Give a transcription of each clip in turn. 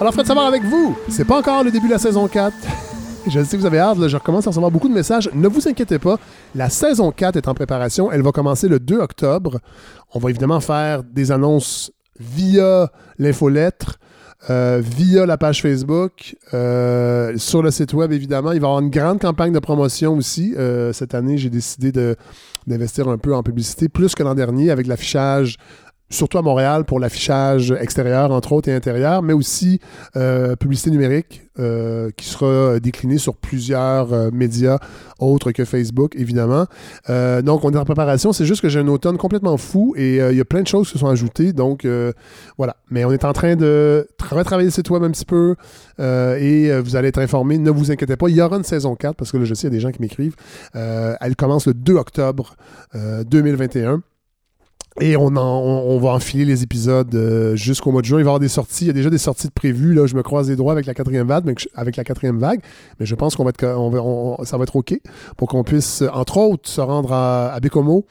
Alors, Fred savoir avec vous, c'est pas encore le début de la saison 4. Je sais que vous avez hâte, je recommence à recevoir beaucoup de messages. Ne vous inquiétez pas, la saison 4 est en préparation. Elle va commencer le 2 octobre. On va évidemment faire des annonces via l'infolettre, euh, via la page Facebook, euh, sur le site web évidemment. Il va y avoir une grande campagne de promotion aussi. Euh, cette année, j'ai décidé d'investir un peu en publicité, plus que l'an dernier, avec l'affichage surtout à Montréal pour l'affichage extérieur, entre autres, et intérieur, mais aussi euh, publicité numérique euh, qui sera déclinée sur plusieurs euh, médias autres que Facebook, évidemment. donc, on est en préparation. C'est juste que j'ai un automne complètement fou et il y a plein de choses qui se sont ajoutées. Donc, voilà. Mais on est en train de retravailler le site web un petit peu et vous allez être informés. Ne vous inquiétez pas. Il y aura une saison 4 parce que là, je sais, il y a des gens qui m'écrivent. elle commence le 2 octobre 2021. Et on, on, va enfiler les épisodes euh, jusqu'au mois de juin. Il va y avoir des sorties. Il y a déjà des sorties de prévues. Là, je me croise les droits avec la quatrième vague, mais, avec la quatrième vague. Mais je pense qu'on va être, on ça va être OK pour qu'on puisse, entre autres, se rendre à, à Bécomo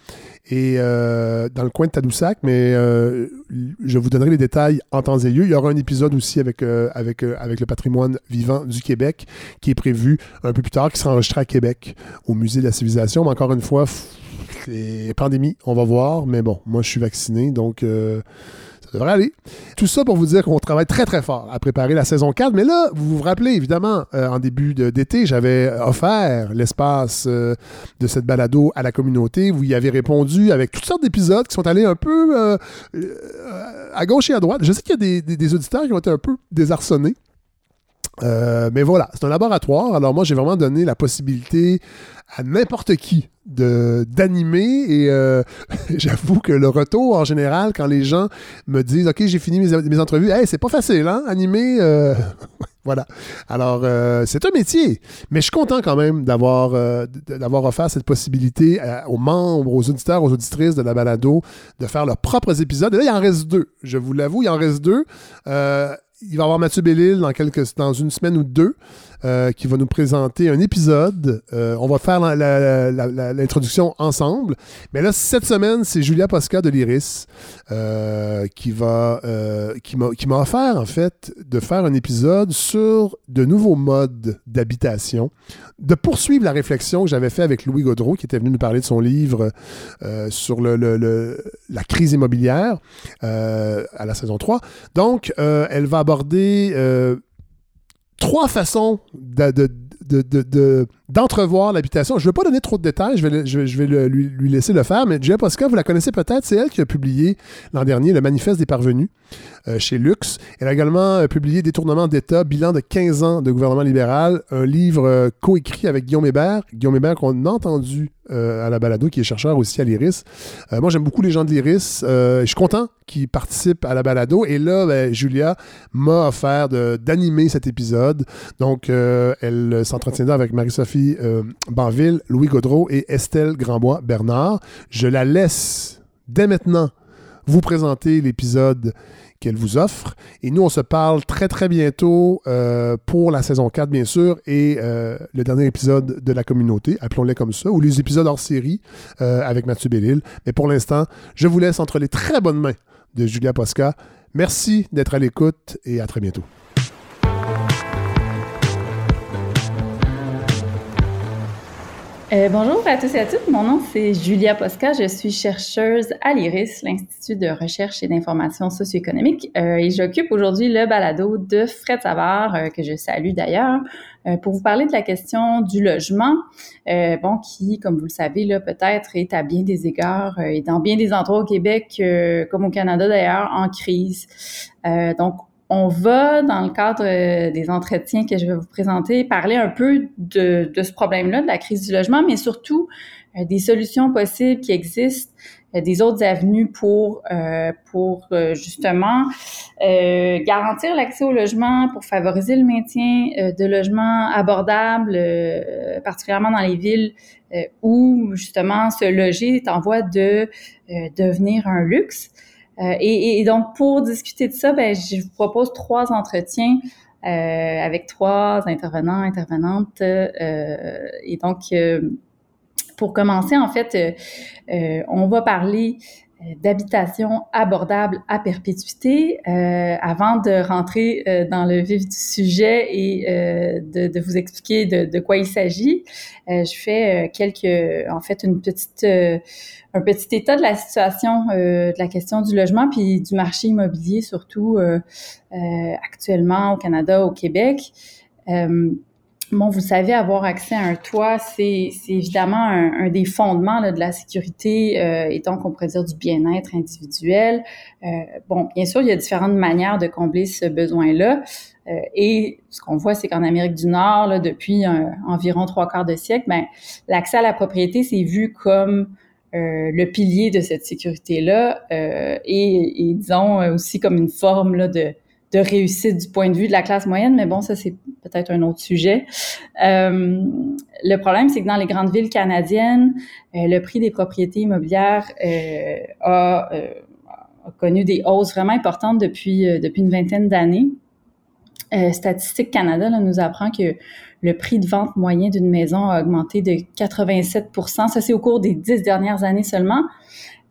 et euh, dans le coin de Tadoussac. Mais euh, je vous donnerai les détails en temps et lieu. Il y aura un épisode aussi avec, avec, avec le patrimoine vivant du Québec qui est prévu un peu plus tard, qui sera enregistré à Québec, au Musée de la Civilisation. Mais encore une fois, c'est pandémie, on va voir. Mais bon, moi, je suis vacciné, donc euh, ça devrait aller. Tout ça pour vous dire qu'on travaille très, très fort à préparer la saison 4. Mais là, vous vous rappelez, évidemment, euh, en début d'été, j'avais offert l'espace euh, de cette balado à la communauté. Vous y avez répondu avec toutes sortes d'épisodes qui sont allés un peu à gauche et à droite. Je sais qu'il y a des, auditeurs qui ont été un peu désarçonnés. Mais voilà, c'est un laboratoire. Alors moi, j'ai vraiment donné la possibilité à n'importe qui de d'animer et euh, j'avoue que le retour en général quand les gens me disent ok j'ai fini mes, mes entrevues. Hey, c'est pas facile hein animer euh, voilà. Alors euh, c'est un métier. Mais je suis content quand même d'avoir d'avoir offert cette possibilité aux membres aux auditeurs aux auditrices de la balado de faire leurs propres épisodes. Et là il en reste deux. Je vous l'avoue il en reste deux il va avoir Mathieu Bellil dans quelques dans une semaine ou deux euh, qui va nous présenter un épisode. Euh, on va faire l'introduction ensemble. Mais là, cette semaine, c'est Julia Posca de l'Iris euh, qui va qui m'a offert en fait de faire un épisode sur de nouveaux modes d'habitation, de poursuivre la réflexion que j'avais fait avec Louis Gaudreau, qui était venu nous parler de son livre sur le, la crise immobilière à la saison 3. Donc, elle va aborder trois façons d'entrevoir l'habitation. Je ne vais pas donner trop de détails, je vais, lui, laisser le faire, mais Jeff Posca, vous la connaissez peut-être, c'est elle qui a publié l'an dernier le Manifeste des parvenus euh, chez Lux. Elle a également euh, publié Détournement d'État, bilan de 15 ans de gouvernement libéral, un livre euh, coécrit avec Guillaume Hébert, Guillaume Hébert qu'on a entendu à la balado, qui est chercheur aussi à l'IRIS. moi, j'aime beaucoup les gens de l'IRIS. je suis content qu'ils participent à la balado. Et là, ben, Julia m'a offert d'animer cet épisode. Donc, elle s'entretiendra avec Marie-Sophie Banville, Louis Gaudreau et Estelle Grandbois-Bernard. Je la laisse dès maintenant vous présenter l'épisode qu'elle vous offre. Et nous, on se parle très, très bientôt euh, pour la saison 4, bien sûr, et euh, le dernier épisode de la communauté, appelons-les comme ça, ou les épisodes hors série euh, avec Mathieu Bellil. Mais pour l'instant, je vous laisse entre les très bonnes mains de Julia Posca. Merci d'être à l'écoute et à très bientôt. Euh, bonjour à tous et à toutes. Mon nom, c'est Julia Posca. Je suis chercheuse à l'IRIS, l'Institut de recherche et d'information socio-économique. Euh, et j'occupe aujourd'hui le balado de Fred Savard, euh, que je salue d'ailleurs, pour vous parler de la question du logement, bon, qui, comme vous le savez, là, peut-être est à bien des égards et dans bien des endroits au Québec, comme au Canada d'ailleurs, en crise. donc, on va, dans le cadre euh, des entretiens que je vais vous présenter, parler un peu de, ce problème-là, de la crise du logement, mais surtout euh, des solutions possibles qui existent, euh, des autres avenues pour, pour justement garantir l'accès au logement, pour favoriser le maintien de logements abordables, particulièrement dans les villes où justement se loger est en voie de devenir un luxe. Euh, et, donc, pour discuter de ça, ben, je vous propose trois entretiens euh, avec trois intervenants, intervenantes. Euh, et donc, pour commencer, en fait, on va parler d'habitation abordable à perpétuité. Euh, avant de rentrer euh, dans le vif du sujet et euh, de, de, vous expliquer de, de quoi il s'agit, je fais quelques, en fait, une petite, un petit état de la situation de la question du logement puis du marché immobilier surtout actuellement au Canada, au Québec. Bon, vous savez, avoir accès à un toit, c'est évidemment un, des fondements là, de la sécurité euh, et donc on pourrait dire du bien-être individuel. Euh, bon, bien sûr, il y a différentes manières de combler ce besoin-là. Euh, et ce qu'on voit, c'est qu'en Amérique du Nord, là, depuis environ trois quarts de siècle, ben, l'accès à la propriété, c'est vu comme euh, le pilier de cette sécurité-là euh, et, et, disons aussi comme une forme là, de, de réussite du point de vue de la classe moyenne, mais bon, ça c'est peut-être un autre sujet. Euh, le problème, c'est que dans les grandes villes canadiennes, euh, le prix des propriétés immobilières euh, a, connu des hausses vraiment importantes depuis, une vingtaine d'années. Statistique Canada nous apprend que le prix de vente moyen d'une maison a augmenté de 87% Ça, c'est au cours des dix dernières années seulement.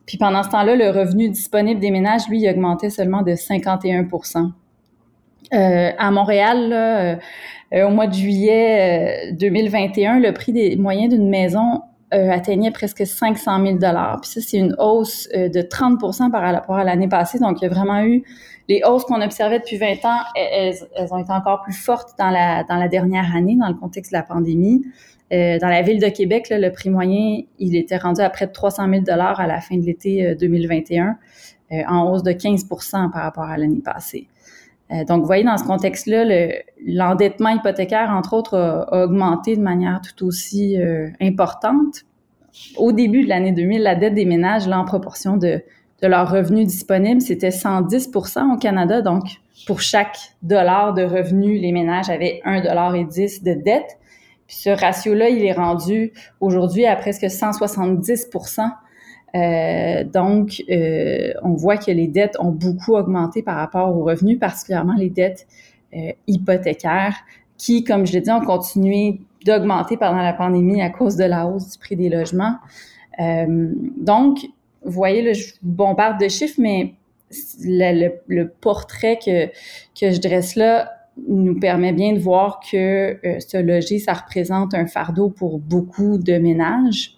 Puis pendant ce temps-là, le revenu disponible des ménages, lui, il augmentait seulement de 51 euh, à Montréal, là, euh, au mois de juillet 2021, euh, le prix des moyens d'une maison atteignait presque 500 000 dollars. Puis ça, c'est une hausse de 30% par rapport à l'année passée. Donc, il y a vraiment eu les hausses qu'on observait depuis 20 ans, elles, elles, ont été encore plus fortes dans la, dans la dernière année, dans le contexte de la pandémie. Euh, dans la ville de Québec, le prix moyen, il était rendu à près de 300 000 dollars à la fin de l'été 2021, en hausse de 15% par rapport à l'année passée. Euh, donc, vous voyez, dans ce contexte-là, l'endettement hypothécaire, entre autres, a, augmenté de manière tout aussi euh, importante. Au début de l'année 2000, la dette des ménages, là, en proportion de, de leurs revenus disponibles, c'était 110% au Canada. Donc, pour chaque dollar de revenus, les ménages avaient 1,10 dollar de dette. Puis ce ratio-là, il est rendu aujourd'hui à presque 170 euh, donc, euh, on voit que les dettes ont beaucoup augmenté par rapport aux revenus, particulièrement les dettes euh, hypothécaires, qui, comme je l'ai dit, ont continué d'augmenter pendant la pandémie à cause de la hausse du prix des logements. donc, vous voyez, là, je bombarde de chiffres, mais le, portrait que, que je dresse là nous permet bien de voir que ce loger, ça représente un fardeau pour beaucoup de ménages.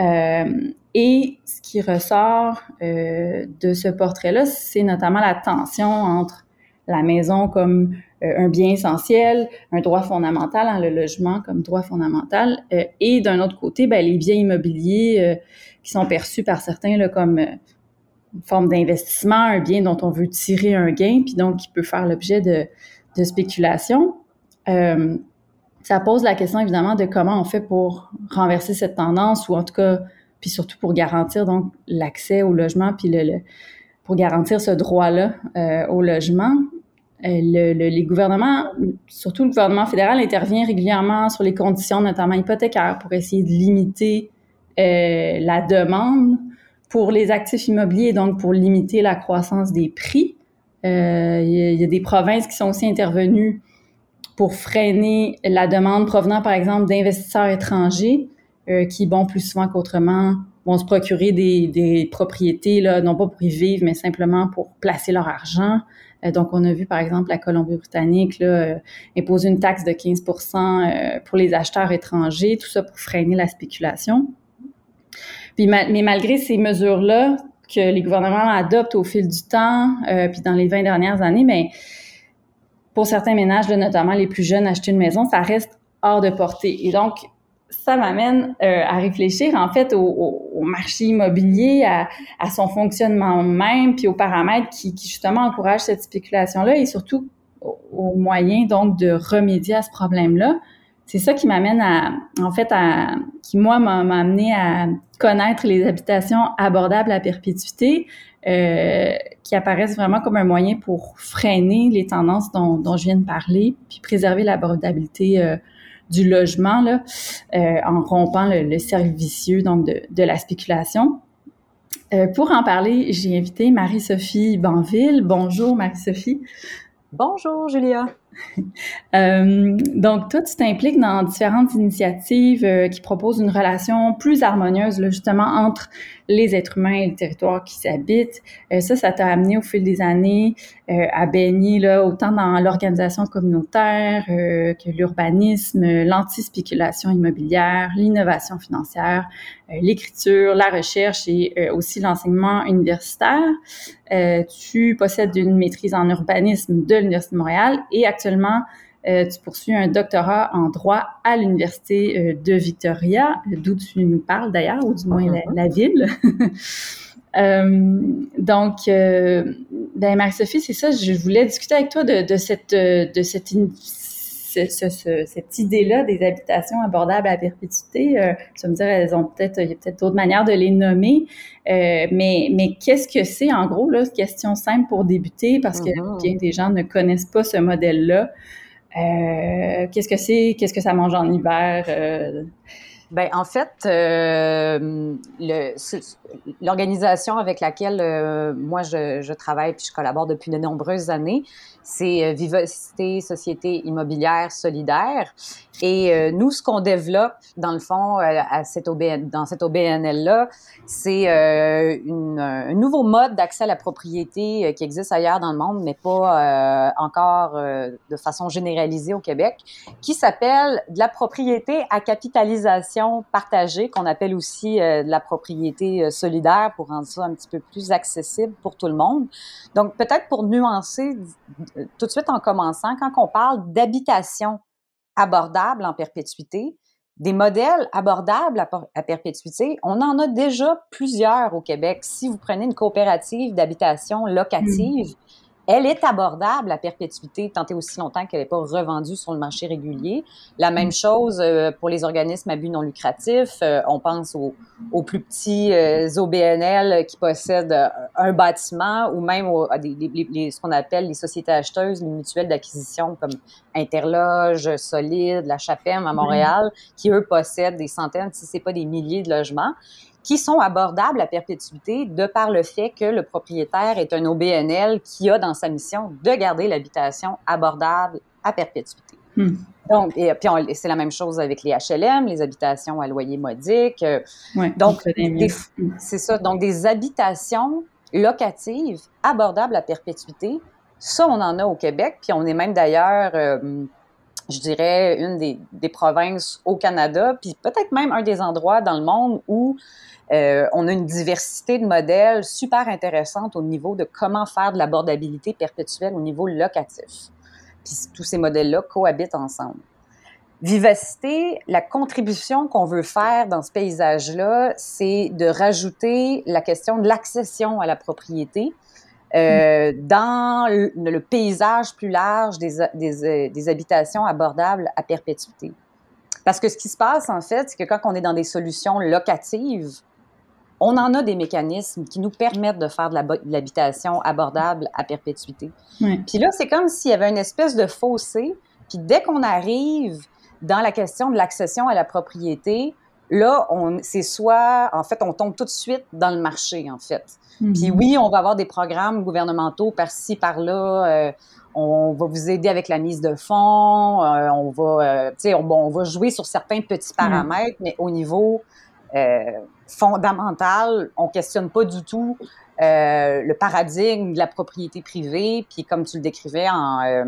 Euh, et ce qui ressort euh, de ce portrait-là, c'est notamment la tension entre la maison comme euh, un bien essentiel, un droit fondamental, hein, le logement comme droit fondamental, euh, et d'un autre côté, ben, les biens immobiliers qui sont perçus par certains comme une forme d'investissement, un bien dont on veut tirer un gain, puis donc qui peut faire l'objet de, de spéculation. ça pose la question évidemment de comment on fait pour renverser cette tendance, ou en tout cas puis surtout pour garantir donc l'accès au logement, puis le, pour garantir ce droit-là euh, au logement. Euh, le, les gouvernements, surtout le gouvernement fédéral, intervient régulièrement sur les conditions, notamment hypothécaires, pour essayer de limiter euh, la demande pour les actifs immobiliers, donc pour limiter la croissance des prix. Il y, a des provinces qui sont aussi intervenues pour freiner la demande provenant, par exemple, d'investisseurs étrangers euh, qui, bon, plus souvent qu'autrement, vont se procurer des, propriétés, là, non pas pour y vivre, mais simplement pour placer leur argent. Euh, donc, on a vu, par exemple, la Colombie-Britannique euh, imposer une taxe de 15% pour les acheteurs étrangers, tout ça pour freiner la spéculation. Puis, mais malgré ces mesures-là que les gouvernements adoptent au fil du temps, puis dans les 20 dernières années, mais pour certains ménages, notamment les plus jeunes, acheter une maison, ça reste hors de portée. Et donc, ça m'amène euh, à réfléchir en fait au, marché immobilier, à, son fonctionnement même, puis aux paramètres qui, justement encouragent cette spéculation-là et surtout aux, moyens donc de remédier à ce problème-là. C'est ça qui m'amène à, en fait, à, qui moi m'a amené à connaître les habitations abordables à perpétuité, euh, qui apparaissent vraiment comme un moyen pour freiner les tendances dont, dont je viens de parler, puis préserver l'abordabilité euh, du logement là, euh, en rompant le, cercle vicieux donc de, de la spéculation. Euh, pour en parler, j'ai invité Marie-Sophie Banville. Bonjour Marie-Sophie. Bonjour Julia. Euh, donc, toi, tu t'impliques dans différentes initiatives euh, qui proposent une relation plus harmonieuse, justement, entre les êtres humains et le territoire qui s'habitent. Euh, ça, ça t'a amené au fil des années à baigner là, autant dans l'organisation communautaire que l'urbanisme, l'antispéculation immobilière, l'innovation financière, l'écriture, la recherche et aussi l'enseignement universitaire. tu possèdes une maîtrise en urbanisme de l'Université de Montréal et actuellement, euh, tu poursuis un doctorat en droit à l'Université euh, de Victoria, d'où tu nous parles d'ailleurs, ou du moins la, ville. euh, donc, euh, ben Marie-Sophie, c'est ça, je voulais discuter avec toi de, de cette, de cette, cette idée-là des habitations abordables à perpétuité. Euh, tu vas me dire, elles ont peut-être, il y a peut-être d'autres manières de les nommer, euh, mais, mais qu'est-ce que c'est en gros, là, question simple pour débuter, parce que mm-hmm. bien des gens ne connaissent pas ce modèle-là. Euh, qu'est-ce que c'est? Qu'est-ce que ça mange en hiver? Euh? Ben, en fait, euh, l'organisation avec laquelle euh, moi je, je, travaille puis je collabore depuis de nombreuses années, c'est euh, Vivacité Société Immobilière Solidaire. Et euh, nous, ce qu'on développe, dans le fond, euh, à cette OBN, dans cette OBNL-là, c'est un nouveau mode d'accès à la propriété qui existe ailleurs dans le monde, mais pas encore de façon généralisée au Québec, qui s'appelle de la propriété à capitalisation partagée, qu'on appelle aussi de la propriété solidaire pour rendre ça un petit peu plus accessible pour tout le monde. Donc, peut-être pour nuancer tout de suite en commençant, quand on parle d'habitation abordable en perpétuité, des modèles abordables à, perpétuité, on en a déjà plusieurs au Québec. Si vous prenez une coopérative d'habitation locative, elle est abordable à perpétuité, tant et aussi longtemps qu'elle n'est pas revendue sur le marché régulier. La même mm. chose euh, pour les organismes à but non lucratif. Euh, on pense aux, aux plus petits euh, OBNL qui possèdent un bâtiment ou même à des, les, ce qu'on appelle les sociétés acheteuses, les mutuelles d'acquisition comme Interloge, Solide, La Chapelle à Montréal, qui eux possèdent des centaines, si c'est pas des milliers de logements qui sont abordables à perpétuité de par le fait que le propriétaire est un OBNL qui a dans sa mission de garder l'habitation abordable à perpétuité. Hmm. Donc, et puis c'est la même chose avec les HLM, les habitations à loyer modique. donc, hmm. c'est ça. Donc, des habitations locatives abordables à perpétuité, ça, on en a au Québec, puis on est même d'ailleurs, euh, je dirais, une des, des, provinces au Canada, puis peut-être même un des endroits dans le monde où euh, on a une diversité de modèles super intéressante au niveau de comment faire de l'abordabilité perpétuelle au niveau locatif. Puis tous ces modèles-là cohabitent ensemble. Vivacité, la contribution qu'on veut faire dans ce paysage-là, c'est de rajouter la question de l'accession à la propriété euh, dans le, paysage plus large des, des habitations abordables à perpétuité. Parce que ce qui se passe, en fait, c'est que quand on est dans des solutions locatives, on en a des mécanismes qui nous permettent de faire de l'habitation abordable à perpétuité. Puis là, c'est comme s'il y avait une espèce de fossé, puis dès qu'on arrive dans la question de l'accession à la propriété, là, on, c'est soit, en fait, on tombe tout de suite dans le marché, en fait. Mm-hmm. Puis oui, on va avoir des programmes gouvernementaux par-ci, par-là. Euh, on va vous aider avec la mise de fonds. Euh, on va, euh, tu sais, on, on, va jouer sur certains petits mm. paramètres, mais au niveau euh, fondamental. On questionne pas du tout euh, le paradigme de la propriété privée. Puis comme tu le décrivais en, euh,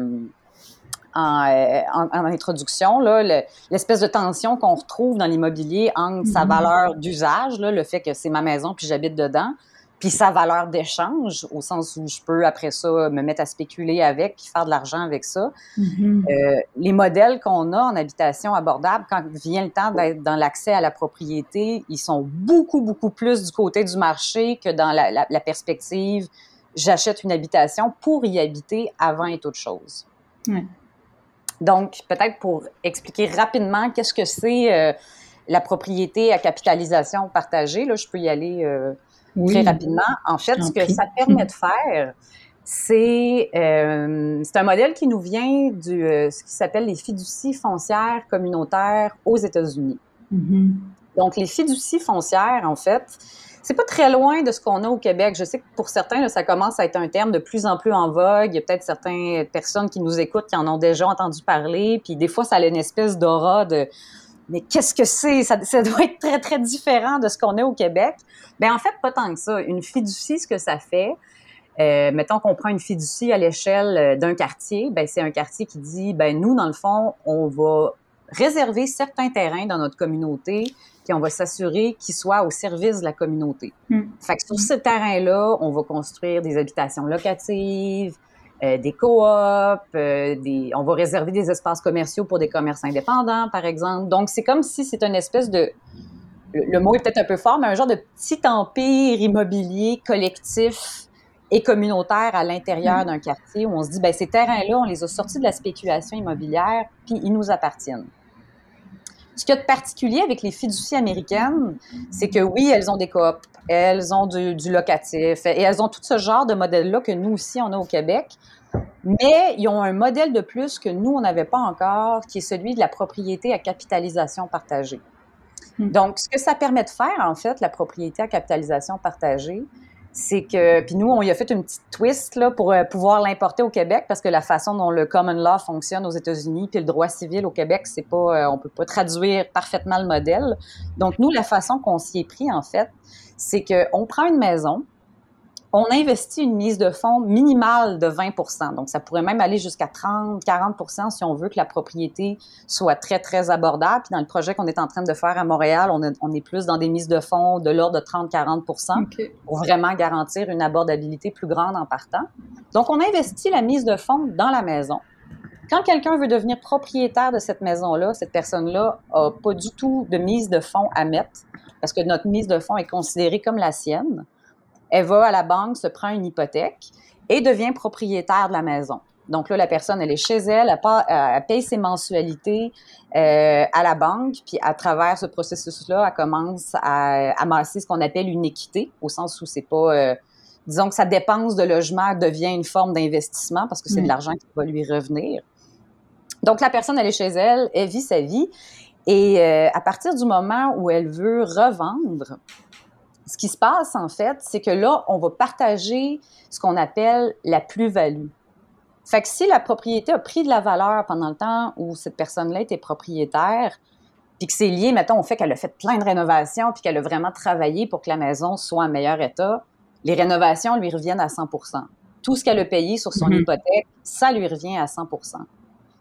en, en, introduction, l'espèce de tension qu'on retrouve dans l'immobilier entre sa mm-hmm. valeur d'usage, le fait que c'est ma maison puis j'habite dedans, puis sa valeur d'échange, au sens où je peux après ça me mettre à spéculer avec, puis faire de l'argent avec ça. Mm-hmm. euh, les modèles qu'on a en habitation abordable, quand vient le temps d'être dans l'accès à la propriété, ils sont beaucoup, beaucoup plus du côté du marché que dans la, la, la perspective j'achète une habitation pour y habiter avant et toute chose. Ouais. Donc, peut-être pour expliquer rapidement qu'est-ce que c'est euh, la propriété à capitalisation partagée, là, je peux y aller euh, très rapidement. En fait, ce que ça permet de faire, c'est euh, un modèle qui nous vient du euh, ce qui s'appelle les fiducies foncières communautaires aux États-Unis. Mm-hmm. Donc, les fiducies foncières, en fait, c'est pas très loin de ce qu'on a au Québec. Je sais que pour certains, ça commence à être un terme de plus en plus en vogue. Il y a peut-être certaines personnes qui nous écoutent qui en ont déjà entendu parler. Puis des fois, ça a une espèce d'aura de mais qu'est-ce que c'est? Ça, doit être très, très différent de ce qu'on a au Québec. Bien, en fait, pas tant que ça. Une fiducie, ce que ça fait, euh, mettons qu'on prend une fiducie à l'échelle euh, d'un quartier, ben c'est un quartier qui dit, ben nous, dans le fond, on va réserver certains terrains dans notre communauté, puis on va s'assurer qu'ils soient au service de la communauté. Hmm. Fait que sur ce terrain-là, on va construire des habitations locatives, euh, des coops, des, on va réserver des espaces commerciaux pour des commerces indépendants, par exemple. Donc, c'est comme si c'est une espèce de, le mot est peut-être un peu fort, mais un genre de petit empire immobilier collectif et communautaire à l'intérieur d'un quartier où on se dit, ben ces terrains-là, on les a sortis de la spéculation immobilière, puis ils nous appartiennent. Ce qu'il y a de particulier avec les fiducies américaines, c'est que oui, elles ont des coops, elles ont du, locatif, et elles ont tout ce genre de modèle-là que nous aussi, on a au Québec. Mais ils ont un modèle de plus que nous, on n'avait pas encore, qui est celui de la propriété à capitalisation partagée. Mm. Donc, ce que ça permet de faire, en fait, la propriété à capitalisation partagée, c'est que, puis nous, on y a fait une petite twist là, pour euh, pouvoir l'importer au Québec parce que la façon dont le common law fonctionne aux États-Unis puis le droit civil au Québec, c'est pas, euh, on peut pas traduire parfaitement le modèle. Donc nous, la façon qu'on s'y est pris en fait, c'est qu'on prend une maison, on investit une mise de fonds minimale de 20% Donc, ça pourrait même aller jusqu'à 30, 40 si on veut que la propriété soit très, très abordable. Puis dans le projet qu'on est en train de faire à Montréal, on, on est plus dans des mises de fonds de l'ordre de 30, 40 pour vraiment garantir une abordabilité plus grande en partant. Donc, on investit la mise de fonds dans la maison. Quand quelqu'un veut devenir propriétaire de cette maison-là, cette personne-là n'a pas du tout de mise de fonds à mettre parce que notre mise de fonds est considérée comme la sienne elle va à la banque, se prend une hypothèque et devient propriétaire de la maison. Donc là, la personne, elle est chez elle, elle, paye ses mensualités euh, à la banque, puis à travers ce processus-là, elle commence à amasser ce qu'on appelle une équité, au sens où c'est pas, euh, disons que sa dépense de logement devient une forme d'investissement parce que c'est de mm. l'argent qui va lui revenir. Donc la personne, elle est chez elle, elle vit sa vie, et euh, à partir du moment où elle veut revendre, ce qui se passe, en fait, c'est que là, on va partager ce qu'on appelle la plus-value. Fait que si la propriété a pris de la valeur pendant le temps où cette personne-là était propriétaire, puis que c'est lié, mettons, au fait qu'elle a fait plein de rénovations, puis qu'elle a vraiment travaillé pour que la maison soit en meilleur état, les rénovations lui reviennent à 100 Tout ce qu'elle a payé sur son mm-hmm. hypothèque, ça lui revient à 100%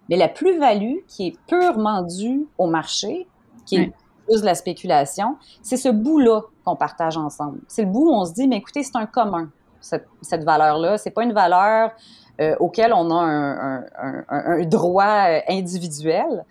Mais la plus-value qui est purement due au marché, qui est de la spéculation, c'est ce bout-là qu'on partage ensemble. C'est le bout où on se dit, mais écoutez, c'est un commun, cette, valeur-là. C'est pas une valeur euh, auquel on a un, droit euh, individuel.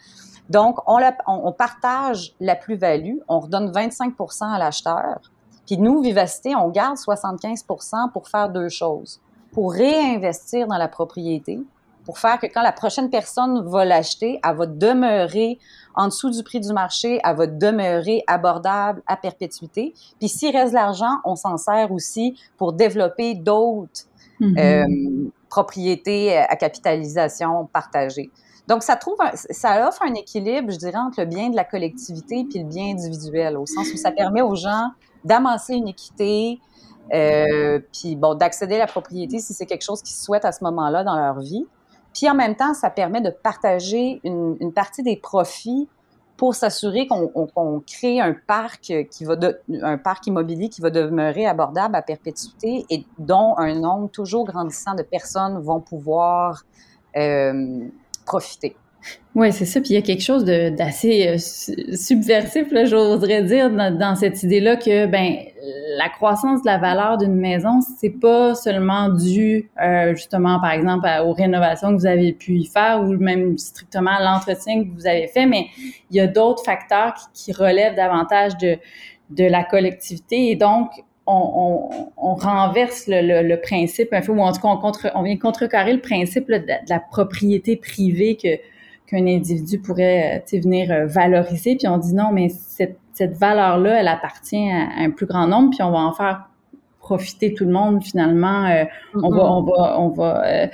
Donc, on, on, partage la plus-value, on redonne 25 à l'acheteur. Puis nous, Vivacité, on garde 75% pour faire deux choses. Pour réinvestir dans la propriété, pour faire que quand la prochaine personne va l'acheter, elle va demeurer en dessous du prix du marché, elle va demeurer abordable à perpétuité. Puis s'il reste de l'argent, on s'en sert aussi pour développer d'autres mm-hmm. euh, propriétés à capitalisation partagée. Donc, ça trouve, ça offre un équilibre, je dirais, entre le bien de la collectivité puis le bien individuel, au sens où ça permet aux gens d'amasser une équité, euh, puis bon, d'accéder à la propriété si c'est quelque chose qu'ils souhaitent à ce moment-là dans leur vie. Puis en même temps, ça permet de partager une, partie des profits pour s'assurer qu'on crée un parc immobilier qui va demeurer abordable à perpétuité et dont un nombre toujours grandissant de personnes vont pouvoir euh, profiter. Oui, c'est ça. Puis il y a quelque chose d'assez euh, subversif, j'oserais dire, dans, cette idée-là que ben la croissance de la valeur d'une maison, c'est pas seulement dû euh, justement, par exemple, aux rénovations que vous avez pu y faire ou même strictement à l'entretien que vous avez fait, mais il y a d'autres facteurs qui, relèvent davantage de, de la collectivité et donc on, renverse le, principe un peu, ou en tout cas, on, contre, on vient contrecarrer le principe de, la propriété privée que qu'un individu pourrait euh, venir euh, valoriser. Puis on dit non, mais cette, cette valeur-là, elle appartient à, un plus grand nombre, puis on va en faire profiter tout le monde finalement. Euh, on va, on va, on va euh,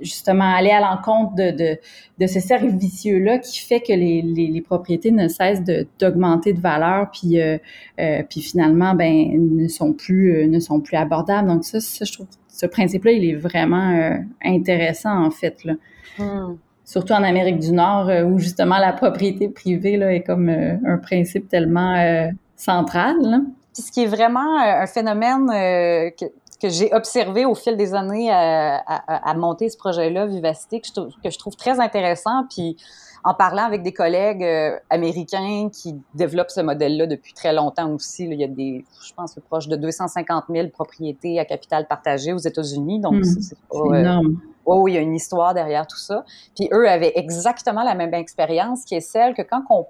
justement aller à l'encontre de, de, de ce cercle vicieux-là qui fait que les, les, les propriétés ne cessent d'augmenter de, valeur, puis, euh, puis finalement, ben, ne sont plus, ne sont plus abordables. Donc ça, ça je trouve, ce principe-là, il est vraiment intéressant en fait. Là. Mm. Surtout en Amérique du Nord, où justement la propriété privée là, est comme un principe tellement central. Là. Puis ce qui est vraiment euh, un phénomène euh, que, que j'ai observé au fil des années à, à, monter ce projet-là, Vivacité, que je, que je trouve très intéressant. Puis en parlant avec des collègues euh, américains qui développent ce modèle-là depuis très longtemps aussi, là, il y a des, je pense, proche de 250 000 propriétés à capital partagé aux États-Unis. Donc, mmh, c'est énorme. Oh, il y a une histoire derrière tout ça. Puis eux avaient exactement la même expérience qui est celle que quand on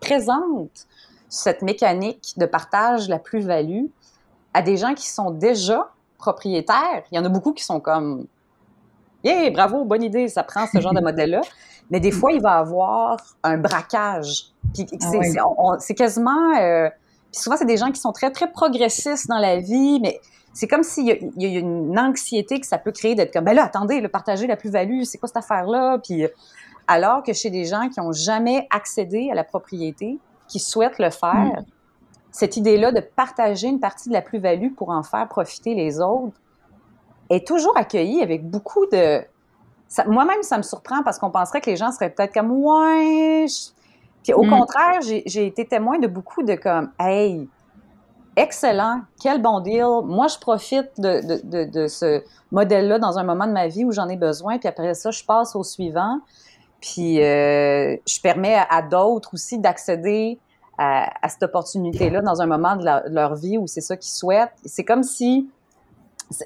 présente cette mécanique de partage la plus-value à des gens qui sont déjà propriétaires. Il y en a beaucoup qui sont comme Yeah, bravo, bonne idée, ça prend ce genre de modèle-là. Mais des fois, il va avoir un braquage. Puis ah c'est quasiment. Euh, puis souvent, c'est des gens qui sont très, très progressistes dans la vie, mais c'est comme s'il y, a une anxiété que ça peut créer d'être comme, ben là, attendez, le partager la plus-value, c'est quoi cette affaire-là? Puis alors que chez des gens qui n'ont jamais accédé à la propriété, qui souhaitent le faire, mm. cette idée-là de partager une partie de la plus-value pour en faire profiter les autres est toujours accueillie avec beaucoup de... Moi-même, ça me surprend parce qu'on penserait que les gens seraient peut-être comme « ouais... » Puis au mm. contraire, j'ai été témoin de beaucoup de comme « hey, excellent, quel bon deal, moi je profite de, de, de, ce modèle-là dans un moment de ma vie où j'en ai besoin, puis après ça, je passe au suivant. » Puis euh, je permets à, d'autres aussi d'accéder à, cette opportunité-là dans un moment de, leur vie où c'est ça qu'ils souhaitent. C'est comme si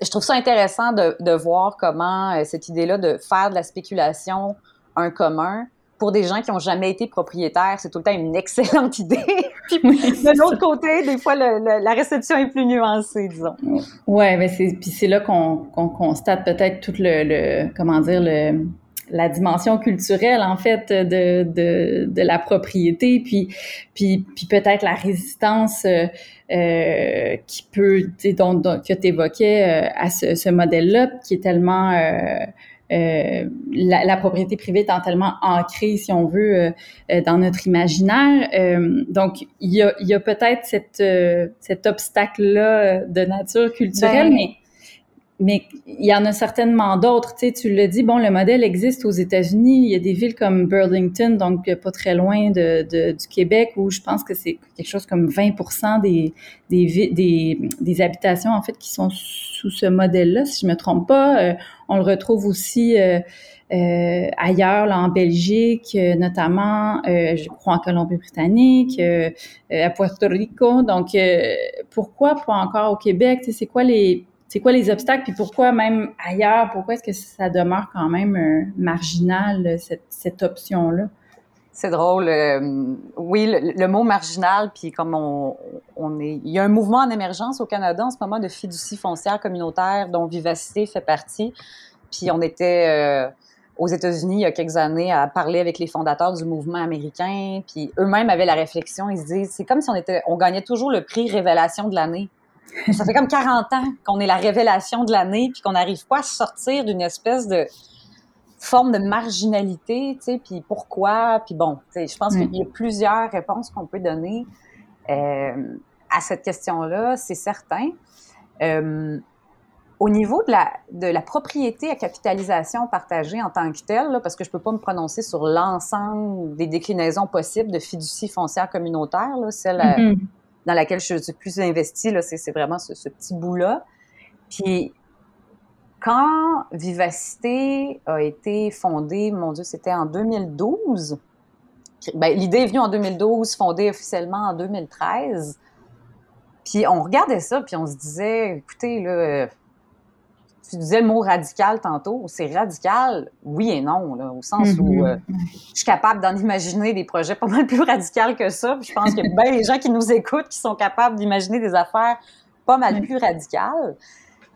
je trouve ça intéressant de, de voir comment euh, cette idée-là de faire de la spéculation un commun pour des gens qui n'ont jamais été propriétaires, c'est tout le temps une excellente idée. puis de l'autre côté, des fois, la réception est plus nuancée, disons. Ouais, mais c'est puis c'est là qu'on constate peut-être tout le, le comment dire le la dimension culturelle en fait de, de, de la propriété puis puis, puis peut-être la résistance euh, euh qui peut dont, dont, que tu évoquais euh, à ce, ce modèle-là qui est tellement euh, euh, la, la, propriété privée étant tellement ancrée, si on veut, euh, dans notre imaginaire. Euh, donc, il y a, y a peut-être cette, cet obstacle-là de nature culturelle, ben, mais mais il y en a certainement d'autres. Tu sais, tu le dis, bon, le modèle existe aux États-Unis. Il y a des villes comme Burlington, donc pas très loin de, de du Québec, où je pense que c'est quelque chose comme 20 des, des, des, des, habitations, en fait, qui sont sous ce modèle-là, si je me trompe pas. Euh, on le retrouve aussi euh, euh, ailleurs, là, en Belgique, euh, notamment, je crois en Colombie-Britannique, à Puerto Rico. Donc, pourquoi pas encore au Québec? Tu sais, c'est quoi les c'est quoi les obstacles, puis pourquoi même ailleurs, pourquoi est-ce que ça demeure quand même euh, marginal, euh, cette, option-là? C'est drôle. Euh, oui, le, mot marginal, puis comme on, on, est... Il y a un mouvement en émergence au Canada en ce moment de fiducie foncière communautaire dont Vivacité fait partie. Puis on était aux États-Unis il y a quelques années à parler avec les fondateurs du mouvement américain, puis eux-mêmes avaient la réflexion, ils se disent, c'est comme si on était... On gagnait toujours le prix révélation de l'année. Ça fait comme 40 ans qu'on est la révélation de l'année, puis qu'on n'arrive pas à sortir d'une espèce de forme de marginalité, tu sais, puis pourquoi, puis bon, je pense qu'il y a plusieurs réponses qu'on peut donner euh, à cette question-là, c'est certain. Euh, au niveau de la, de la propriété à capitalisation partagée en tant que telle, parce que je ne peux pas me prononcer sur l'ensemble des déclinaisons possibles de fiducie foncière communautaire, là, celle mm-hmm dans laquelle je suis plus investie, c'est, vraiment ce, petit bout-là. Puis, quand Vivacité a été fondée, mon Dieu, c'était en 2012. Ben, l'idée est venue en 2012, fondée officiellement en 2013. Puis on regardait ça, puis on se disait, écoutez, là, tu disais le mot radical tantôt. C'est radical, oui et non, là, au sens où mm-hmm. euh, je suis capable d'en imaginer des projets pas mal plus radicaux que ça. je pense que bien les gens qui nous écoutent qui sont capables d'imaginer des affaires pas mal plus radicales.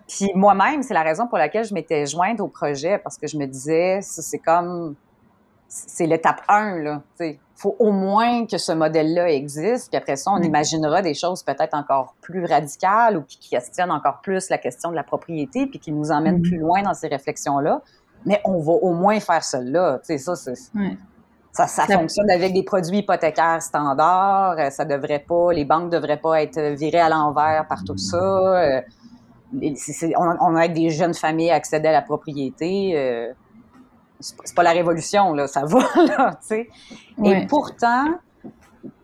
Puis moi-même, c'est la raison pour laquelle je m'étais jointe au projet parce que je me disais, c'est comme c'est l'étape 1, là. Il faut au moins que ce modèle-là existe, puis après ça, on imaginera des choses peut-être encore plus radicales ou qui questionnent encore plus la question de la propriété, puis qui nous emmènent mm-hmm. plus loin dans ces réflexions-là. Mais on va au moins faire cela. Ça, ça, ça, ça, fonctionne avec des produits hypothécaires standards. Euh, ça devrait pas, les banques devraient pas être virées à l'envers par tout ça. Euh, on, a des jeunes familles accéder à la propriété. Euh, c'est pas la révolution, là, ça va, là, tu sais. Et pourtant,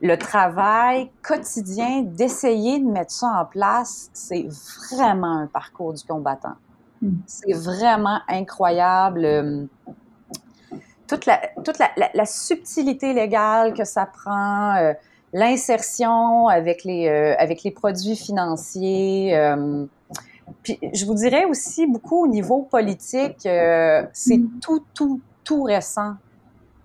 le travail quotidien d'essayer de mettre ça en place, c'est vraiment un parcours du combattant. Hmm. C'est vraiment incroyable. Toute la, toute la, subtilité légale que ça prend, euh, l'insertion avec les, euh, avec les produits financiers, euh, puis je vous dirais aussi beaucoup au niveau politique, euh, c'est tout, tout, tout récent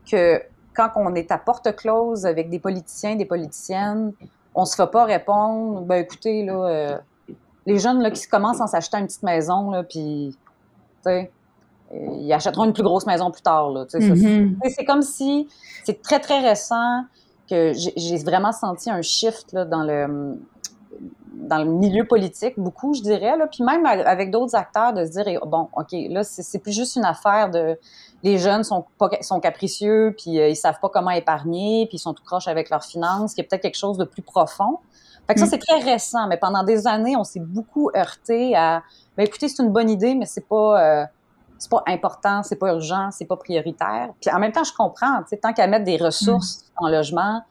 que quand on est à porte close avec des politiciens, des politiciennes, on se fait pas répondre. Ben écoutez là, euh, les jeunes là qui commencent à s'acheter une petite maison là, puis sais, ils achèteront une plus grosse maison plus tard. Mm-hmm. C'est comme si c'est très très récent que j'ai vraiment senti un shift là, dans le dans le milieu politique, beaucoup, je dirais, là, puis même avec d'autres acteurs, de se dire, bon, OK, là, c'est plus juste une affaire de... Les jeunes sont, pas, sont capricieux, puis euh, ils savent pas comment épargner, puis ils sont tout croches avec leurs finances, qu'il y a peut-être quelque chose de plus profond. Fait que ça, mm. c'est très récent, mais pendant des années, on s'est beaucoup heurté à, ben écoutez, c'est une bonne idée, mais c'est pas... Euh, c'est pas important, c'est pas urgent, c'est pas prioritaire. Puis en même temps, je comprends, tant qu'à mettre des ressources mm. en logement,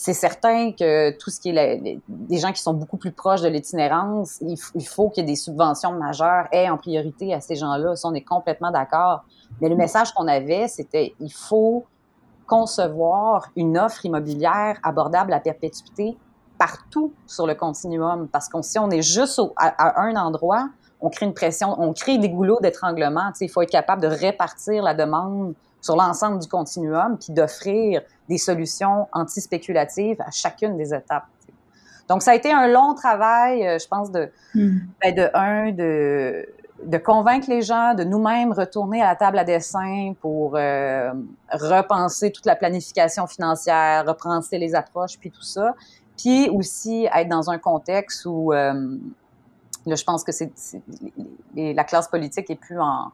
c'est certain que tout ce qui est des gens qui sont beaucoup plus proches de l'itinérance, il, faut qu'il y ait des subventions majeures aient en priorité à ces gens-là. Ça, on est complètement d'accord. Mais le message qu'on avait, c'était il faut concevoir une offre immobilière abordable à perpétuité partout sur le continuum. Parce qu'on si on est juste à, un endroit, on crée une pression, on crée des goulots d'étranglement. Il faut être capable de répartir la demande sur l'ensemble du continuum, puis d'offrir des solutions anti-spéculatives à chacune des étapes. Donc, ça a été un long travail, euh, je pense, de, hmm. ben, de un, de, de convaincre les gens, de nous-mêmes retourner à la table à dessin pour euh, repenser toute la planification financière, repenser les approches, puis tout ça. Puis aussi être dans un contexte où, euh, là, je pense que c'est la classe politique est plus en,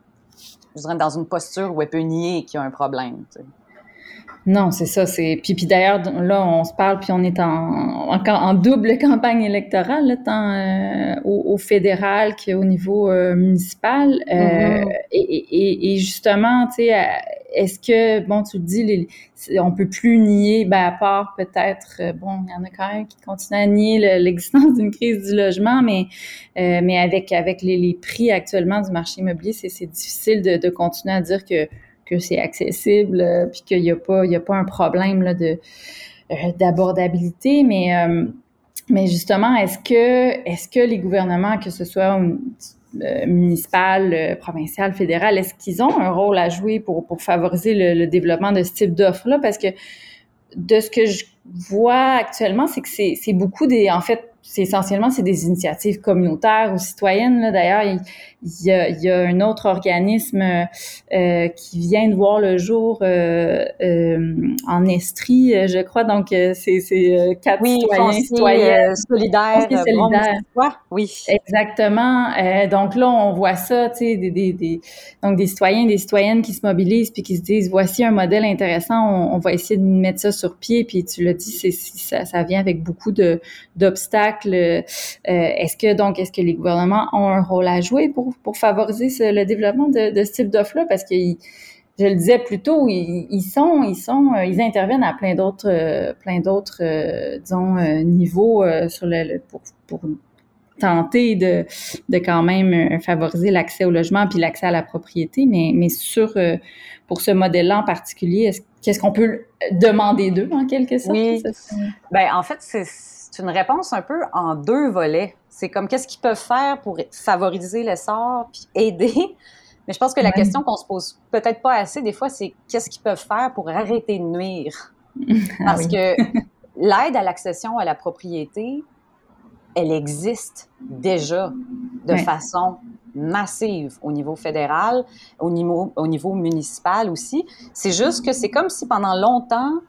je dirais, dans une posture où elle peut nier qu'il y a un problème. Non, c'est ça. C'est puis, puis d'ailleurs là, on se parle puis on est en encore en double campagne électorale, tant euh, au, fédéral qu'au niveau euh, municipal. Euh, mm-hmm. et, et, justement, tu sais, est-ce que bon, tu le dis, les, on peut plus nier, ben à part peut-être, bon, il y en a quand même qui continuent à nier l'existence d'une crise du logement, mais mais avec avec les, prix actuellement du marché immobilier, c'est difficile de, continuer à dire que que c'est accessible, euh, puis qu'il n'y a pas, a pas un problème là, de euh, d'abordabilité, mais euh, mais justement, est-ce que est-ce que les gouvernements, que ce soit municipal, provincial, fédéral, est-ce qu'ils ont un rôle à jouer pour, pour favoriser le, développement de ce type d'offres-là? Parce que de ce que je vois actuellement, c'est que c'est beaucoup des, en fait, c'est essentiellement c'est des initiatives communautaires ou citoyennes. D'ailleurs, il, y a, il y a un autre organisme euh, qui vient de voir le jour euh, euh, en Estrie, je crois. Donc, c'est quatre oui, citoyens, citoyennes solidaires. solidaires. Oui, exactement. donc là, on voit ça, tu sais, des, des, des, donc des citoyens, des citoyennes qui se mobilisent puis qui se disent voici un modèle intéressant, on, on va essayer de mettre ça sur pied. Puis tu l'as dit, c'est ça, ça vient avec beaucoup de d'obstacles euh, est-ce que donc est-ce que les gouvernements ont un rôle à jouer pour, pour favoriser le développement de, de ce type d'offre-là? Parce que je le disais plus tôt, ils, sont, ils sont, euh, ils interviennent à plein d'autres, euh, plein d'autres, disons, niveaux sur le, pour, pour tenter de, de quand même favoriser l'accès au logement puis l'accès à la propriété, mais, mais sur pour ce modèle-là en particulier, qu'est-ce qu'on peut demander d'eux en quelque sorte? Oui. Ben, en fait, c'est c'est une réponse un peu en deux volets. C'est comme qu'est-ce qu'ils peuvent faire pour favoriser l'essor puis aider? Mais je pense que la question qu'on se pose peut-être pas assez des fois, c'est qu'est-ce qu'ils peuvent faire pour arrêter de nuire? Ah Parce que l'aide à l'accession à la propriété, elle existe déjà de façon massive au niveau fédéral, au niveau, au niveau municipal aussi. C'est juste que c'est comme si pendant longtemps,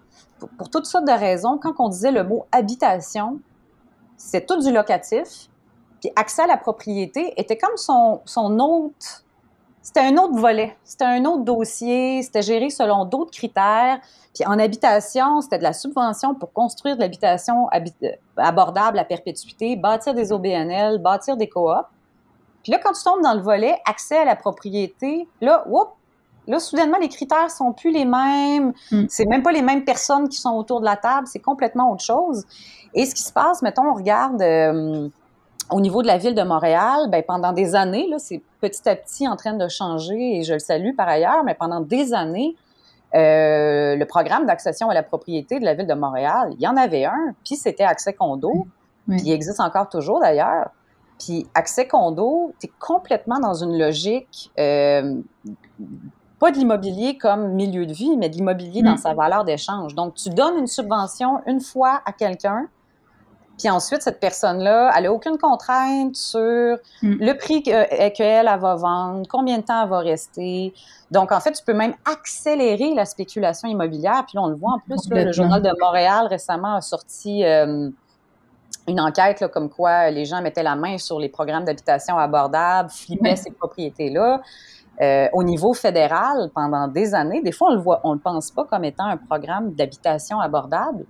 pour, toutes sortes de raisons, quand on disait le mot habitation, c'est tout du locatif, puis accès à la propriété était comme son, son autre c'était un autre volet, c'était un autre dossier, c'était géré selon d'autres critères. Puis en habitation, c'était de la subvention pour construire de l'habitation abordable à perpétuité, bâtir des OBNL, bâtir des coops. Puis là, quand tu tombes dans le volet accès à la propriété, là, whoop, là, soudainement, les critères sont plus les mêmes. Hmm. C'est même pas les mêmes personnes qui sont autour de la table, c'est complètement autre chose. Et ce qui se passe, mettons, on regarde euh, au niveau de la ville de Montréal, ben, pendant des années, là, c'est petit à petit en train de changer et je le salue par ailleurs, mais pendant des années, euh, le programme d'accession à la propriété de la ville de Montréal, il y en avait un, puis c'était accès condo, puis il existe encore toujours d'ailleurs. Puis accès condo, tu es complètement dans une logique, euh, pas de l'immobilier comme milieu de vie, mais de l'immobilier dans mm. sa valeur d'échange. Donc, tu donnes une subvention une fois à quelqu'un, puis ensuite, cette personne-là, elle n'a aucune contrainte sur hmm. le prix qu'elle que va vendre, combien de temps elle va rester. Donc, en fait, tu peux même accélérer la spéculation immobilière. Puis là, on le voit en plus, le Journal de Montréal récemment a sorti euh, une enquête là, comme quoi les gens mettaient la main sur les programmes d'habitation abordables, flippaient ces propriétés-là. Euh, au niveau fédéral, pendant des années, des fois, on le voit, on le pense pas comme étant un programme d'habitation abordable.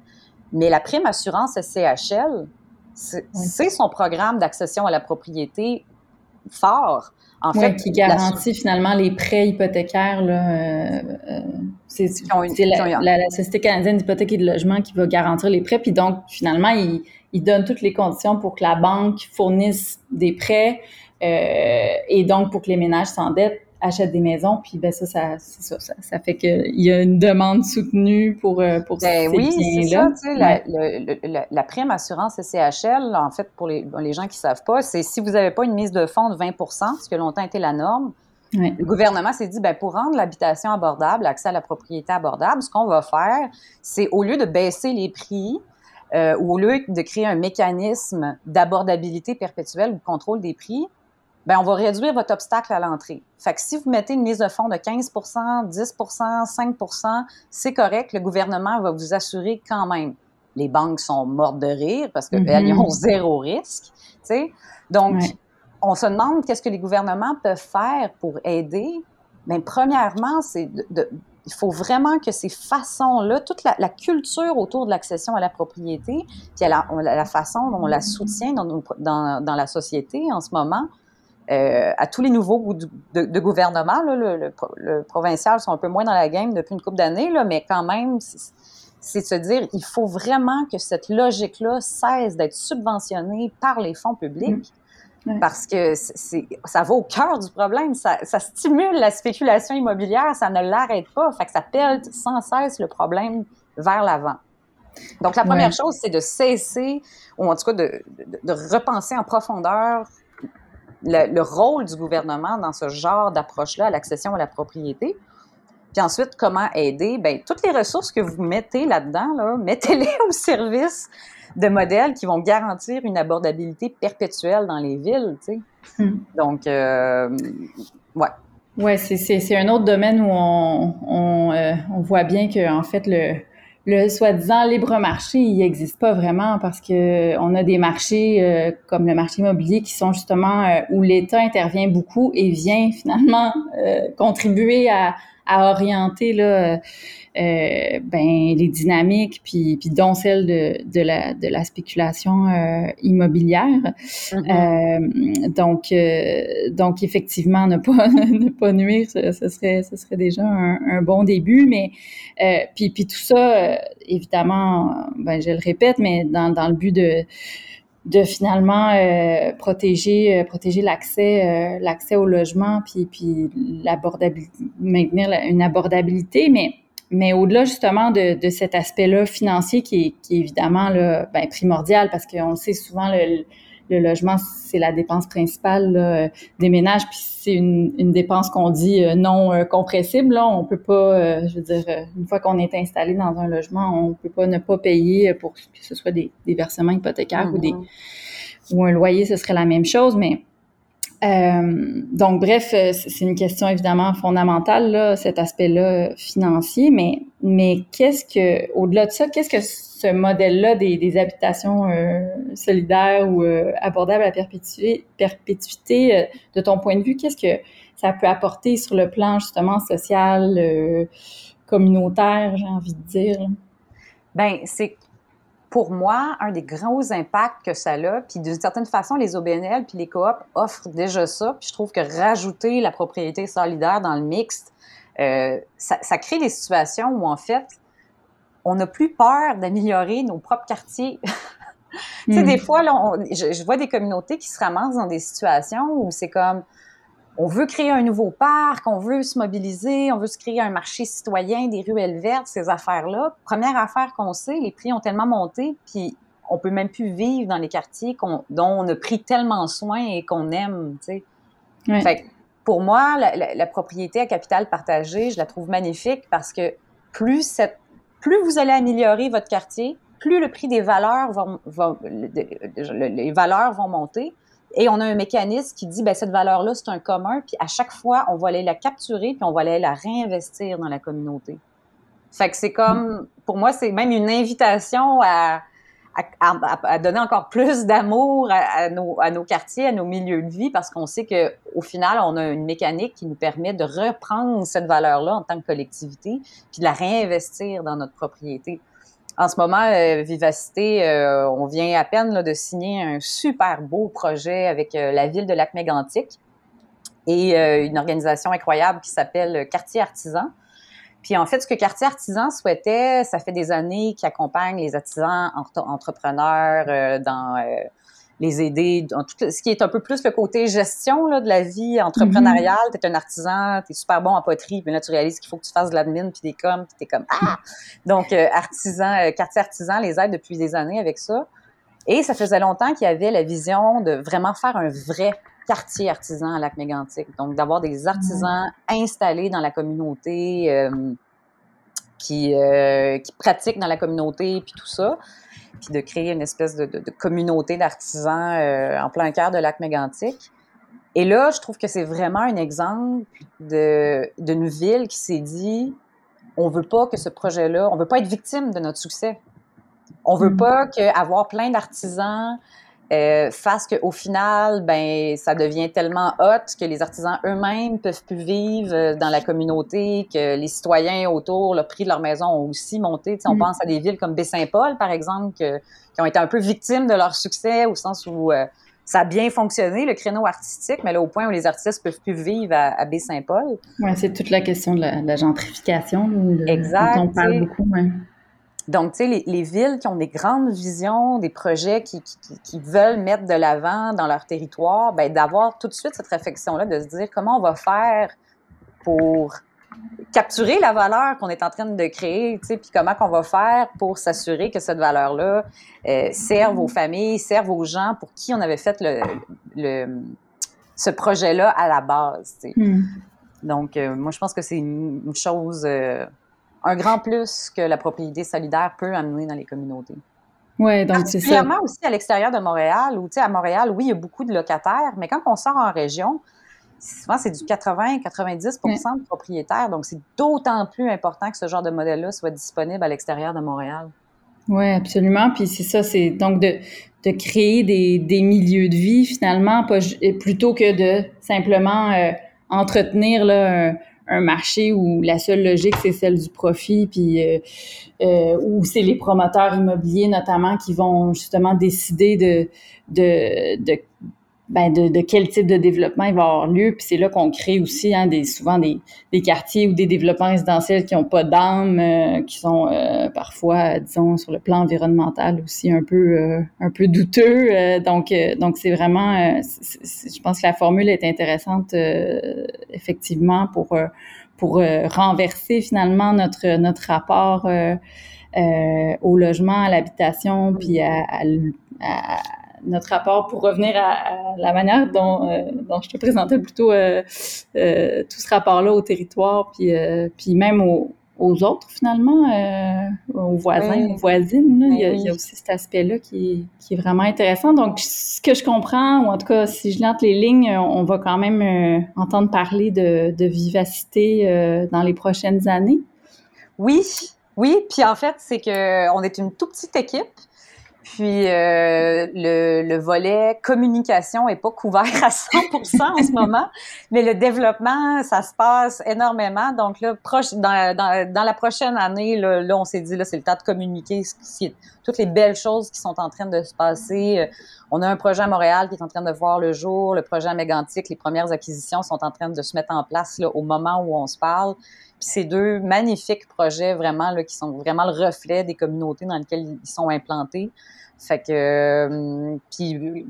Mais la prime assurance SCHL, c'est son programme d'accession à la propriété fort. En fait, qui garantit finalement les prêts hypothécaires. Là, euh, c'est la, Société canadienne d'hypothèque et de logement qui va garantir les prêts. Puis donc, finalement, il, il donne toutes les conditions pour que la banque fournisse des prêts euh, et donc pour que les ménages s'endettent achètent des maisons, puis ben ça, ça, ça, ça, fait qu'il y a une demande soutenue pour, euh, pour ben, ces oui, c'est ça, tu sais, la, la, prime assurance CHL, en fait, pour les, les gens qui ne savent pas, c'est si vous n'avez pas une mise de fonds de 20% ce qui a longtemps été la norme, Le gouvernement s'est dit, ben, pour rendre l'habitation abordable, l'accès à la propriété abordable, ce qu'on va faire, c'est au lieu de baisser les prix, euh, ou au lieu de créer un mécanisme d'abordabilité perpétuelle ou de contrôle des prix, ben on va réduire votre obstacle à l'entrée. Fait que si vous mettez une mise de fonds de 15% 10% 5% c'est correct, le gouvernement va vous assurer quand même. Les banques sont mortes de rire parce qu'elles mm-hmm. ont zéro risque, tu sais. Donc, on se demande qu'est-ce que les gouvernements peuvent faire pour aider. Bien, premièrement, c'est de, il faut vraiment que ces façons-là, toute la, culture autour de l'accession à la propriété, puis la, la, façon dont on la soutient dans, dans, dans la société en ce moment, euh, à tous les nouveaux de, de gouvernement. le, le, provincial sont un peu moins dans la game depuis une couple d'années, mais quand même, c'est de se dire il faut vraiment que cette logique-là cesse d'être subventionnée par les fonds publics. Mmh. Parce que ça va au cœur du problème. Ça, stimule la spéculation immobilière, ça ne l'arrête pas. Fait que ça pèle sans cesse le problème vers l'avant. Donc, la première chose, c'est de cesser, ou en tout cas de, de repenser en profondeur le, rôle du gouvernement dans ce genre d'approche-là à l'accession à la propriété. Puis ensuite, comment aider? Bien, toutes les ressources que vous mettez là-dedans, là, mettez-les au service de modèles qui vont garantir une abordabilité perpétuelle dans les villes, tu sais. Hmm. Donc, euh, ouais. Ouais, c'est un autre domaine où on, on, euh, on voit bien que, en fait, le, le soi-disant libre marché, il n'existe pas vraiment parce que on a des marchés euh, comme le marché immobilier qui sont justement euh, où l'État intervient beaucoup et vient finalement euh, contribuer à, à orienter là, euh, ben, les dynamiques, puis, puis dont celle de, de, la, de la spéculation euh, immobilière. Mm-hmm. Euh, donc, donc, effectivement, ne pas, ne pas nuire, ce, serait, ce serait déjà un, un bon début. Mais puis, puis tout ça, évidemment, ben, je le répète, mais dans, dans le but de de finalement euh, protéger euh, protéger l'accès euh, l'accès au logement puis puis l'abordabilité maintenir une abordabilité. Mais mais au-delà justement de, de cet aspect-là financier qui est, qui est évidemment là, ben, primordial parce qu'on sait souvent le, le logement, c'est la dépense principale des ménages, puis c'est une, une, dépense qu'on dit euh, non euh, compressible. Là. On peut pas, euh, je veux dire, une fois qu'on est installé dans un logement, on peut pas ne pas payer pour que ce soit des, des versements hypothécaires ou des mm-hmm. ou un loyer, ce serait la même chose, mais euh, donc, bref, euh, c'est une question évidemment fondamentale, là, cet aspect-là financier, mais, mais qu'est-ce que, au-delà de ça, qu'est-ce que ce modèle-là des, habitations euh, solidaires ou euh, abordables à perpétuité, perpétuité de ton point de vue, qu'est-ce que ça peut apporter sur le plan justement social, communautaire, j'ai envie de dire? Ben, c'est pour moi, un des grands impacts que ça a, puis d'une certaine façon, les OBNL puis les coops offrent déjà ça, puis je trouve que rajouter la propriété solidaire dans le mixte, euh, ça, crée des situations où, en fait, on n'a plus peur d'améliorer nos propres quartiers. tu sais, des hmm. fois, là, je, je, vois des communautés qui se ramassent dans des situations où c'est comme on veut créer un nouveau parc, on veut se mobiliser, on veut se créer un marché citoyen, des ruelles vertes, ces affaires-là. Première affaire qu'on sait, les prix ont tellement monté, puis on peut même plus vivre dans les quartiers dont on a pris tellement soin et qu'on aime, tu sais. Fait pour moi, la, propriété à capital partagé, je la trouve magnifique parce que plus cette, plus vous allez améliorer votre quartier, plus le prix des valeurs va, les valeurs vont monter, et on a un mécanisme qui dit, ben cette valeur-là, c'est un commun, puis à chaque fois, on va aller la capturer, puis on va aller la réinvestir dans la communauté. Fait que c'est comme, pour moi, c'est même une invitation à, à, donner encore plus d'amour à, nos, quartiers, à nos milieux de vie, parce qu'on sait que au final, on a une mécanique qui nous permet de reprendre cette valeur-là en tant que collectivité, puis de la réinvestir dans notre propriété. En ce moment, euh, Vivacité, euh, on vient à peine de signer un super beau projet avec euh, la ville de Lac-Mégantic et une organisation incroyable qui s'appelle Quartier Artisan. Puis en fait, ce que Quartier Artisan souhaitait, ça fait des années qu'il accompagne les artisans entrepreneurs dans les aider dans tout ce qui est un peu plus le côté gestion là, de la vie entrepreneuriale. Mm-hmm. Tu es un artisan, tu es super bon en poterie, mais là, tu réalises qu'il faut que tu fasses de l'admin puis des coms, puis tu es comme Ah! Donc, euh, artisan, euh, quartier artisan les aide depuis des années avec ça. Et ça faisait longtemps qu'il y avait la vision de vraiment faire un vrai quartier artisan à Lac-Mégantic. Donc, d'avoir des artisans installés dans la communauté, euh, qui, qui pratiquent dans la communauté, puis tout ça puis de créer une espèce de, communauté d'artisans euh, en plein cœur de lac mégantic. Et là, je trouve que c'est vraiment un exemple d'une ville qui s'est dit on veut pas que ce projet-là, on veut pas être victime de notre succès. On veut mm. pas qu'avoir plein d'artisans euh, fasse qu'au final, ben, ça devient tellement hot que les artisans eux-mêmes peuvent plus vivre euh, dans la communauté, que les citoyens autour, le prix de leur maison ont aussi monté. on mm. pense à des villes comme Baie-Saint-Paul, par exemple, qui ont été un peu victimes de leur succès au sens où euh, ça a bien fonctionné, le créneau artistique, mais là, au point où les artistes peuvent plus vivre à, Baie-Saint-Paul. Oui, c'est toute la question de la, gentrification. exact. on parle beaucoup. Donc, tu sais, les, villes qui ont des grandes visions, des projets qui, qui, veulent mettre de l'avant dans leur territoire, ben, d'avoir tout de suite cette réflexion-là, de se dire comment on va faire pour capturer la valeur qu'on est en train de créer, tu sais, puis comment qu'on va faire pour s'assurer que cette valeur-là euh, serve aux familles, serve aux gens pour qui on avait fait le, le ce projet-là à la base. Tu sais. Hmm. Donc, euh, moi, je pense que c'est une, chose... Euh, un grand plus que la propriété solidaire peut amener dans les communautés. Oui, donc c'est ça. aussi à l'extérieur de Montréal, où, tu sais, à Montréal, oui, il y a beaucoup de locataires, mais quand on sort en région, souvent, c'est du 80-90 de propriétaires. Donc, c'est d'autant plus important que ce genre de modèle-là soit disponible à l'extérieur de Montréal. Oui, absolument. Puis c'est ça, c'est donc de, de créer des, des, milieux de vie, finalement, pas, plutôt que de simplement euh, entretenir là, un, un marché où la seule logique c'est celle du profit puis euh, euh, où c'est les promoteurs immobiliers notamment qui vont justement décider de de, de ben de, de, quel type de développement il va avoir lieu. Puis c'est là qu'on crée aussi hein, des, souvent des, des, quartiers ou des développements résidentiels qui n'ont pas d'âme, euh, qui sont euh, parfois, disons, sur le plan environnemental aussi un peu euh, un peu douteux. donc donc c'est vraiment, je pense que la formule est intéressante effectivement pour pour renverser finalement notre notre rapport au logement, à l'habitation, puis à, à notre rapport pour revenir à, la manière dont, euh, dont, je te présentais plutôt euh, euh, tout ce rapport-là au territoire, puis, puis même au, aux autres, finalement, aux voisins, aux voisines. Il, y a, aussi cet aspect-là qui, est vraiment intéressant. Donc, ce que je comprends, ou en tout cas, si je lente les lignes, on va quand même entendre parler de, de vivacité dans les prochaines années. Oui, oui. Puis en fait, c'est qu'on est une toute petite équipe. Puis euh, le, le, volet communication est pas couvert à 100% en ce moment, mais le développement, ça se passe énormément. Donc là, proche, dans, dans, dans la prochaine année, là, là on s'est dit là, c'est le temps de communiquer toutes les belles choses qui sont en train de se passer. Euh, on a un projet à Montréal qui est en train de voir le jour, le projet à Mégantic, les premières acquisitions sont en train de se mettre en place au moment où on se parle. Puis ces deux magnifiques projets vraiment là, qui sont vraiment le reflet des communautés dans lesquelles ils sont implantés. Fait que euh, puis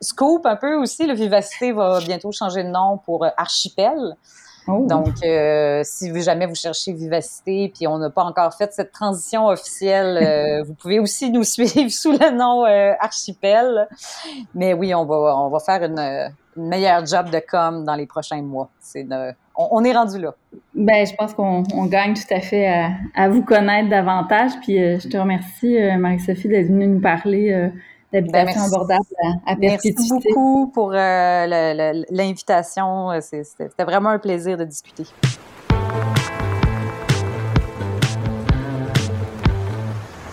Scoop un peu aussi, le Vivacité va bientôt changer de nom pour euh, Archipel. Oh. Donc, euh, si jamais vous cherchez Vivacité, puis on n'a pas encore fait cette transition officielle, euh, vous pouvez aussi nous suivre sous le nom euh, Archipel. Mais oui, on va, on va faire une, meilleure job de com dans les prochains mois. C'est on, est rendu là. Ben, je pense qu'on gagne tout à fait à, vous connaître davantage. Puis je te remercie, Marie-Sophie, d'être venue nous parler d'habitation ben, abordable à, Merci beaucoup pour euh, l'invitation. C'était vraiment un plaisir de discuter.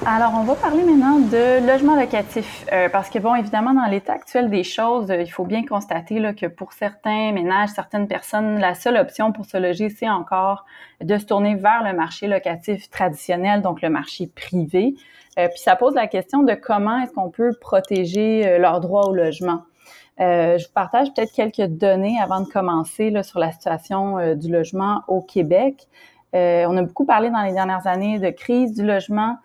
Alors, on va parler maintenant de logement locatif, euh, parce que, bon, évidemment, dans l'état actuel des choses, il faut bien constater là, que pour certains ménages, certaines personnes, la seule option pour se loger, c'est encore de se tourner vers le marché locatif traditionnel, donc le marché privé. Euh, puis ça pose la question de comment est-ce qu'on peut protéger euh, leur droit au logement. Euh, je vous partage peut-être quelques données avant de commencer là, sur la situation du logement au Québec. on a beaucoup parlé dans les dernières années de crise du logement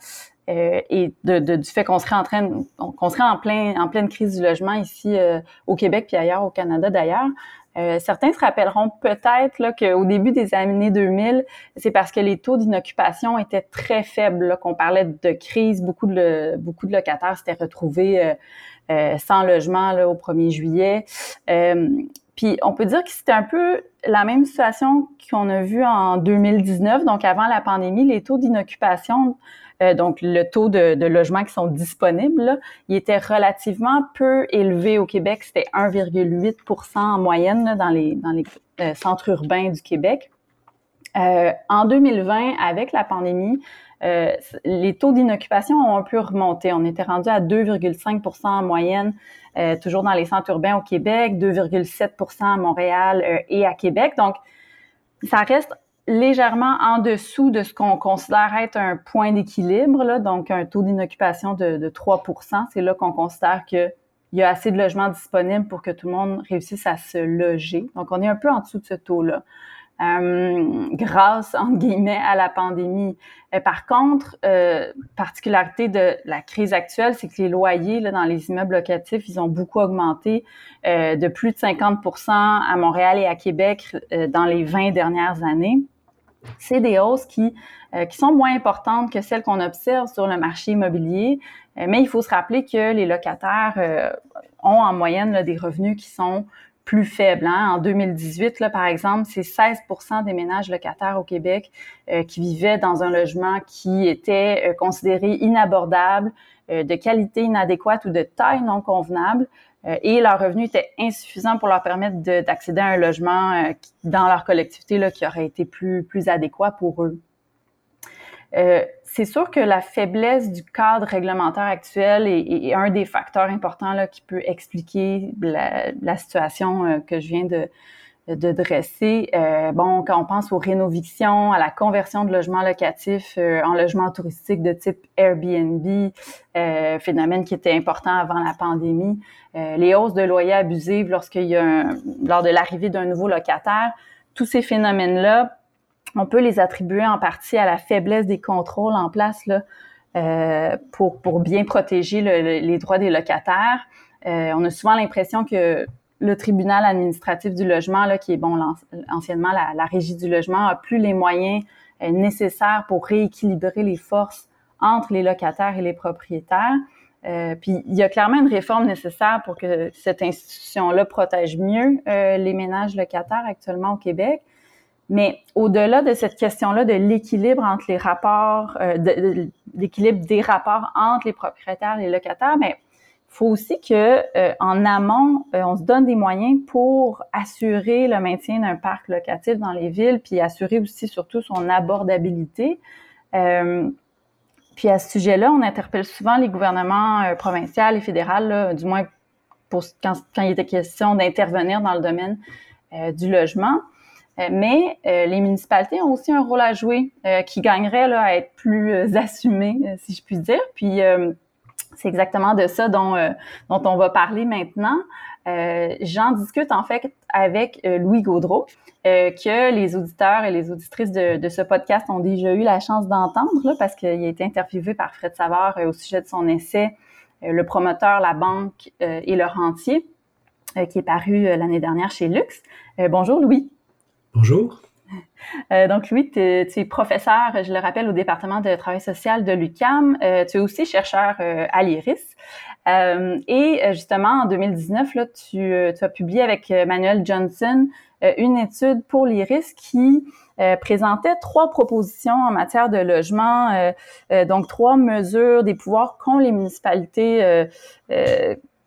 et de, du fait qu'on serait en train, qu'on serait en plein, en pleine crise du logement ici au Québec puis ailleurs au Canada d'ailleurs. Euh, certains se rappelleront peut-être qu'au début des années 2000, c'est parce que les taux d'inoccupation étaient très faibles qu'on parlait de crise. Beaucoup de, beaucoup de locataires s'étaient retrouvés euh, euh, sans logement là, au 1er juillet. puis on peut dire que c'était un peu la même situation qu'on a vu en 2019, donc avant la pandémie, les taux d'inoccupation euh, donc le taux de, logements qui sont disponibles, il était relativement peu élevé au Québec. C'était 1,8% en moyenne dans les, euh, centres urbains du Québec. Euh, en 2020, avec la pandémie, les taux d'inoccupation ont un peu remonté. On était rendu à 2,5% en moyenne, toujours dans les centres urbains au Québec, 2,7% à Montréal et à Québec. Donc, ça reste légèrement en dessous de ce qu'on considère être un point d'équilibre, donc un taux d'inoccupation de, de 3 C'est là qu'on considère qu'il y a assez de logements disponibles pour que tout le monde réussisse à se loger. Donc, on est un peu en dessous de ce taux-là. Euh, grâce, entre guillemets, à la pandémie. Euh, par contre, euh, particularité de la crise actuelle, c'est que les loyers là, dans les immeubles locatifs, ils ont beaucoup augmenté euh, de plus de 50% à Montréal et à Québec euh, dans les 20 dernières années c'est des hausses qui, qui sont moins importantes que celles qu'on observe sur le marché immobilier. Mais il faut se rappeler que les locataires ont en moyenne des revenus qui sont plus faibles. Hein. En 2018, là, par exemple, c'est 16 des ménages locataires au Québec qui vivaient dans un logement qui était considéré inabordable, de qualité inadéquate ou de taille non convenable. Euh, et leur revenu était insuffisant pour leur permettre d'accéder à un logement euh, dans leur collectivité là, qui aurait été plus, plus adéquat pour eux. Euh, c'est sûr que la faiblesse du cadre réglementaire actuel est, un des facteurs importants là, qui peut expliquer la, la situation euh, que je viens de, de dresser. Euh, bon, quand on pense aux rénovations, à la conversion de logements locatifs euh, en logements touristiques de type Airbnb, euh, phénomène qui était important avant la pandémie, euh, les hausses de loyers abusives lorsqu'il y a un, lors de l'arrivée d'un nouveau locataire, tous ces phénomènes-là, on peut les attribuer en partie à la faiblesse des contrôles en place là, euh, pour, pour bien protéger les droits des locataires. on a souvent l'impression que le tribunal administratif du logement, là, qui est bon anciennement la, la, régie du logement, a plus les moyens euh, nécessaires pour rééquilibrer les forces entre les locataires et les propriétaires. Euh, puis il y a clairement une réforme nécessaire pour que cette institution-là protège mieux euh, les ménages locataires actuellement au Québec. Mais au-delà de cette question-là de l'équilibre entre les rapports, euh, de, l'équilibre des rapports entre les propriétaires et les locataires, mais il faut aussi que euh, en amont, euh, on se donne des moyens pour assurer le maintien d'un parc locatif dans les villes, puis assurer aussi surtout son abordabilité. Euh, puis à ce sujet-là, on interpelle souvent les gouvernements euh, provinciaux et fédéraux, du moins pour quand, quand, il était question d'intervenir dans le domaine euh, du logement. Mais les municipalités ont aussi un rôle à jouer qui gagnerait là, à être plus assumé, si je puis dire. Puis c'est exactement de ça dont, euh, dont on va parler maintenant. Euh, J'en discute en fait avec euh, Louis Gaudreau, euh, que les auditeurs et les auditrices de, de, ce podcast ont déjà eu la chance d'entendre, parce qu'il a été interviewé par Fred Savard au sujet de son essai Le promoteur, la banque et le rentier, qui est paru l'année dernière chez Lux. bonjour Louis. Bonjour. Euh, donc, Louis, tu es, professeur, je le rappelle, au département de travail social de l'UCAM. Euh, tu es aussi chercheur euh, à l'IRIS. et justement, en 2019, là, tu, as publié avec Manuel Johnson une étude pour l'IRIS qui présentait trois propositions en matière de logement, donc trois mesures des pouvoirs qu'ont les municipalités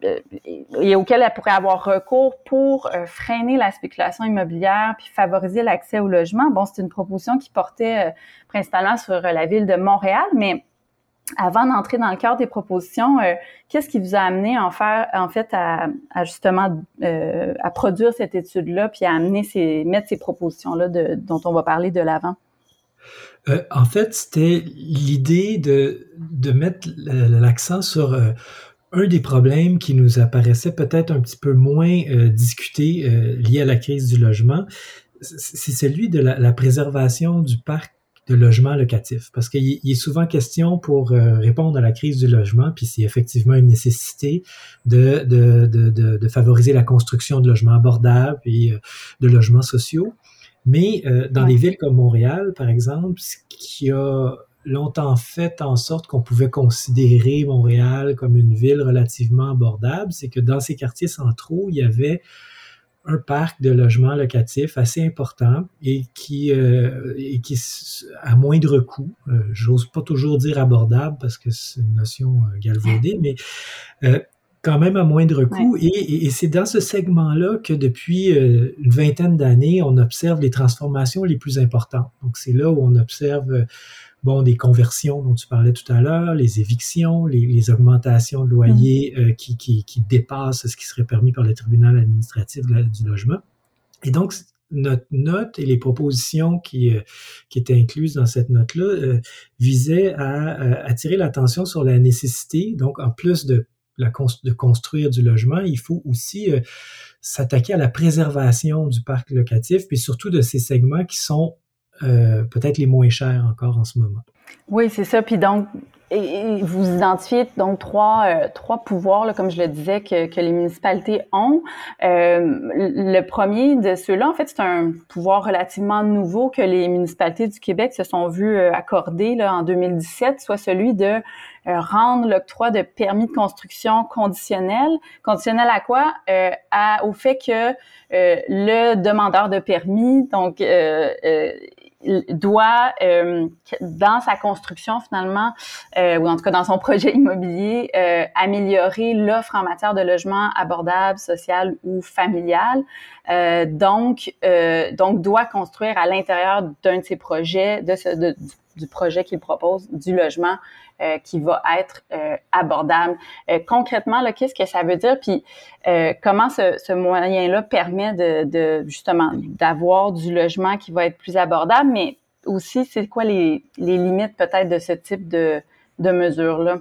et auquel elle pourrait avoir recours pour euh, freiner la spéculation immobilière puis favoriser l'accès au logement. Bon, c'est une proposition qui portait euh, principalement sur la ville de Montréal, mais avant d'entrer dans le cadre des propositions, qu'est-ce qui vous a amené en faire, en fait, à, justement à produire cette étude-là, puis à amener ces, mettre ces propositions-là dont on va parler de l'avant? en fait, c'était l'idée de, de mettre l'accent sur un des problèmes qui nous apparaissait peut-être un petit peu moins euh, discuté euh, lié à la crise du logement, c'est celui de la, préservation du parc de logement locatif. Parce qu'il est souvent question pour euh, répondre à la crise du logement, puis c'est effectivement une nécessité de, de, de, de, favoriser la construction de logements abordables et de logements sociaux. Mais dans des villes comme Montréal, par exemple, ce qui a longtemps fait en sorte qu'on pouvait considérer Montréal comme une ville relativement abordable, c'est que dans ces quartiers centraux, il y avait un parc de logements locatifs assez important et qui, euh, et qui à moindre coût, euh, j'ose pas toujours dire abordable parce que c'est une notion euh, galvaudée, mais euh, quand même à moindre coût. Et, et, c'est dans ce segment-là que depuis une vingtaine d'années, on observe les transformations les plus importantes. Donc c'est là où on observe bon, des conversions dont tu parlais tout à l'heure, les évictions, les, augmentations de loyers mm. euh, qui, qui, qui, dépassent ce qui serait permis par le tribunal administratif du logement. Et donc, notre note et les propositions qui, euh, qui étaient incluses dans cette note-là euh, visaient à attirer l'attention sur la nécessité, donc en plus de, la, de construire du logement, il faut aussi s'attaquer à la préservation du parc locatif, puis surtout de ces segments qui sont euh, peut-être les moins chers encore en ce moment. Oui, c'est ça. Puis donc, vous identifiez donc trois, euh, trois pouvoirs, là, comme je le disais, que, les municipalités ont. Euh, le premier de ceux-là, en fait, c'est un pouvoir relativement nouveau que les municipalités du Québec se sont vues accorder là, en 2017, soit celui de rendre l'octroi de permis de construction conditionnel. Conditionnel à quoi? au fait que le demandeur de permis, donc doit, euh, dans sa construction finalement, euh, ou en tout cas dans son projet immobilier, euh, améliorer l'offre en matière de logement abordable, social ou familial. donc, donc doit construire à l'intérieur d'un de ses projets, de, ce, du projet qu'il propose, du logement euh, qui va être euh, abordable. Euh, concrètement, qu'est-ce que ça veut dire? Puis comment ce, moyen-là permet de, justement d'avoir du logement qui va être plus abordable, mais aussi c'est quoi les, limites peut-être de ce type de, de mesures-là?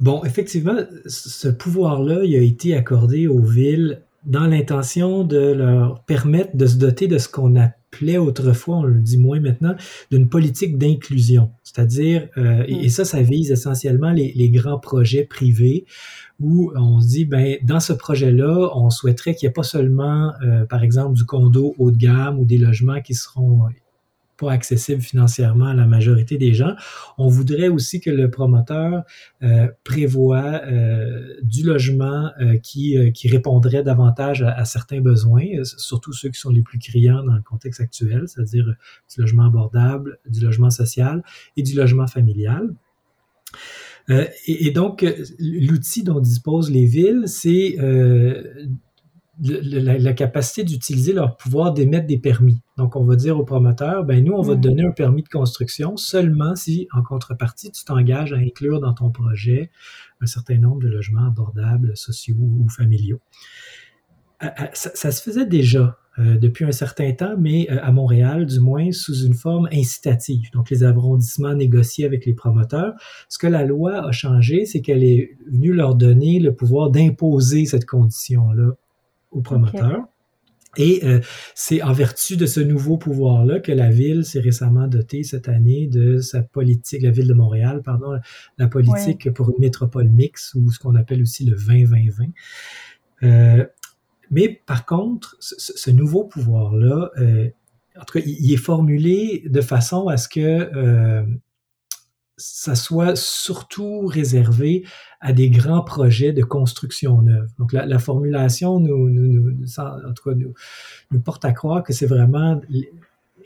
bon, effectivement, ce pouvoir-là, il a été accordé aux villes dans l'intention de leur permettre de se doter de ce qu'on a plaît autrefois, on le dit moins maintenant, d'une politique d'inclusion. C'est-à-dire, euh, et, ça, ça vise essentiellement les, les, grands projets privés où on se dit, ben, dans ce projet-là, on souhaiterait qu'il n'y ait pas seulement, euh, par exemple, du condo haut de gamme ou des logements qui seront accessible financièrement à la majorité des gens. On voudrait aussi que le promoteur euh, prévoit euh, du logement euh, qui, euh, qui répondrait davantage à, certains besoins, surtout ceux qui sont les plus criants dans le contexte actuel, c'est-à-dire du logement abordable, du logement social et du logement familial. Et, et, donc, l'outil dont disposent les villes, c'est la, capacité d'utiliser leur pouvoir d'émettre des permis. Donc, on va dire au promoteur, ben nous, on va te mm. donner un permis de construction seulement si, en contrepartie, tu t'engages à inclure dans ton projet un certain nombre de logements abordables, sociaux ou familiaux. Ça, se faisait déjà euh, depuis un certain temps, mais euh, à Montréal, du moins, sous une forme incitative. Donc, les arrondissements négociés avec les promoteurs. Ce que la loi a changé, c'est qu'elle est venue leur donner le pouvoir d'imposer cette condition-là aux promoteurs. Et euh, c'est en vertu de ce nouveau pouvoir-là que la ville s'est récemment dotée cette année de sa politique, la ville de Montréal, pardon, la politique pour une métropole mixte ou ce qu'on appelle aussi le 20-20-20. Euh, mais par contre, ce, nouveau pouvoir-là, euh, en tout cas, il, est formulé de façon à ce que ça soit surtout réservé à des grands projets de construction neuve. Donc, la, formulation nous, nous, porte à croire que c'est vraiment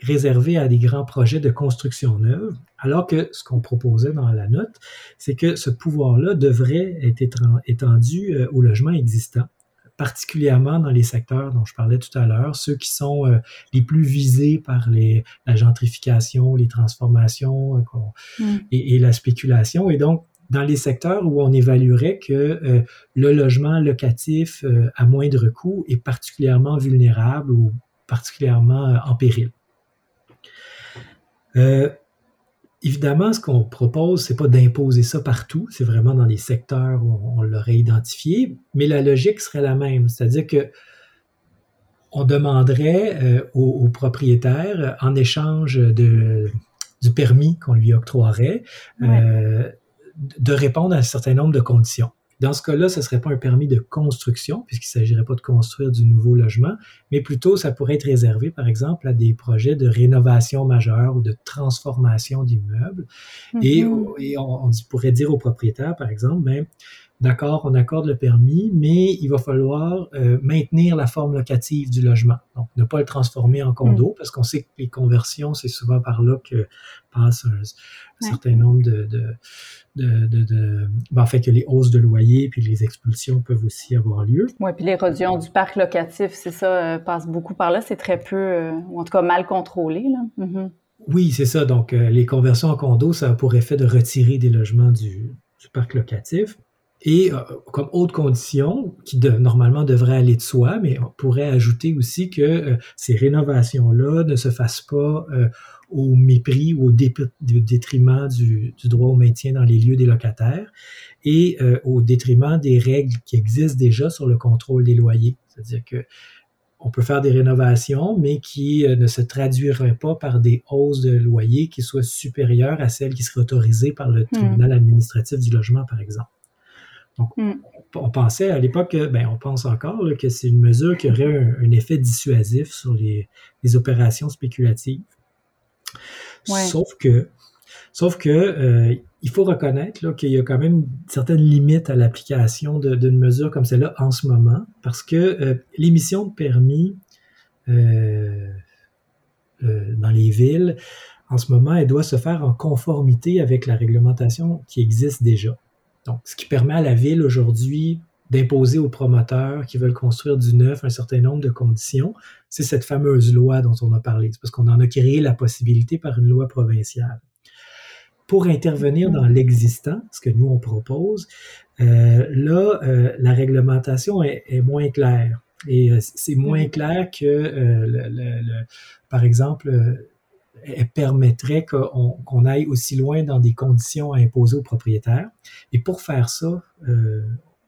réservé à des grands projets de construction neuve, alors que ce qu'on proposait dans la note, c'est que ce pouvoir-là devrait être étendu euh, au logement existant particulièrement dans les secteurs dont je parlais tout à l'heure, ceux qui sont euh, les plus visés par les, la gentrification, les transformations euh, mm. et, la spéculation. Et donc, dans les secteurs où on évaluerait que euh, le logement locatif à moindre coût est particulièrement vulnérable ou particulièrement en péril. Évidemment, ce qu'on propose, c'est pas d'imposer ça partout, c'est vraiment dans les secteurs où on, l'aurait identifié, mais la logique serait la même, c'est-à-dire que on demanderait euh, au, propriétaire, en échange de, du permis qu'on lui octroierait, euh, de répondre à un certain nombre de conditions. Dans ce cas-là, ce ne serait pas un permis de construction, puisqu'il ne s'agirait pas de construire du nouveau logement, mais plutôt ça pourrait être réservé, par exemple, à des projets de rénovation majeure ou de transformation d'immeubles. Et, mm-hmm. on, pourrait dire au propriétaire, par exemple, ben, d'accord, on accorde le permis, mais il va falloir euh, maintenir la forme locative du logement. Donc, ne pas le transformer en condo, mm. parce qu'on sait que les conversions, c'est souvent par là que passe un, certain nombre de, de, de, ben, en fait, que les hausses de loyer puis les expulsions peuvent aussi avoir lieu. Oui, puis l'érosion du parc locatif, c'est ça, euh, passe beaucoup par là. C'est très peu, euh, ou en tout cas mal contrôlé. Là. Mm-hmm. Oui, c'est ça. Donc, les conversions en condo, ça a pour effet de retirer des logements du, du parc locatif. Et euh, comme autre condition, qui normalement devrait aller de soi, mais on pourrait ajouter aussi que euh, ces rénovations-là ne se fassent pas euh, au mépris ou au détriment du, droit au maintien dans les lieux des locataires et au détriment des règles qui existent déjà sur le contrôle des loyers. C'est-à-dire que on peut faire des rénovations, mais qui ne se traduiraient pas par des hausses de loyers qui soient supérieures à celles qui seraient autorisées par le hmm. tribunal administratif du logement, par exemple. Donc, mm. on pensait à l'époque, ben, on pense encore que c'est une mesure qui aurait un, effet dissuasif sur les, opérations spéculatives. Sauf que, sauf que euh, il faut reconnaître qu'il y a quand même certaines limites à l'application d'une mesure comme celle-là en ce moment, parce que euh, l'émission de permis euh, dans les villes, en ce moment, elle doit se faire en conformité avec la réglementation qui existe déjà. Donc, ce qui permet à la ville aujourd'hui d'imposer aux promoteurs qui veulent construire du neuf un certain nombre de conditions, c'est cette fameuse loi dont on a parlé. C'est parce qu'on en a créé la possibilité par une loi provinciale. Pour intervenir dans l'existant, ce que nous on propose, euh, là, euh, la réglementation est, moins claire. Et euh, c'est moins clair que, le, par exemple, elle permettrait qu'on aille aussi loin dans des conditions à imposer aux propriétaires. Et pour faire ça, euh,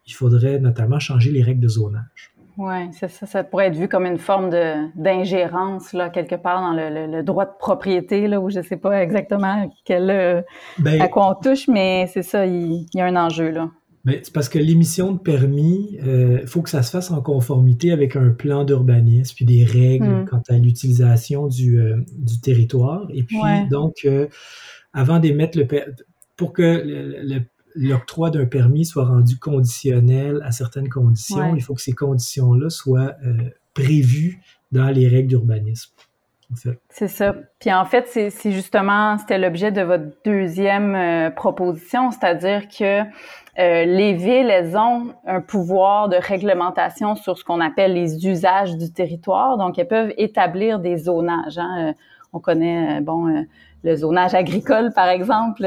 il faudrait notamment changer les règles de zonage. Oui, ça, ça pourrait être vu comme une forme d'ingérence, là, quelque part dans le, droit de propriété, là, où je ne sais pas exactement quel, euh, ben à quoi on touche, mais c'est ça, il, y a un enjeu, là. Mais c'est parce que l'émission de permis, il euh, faut que ça se fasse en conformité avec un plan d'urbanisme, puis des règles hmm. quant à l'utilisation du, euh, du, territoire. Et puis, donc, euh, avant d'émettre le pour que l'octroi d'un permis soit rendu conditionnel à certaines conditions, il faut que ces conditions-là soient prévues dans les règles d'urbanisme. C'est ça. Puis en fait, c'est justement, c'était l'objet de votre deuxième euh, proposition, c'est-à-dire que euh, les villes, elles ont un pouvoir de réglementation sur ce qu'on appelle les usages du territoire. Donc, elles peuvent établir des zonages. Hein. Euh, on connaît, bon, le zonage agricole, par exemple,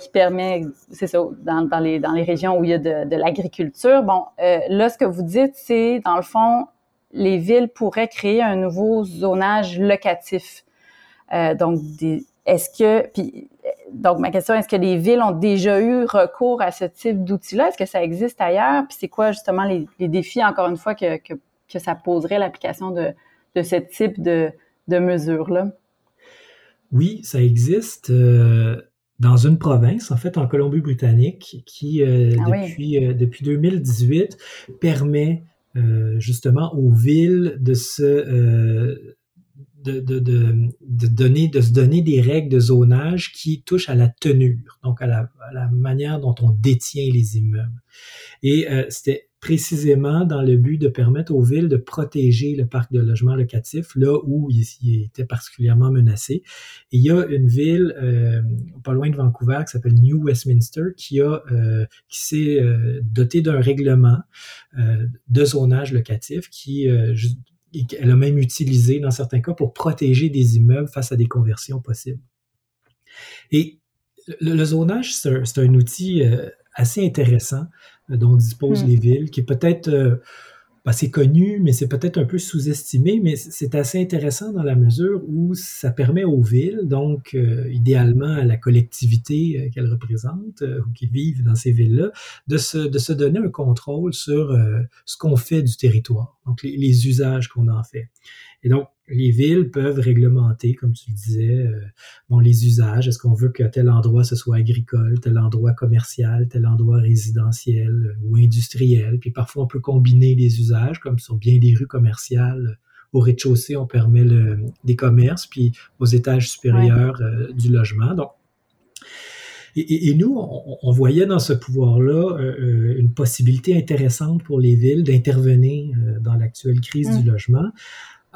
qui permet, c'est ça, dans, dans, les, dans les régions où il y a de, de l'agriculture. Bon, là, ce que vous dites, c'est, dans le fond, les villes pourraient créer un nouveau zonage locatif. Euh, donc, est-ce que, puis, donc ma question, est-ce que les villes ont déjà eu recours à ce type d'outil-là? Est-ce que ça existe ailleurs? Puis c'est quoi justement les, défis, encore une fois, que, que, que ça poserait l'application de, de ce type de, de mesures-là? Oui, ça existe. Euh, dans une province, en fait, en Colombie-Britannique, qui, euh, ah depuis, depuis 2018, permet justement aux villes de se euh, de, de, donner, de se donner des règles de zonage qui touchent à la tenure, donc à la, à la manière dont on détient les immeubles. Et euh, c'était précisément dans le but de permettre aux villes de protéger le parc de logements locatifs là où il, était particulièrement menacé. Il y a une ville euh, pas loin de Vancouver qui s'appelle New Westminster qui euh, qui s'est euh, dotée d'un règlement de zonage locatif qui elle a même utilisé dans certains cas pour protéger des immeubles face à des conversions possibles. Et le, zonage, c'est un, outil assez intéressant dont disposent hmm. les villes, qui est peut-être euh, assez connu, mais c'est peut-être un peu sous-estimé, mais c'est assez intéressant dans la mesure où ça permet aux villes, donc euh, idéalement à la collectivité qu'elles représentent ou qui vivent dans ces villes-là, de se, de se donner un contrôle sur ce qu'on fait du territoire, donc les usages qu'on en fait. Et donc, les villes peuvent réglementer, comme tu le disais, euh, bon, les usages. Est-ce qu'on veut que tel endroit ce soit agricole, tel endroit commercial, tel endroit résidentiel euh, ou industriel? Puis parfois, on peut combiner les usages, comme sur bien des rues commerciales. Au rez-de-chaussée, on permet le, des commerces, puis aux étages supérieurs euh, du logement. Donc, et, nous, on, voyait dans ce pouvoir-là une possibilité intéressante pour les villes d'intervenir dans l'actuelle crise du mm. logement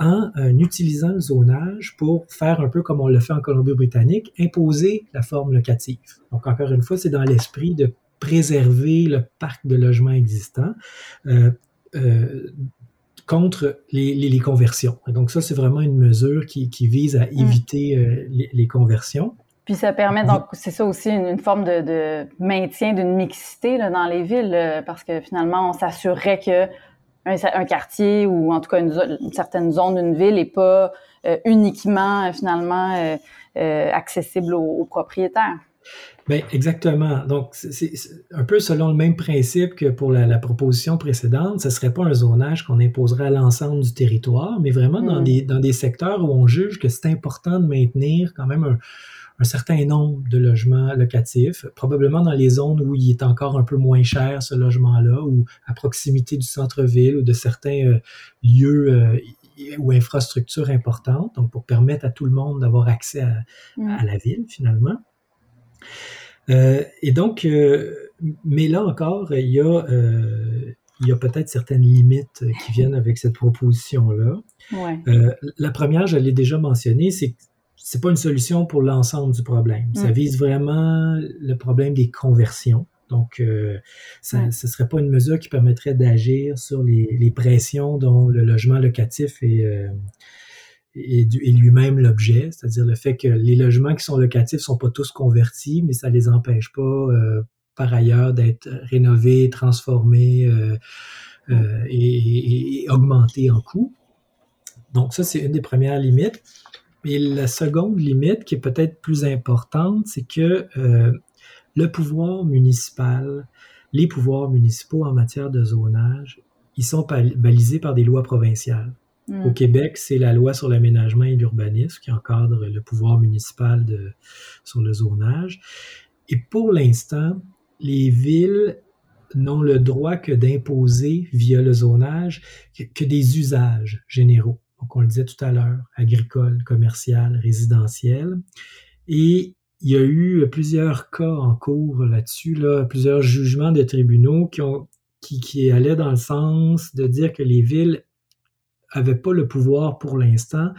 en euh, utilisant le zonage pour faire un peu comme on le fait en Colombie-Britannique, imposer la forme locative. Donc, encore une fois, c'est dans l'esprit de préserver le parc de logements existants euh, euh, contre les, conversions. donc, ça, c'est vraiment une mesure qui, vise à mm. éviter les, conversions. Puis ça permet donc, c'est ça aussi, une, forme de, maintien d'une mixité dans les villes, parce que finalement, on s'assurerait que un, quartier ou en tout cas une, certaine zone d'une ville n'est pas euh, uniquement euh, finalement euh, accessible aux, propriétaires. Bien, exactement. Donc, c'est un peu selon le même principe que pour la, proposition précédente. Ce ne serait pas un zonage qu'on imposerait à l'ensemble du territoire, mais vraiment dans, mm. des, dans des secteurs où on juge que c'est important de maintenir quand même un, un certain nombre de logements locatifs, probablement dans les zones où il est encore un peu moins cher ce logement-là, ou à proximité du centre-ville ou de certains euh, lieux euh, ou infrastructures importantes, donc pour permettre à tout le monde d'avoir accès à, la ville finalement. Euh, et donc, mais là encore, il y a, il y a peut-être certaines limites qui viennent avec cette proposition-là. la première, je l'ai déjà mentionné, c'est c'est pas une solution pour l'ensemble du problème. Ça vise vraiment le problème des conversions. Donc, euh, ça ne serait pas une mesure qui permettrait d'agir sur les, pressions dont le logement locatif est, euh, lui-même l'objet, c'est-à-dire le fait que les logements qui sont locatifs sont pas tous convertis, mais ça les empêche pas euh, par ailleurs d'être rénovés, transformés et, et augmentés en coût. Donc, ça, c'est une des premières limites. Mais la seconde limite, qui est peut-être plus importante, c'est que euh, le pouvoir municipal, les pouvoirs municipaux en matière de zonage, ils sont balisés par des lois provinciales. Hmm. Au Québec, c'est la loi sur l'aménagement et l'urbanisme qui encadre le pouvoir municipal sur le zonage. Et pour l'instant, les villes n'ont le droit que d'imposer via le zonage que, des usages généraux. Donc, on le disait tout à l'heure, agricole, commercial, résidentiel. Et il y a eu plusieurs cas en cours là-dessus, là, plusieurs jugements de tribunaux qui, qui allaient dans le sens de dire que les villes n'avaient pas le pouvoir pour l'instant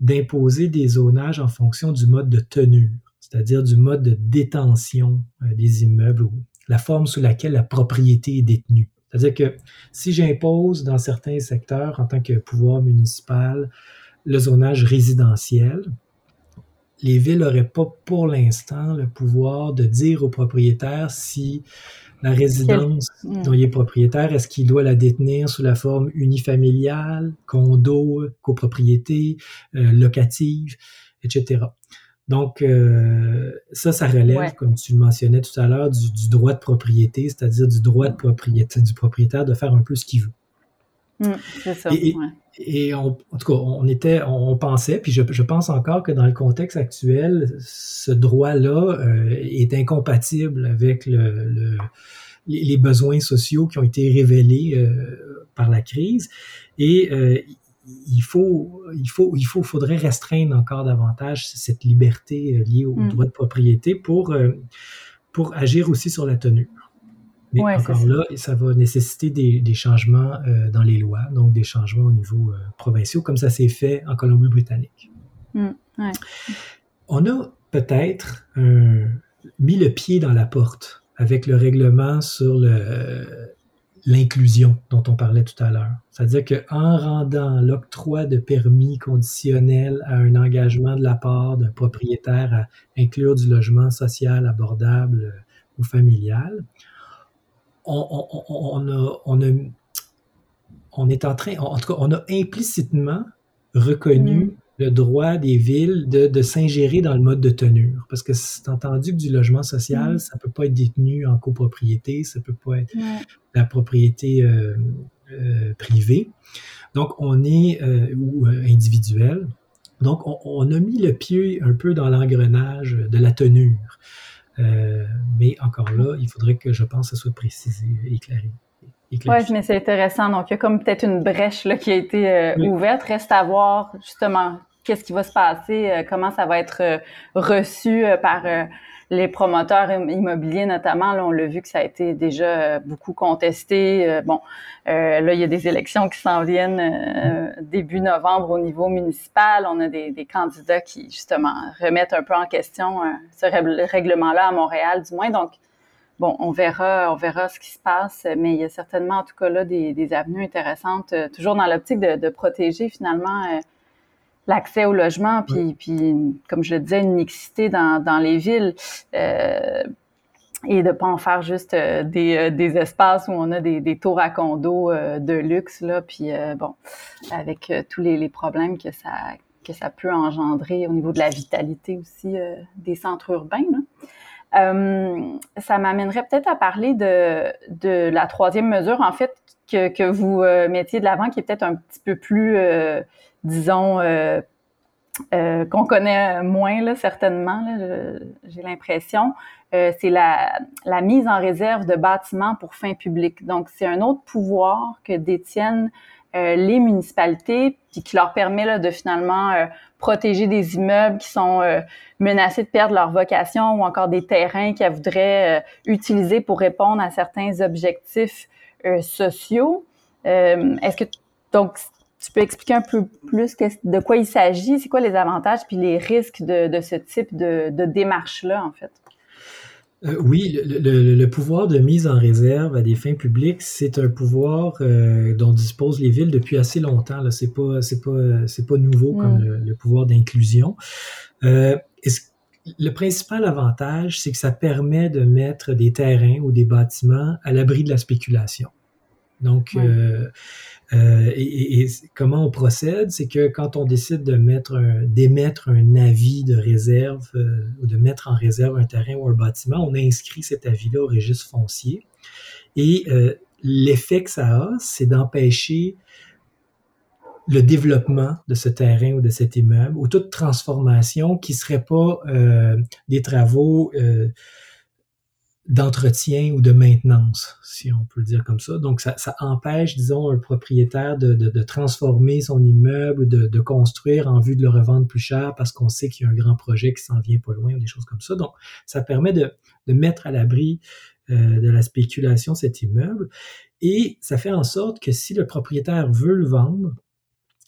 d'imposer des zonages en fonction du mode de tenue, c'est-à-dire du mode de détention euh, des immeubles ou la forme sous laquelle la propriété est détenue. C'est-à-dire que si j'impose dans certains secteurs en tant que pouvoir municipal le zonage résidentiel, les villes n'auraient pas pour l'instant le pouvoir de dire aux propriétaires si la résidence hmm. dont il est propriétaire, est-ce qu'il doit la détenir sous la forme unifamiliale, condo, copropriété, euh, locative, etc. Donc, euh, ça, ça relève, comme tu le mentionnais tout à l'heure, du, droit de propriété, c'est-à-dire du droit de propriété, du propriétaire de faire un peu ce qu'il veut. Hmm, c'est ça. Et, en tout cas, on était, on pensait, puis je, pense encore que dans le contexte actuel, ce droit-là euh, est incompatible avec le, les besoins sociaux qui ont été révélés euh, par la crise. Et il faut, il faut, il faut, faudrait restreindre encore davantage cette liberté liée au mm. droit de propriété pour, pour agir aussi sur la tenue. Mais encore là, ça va nécessiter des, changements euh, dans les lois, donc des changements au niveau euh, provincial, comme ça s'est fait en Colombie-Britannique. Mmh, On a peut-être mis le pied dans la porte avec le règlement sur l'inclusion dont on parlait tout à l'heure. C'est-à-dire qu'en rendant l'octroi de permis conditionnel à un engagement de la part d'un propriétaire à inclure du logement social abordable euh, ou familial, on, est en train, en tout cas, on a implicitement reconnu mm. Le droit des villes de, s'ingérer dans le mode de tenure. Parce que c'est entendu que du logement social, mm. ça ne peut pas être détenu en copropriété, ça ne peut pas être la propriété euh, euh, privée. Donc, on est, euh, ou individuel. Donc, on, on, a mis le pied un peu dans l'engrenage de la tenure. Mais encore là, il faudrait que je pense que ce soit précisé, éclairé. Oui, mais c'est intéressant. Donc, il y a comme peut-être une brèche là, qui a été euh, ouverte. Reste à voir justement qu'est-ce qui va se passer, euh, comment ça va être reçu par les promoteurs immobiliers notamment, là, on l'a vu que ça a été déjà euh, beaucoup contesté. Euh, bon, euh, là, il y a des élections qui s'en viennent début novembre au niveau municipal. On a des, candidats qui, justement, remettent un peu en question ce règlement-là à Montréal, du moins. Donc, bon, on verra, on verra ce qui se passe, mais il y a certainement, en tout cas, là, des, avenues intéressantes, toujours dans l'optique de, protéger, finalement, l'accès au logement, puis, puis, comme je le disais, une mixité dans, dans les villes. Euh, et de pas en faire juste euh, des, euh, des, espaces où on a des, des tours à condos de luxe, là, puis bon, avec tous les, les, problèmes que ça, que ça peut engendrer au niveau de la vitalité aussi des centres urbains. ça m'amènerait peut-être à parler de, de la troisième mesure, en fait, que, que vous mettiez de l'avant, qui est peut-être un petit peu plus disons, euh, euh, qu'on connaît moins, là, certainement, j'ai l'impression, euh, c'est la, la, mise en réserve de bâtiments pour fin publique. Donc, c'est un autre pouvoir que détiennent les municipalités, puis qui leur permet là, de finalement protéger des immeubles qui sont menacés de perdre leur vocation ou encore des terrains qu'elles voudraient utiliser pour répondre à certains objectifs sociaux. Est-ce que donc tu peux expliquer un peu plus de quoi il s'agit, c'est quoi les avantages puis les risques de, ce type de, démarche-là, en fait? Euh, oui, le, pouvoir de mise en réserve à des fins publiques, c'est un pouvoir euh, dont disposent les villes depuis assez longtemps. Ce n'est pas, pas, pas nouveau comme mm. le, pouvoir d'inclusion. Euh, le principal avantage, c'est que ça permet de mettre des terrains ou des bâtiments à l'abri de la spéculation. Donc, euh, et, comment on procède, c'est que quand on décide de mettre d'émettre un avis de réserve euh, ou de mettre en réserve un terrain ou un bâtiment, on inscrit cet avis-là au registre foncier. Et euh, l'effet que ça a, c'est d'empêcher le développement de ce terrain ou de cet immeuble ou toute transformation qui serait pas des travaux d'entretien ou de maintenance, si on peut le dire comme ça. Donc, ça, empêche, disons, un propriétaire de, transformer son immeuble, de, de, construire en vue de le revendre plus cher parce qu'on sait qu'il y a un grand projet qui s'en vient pas loin ou des choses comme ça. Donc, ça permet de, mettre à l'abri euh, de la spéculation cet immeuble. Et ça fait en sorte que si le propriétaire veut le vendre,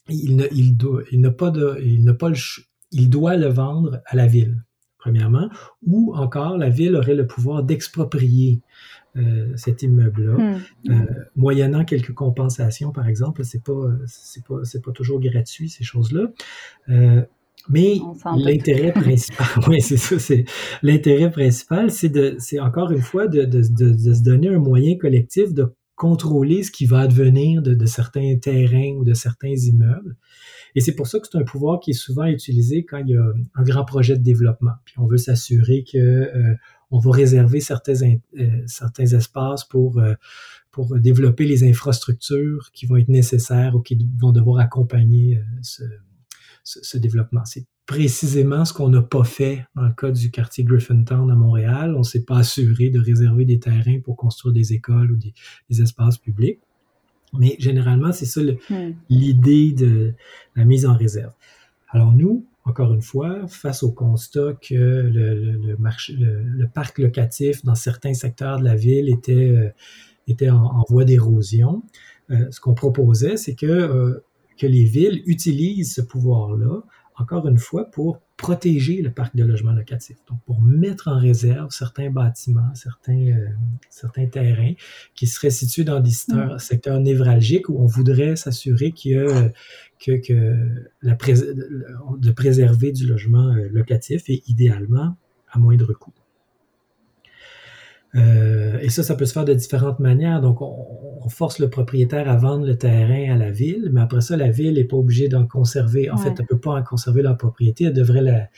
il ne, il il n'a pas n'a il doit le vendre à la ville premièrement, ou encore la ville aurait le pouvoir d'exproprier euh, cet immeuble-là, hmm. euh, moyennant quelques compensations, par exemple. C'est pas, c'est pas, c'est pas toujours gratuit ces choses-là. Euh, mais l'intérêt principal, oui, c'est ça, c'est l'intérêt principal, c'est de, c'est encore une fois de, de, de, se donner un moyen collectif de contrôler ce qui va advenir de, de certains terrains ou de certains immeubles. Et c'est pour ça que c'est un pouvoir qui est souvent utilisé quand il y a un grand projet de développement. Puis on veut s'assurer que euh, on va réserver certains, euh, certains espaces pour, euh, pour développer les infrastructures qui vont être nécessaires ou qui vont devoir accompagner ce, ce, développement. C'est précisément ce qu'on n'a pas fait dans le cas du quartier Griffintown à Montréal. On ne s'est pas assuré de réserver des terrains pour construire des écoles ou des, des espaces publics. Mais généralement, c'est ça hmm. l'idée de la mise en réserve. Alors nous, encore une fois, face au constat que le, marché, le, parc locatif dans certains secteurs de la ville était, euh, était en, voie d'érosion, euh, ce qu'on proposait, c'est que, euh, que les villes utilisent ce pouvoir-là encore une fois, pour protéger le parc de logements locatifs. Donc, pour mettre en réserve certains bâtiments, certains, euh, certains terrains qui seraient situés dans des mm. secteurs, névralgiques où on voudrait s'assurer qu'il y a que, que la de préserver du logement euh, locatif et idéalement à moindre coût. Euh, et ça, ça peut se faire de différentes manières. Donc, on, force le propriétaire à vendre le terrain à la ville, mais après ça, la ville n'est pas obligée d'en conserver. En fait, elle ne peut pas en conserver la propriété. Elle devrait la,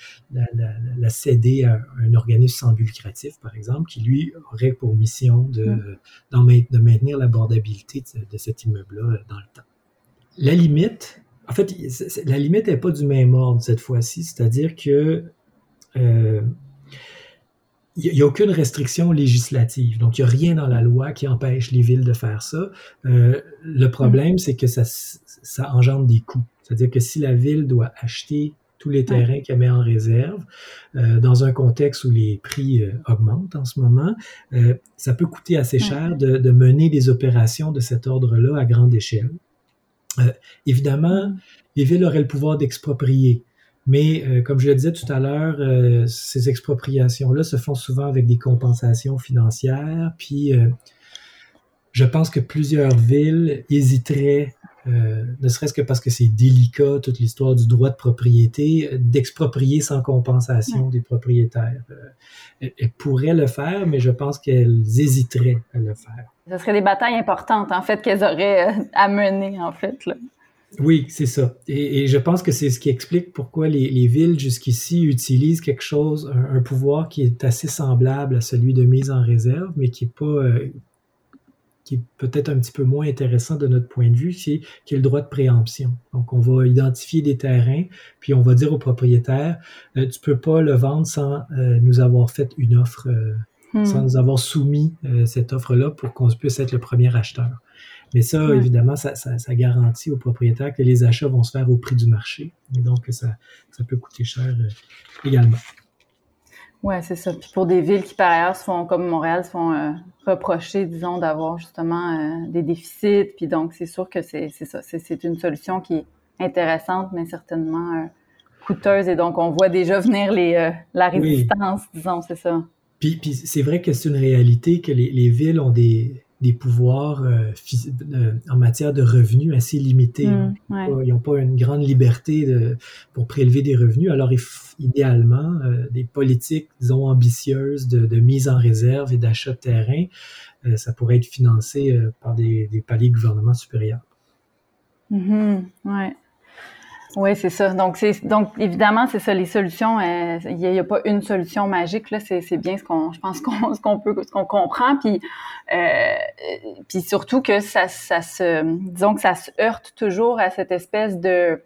la, céder à un organisme sans but lucratif, par exemple, qui lui aurait pour mission de, de maintenir l'abordabilité de, de cet immeuble-là dans le temps. La limite, en fait, la limite n'est pas du même ordre cette fois-ci, c'est-à-dire que euh, il n'y a aucune restriction législative. Donc, il n'y a rien dans la loi qui empêche les villes de faire ça. Euh, le problème, mm. c'est que ça, ça engendre des coûts. C'est-à-dire que si la ville doit acheter tous les terrains qu'elle met en réserve, euh, dans un contexte où les prix euh, augmentent en ce moment, euh, ça peut coûter assez cher de, de, mener des opérations de cet ordre-là à grande échelle. Euh, évidemment, mm. les villes auraient le pouvoir d'exproprier. Mais euh, comme je le disais tout à l'heure, euh, ces expropriations-là se font souvent avec des compensations financières. Puis euh, je pense que plusieurs villes hésiteraient, ne serait-ce que parce que c'est délicat, toute l'histoire du droit de propriété, d'exproprier sans compensation des propriétaires. elles, pourraient le faire, mais je pense qu'elles hésiteraient à le faire. Ce serait des batailles importantes, en fait, qu'elles auraient à mener, en fait. Là. Oui, c'est ça. Et, je pense que c'est ce qui explique pourquoi les, villes jusqu'ici utilisent quelque chose, un, pouvoir qui est assez semblable à celui de mise en réserve, mais qui est pas, euh, qui est peut-être un petit peu moins intéressant de notre point de vue, c'est qui est le droit de préemption. Donc, on va identifier des terrains, puis on va dire au propriétaire, euh, tu peux pas le vendre sans euh, nous avoir fait une offre, sans hmm. nous avoir soumis cette offre-là pour qu'on puisse être le premier acheteur. Mais ça, évidemment, ça, garantit aux propriétaires que les achats vont se faire au prix du marché. Et donc, ça, ça peut coûter cher euh, également. Oui, c'est ça. Puis pour des villes qui, par ailleurs, font, comme Montréal, se font euh, reprocher, disons, d'avoir justement euh, des déficits. Puis donc, c'est sûr que c'est ça. C'est une solution qui est intéressante, mais certainement coûteuse. Et donc, on voit déjà venir les, la résistance, disons, c'est ça. Puis, puis c'est vrai que c'est une réalité que les villes ont des, des pouvoirs euh, euh, en matière de revenus assez limités. Mmh, ils n'ont pas une grande liberté de, pour prélever des revenus. Alors, idéalement, euh, des politiques, disons, ambitieuses de, de, mise en réserve et d'achat de terrain, ça pourrait être financé par des, des paliers gouvernements supérieurs. Mmh, ouais. Oui, c'est ça. Donc, c'est donc évidemment, c'est ça, les solutions. Euh, il n'y a, pas une solution magique. Là, c'est, bien ce qu'on, je pense qu'on, ce qu'on peut, ce qu'on comprend. Puis, euh, puis surtout que ça, ça se, disons que ça se heurte toujours à cette espèce de,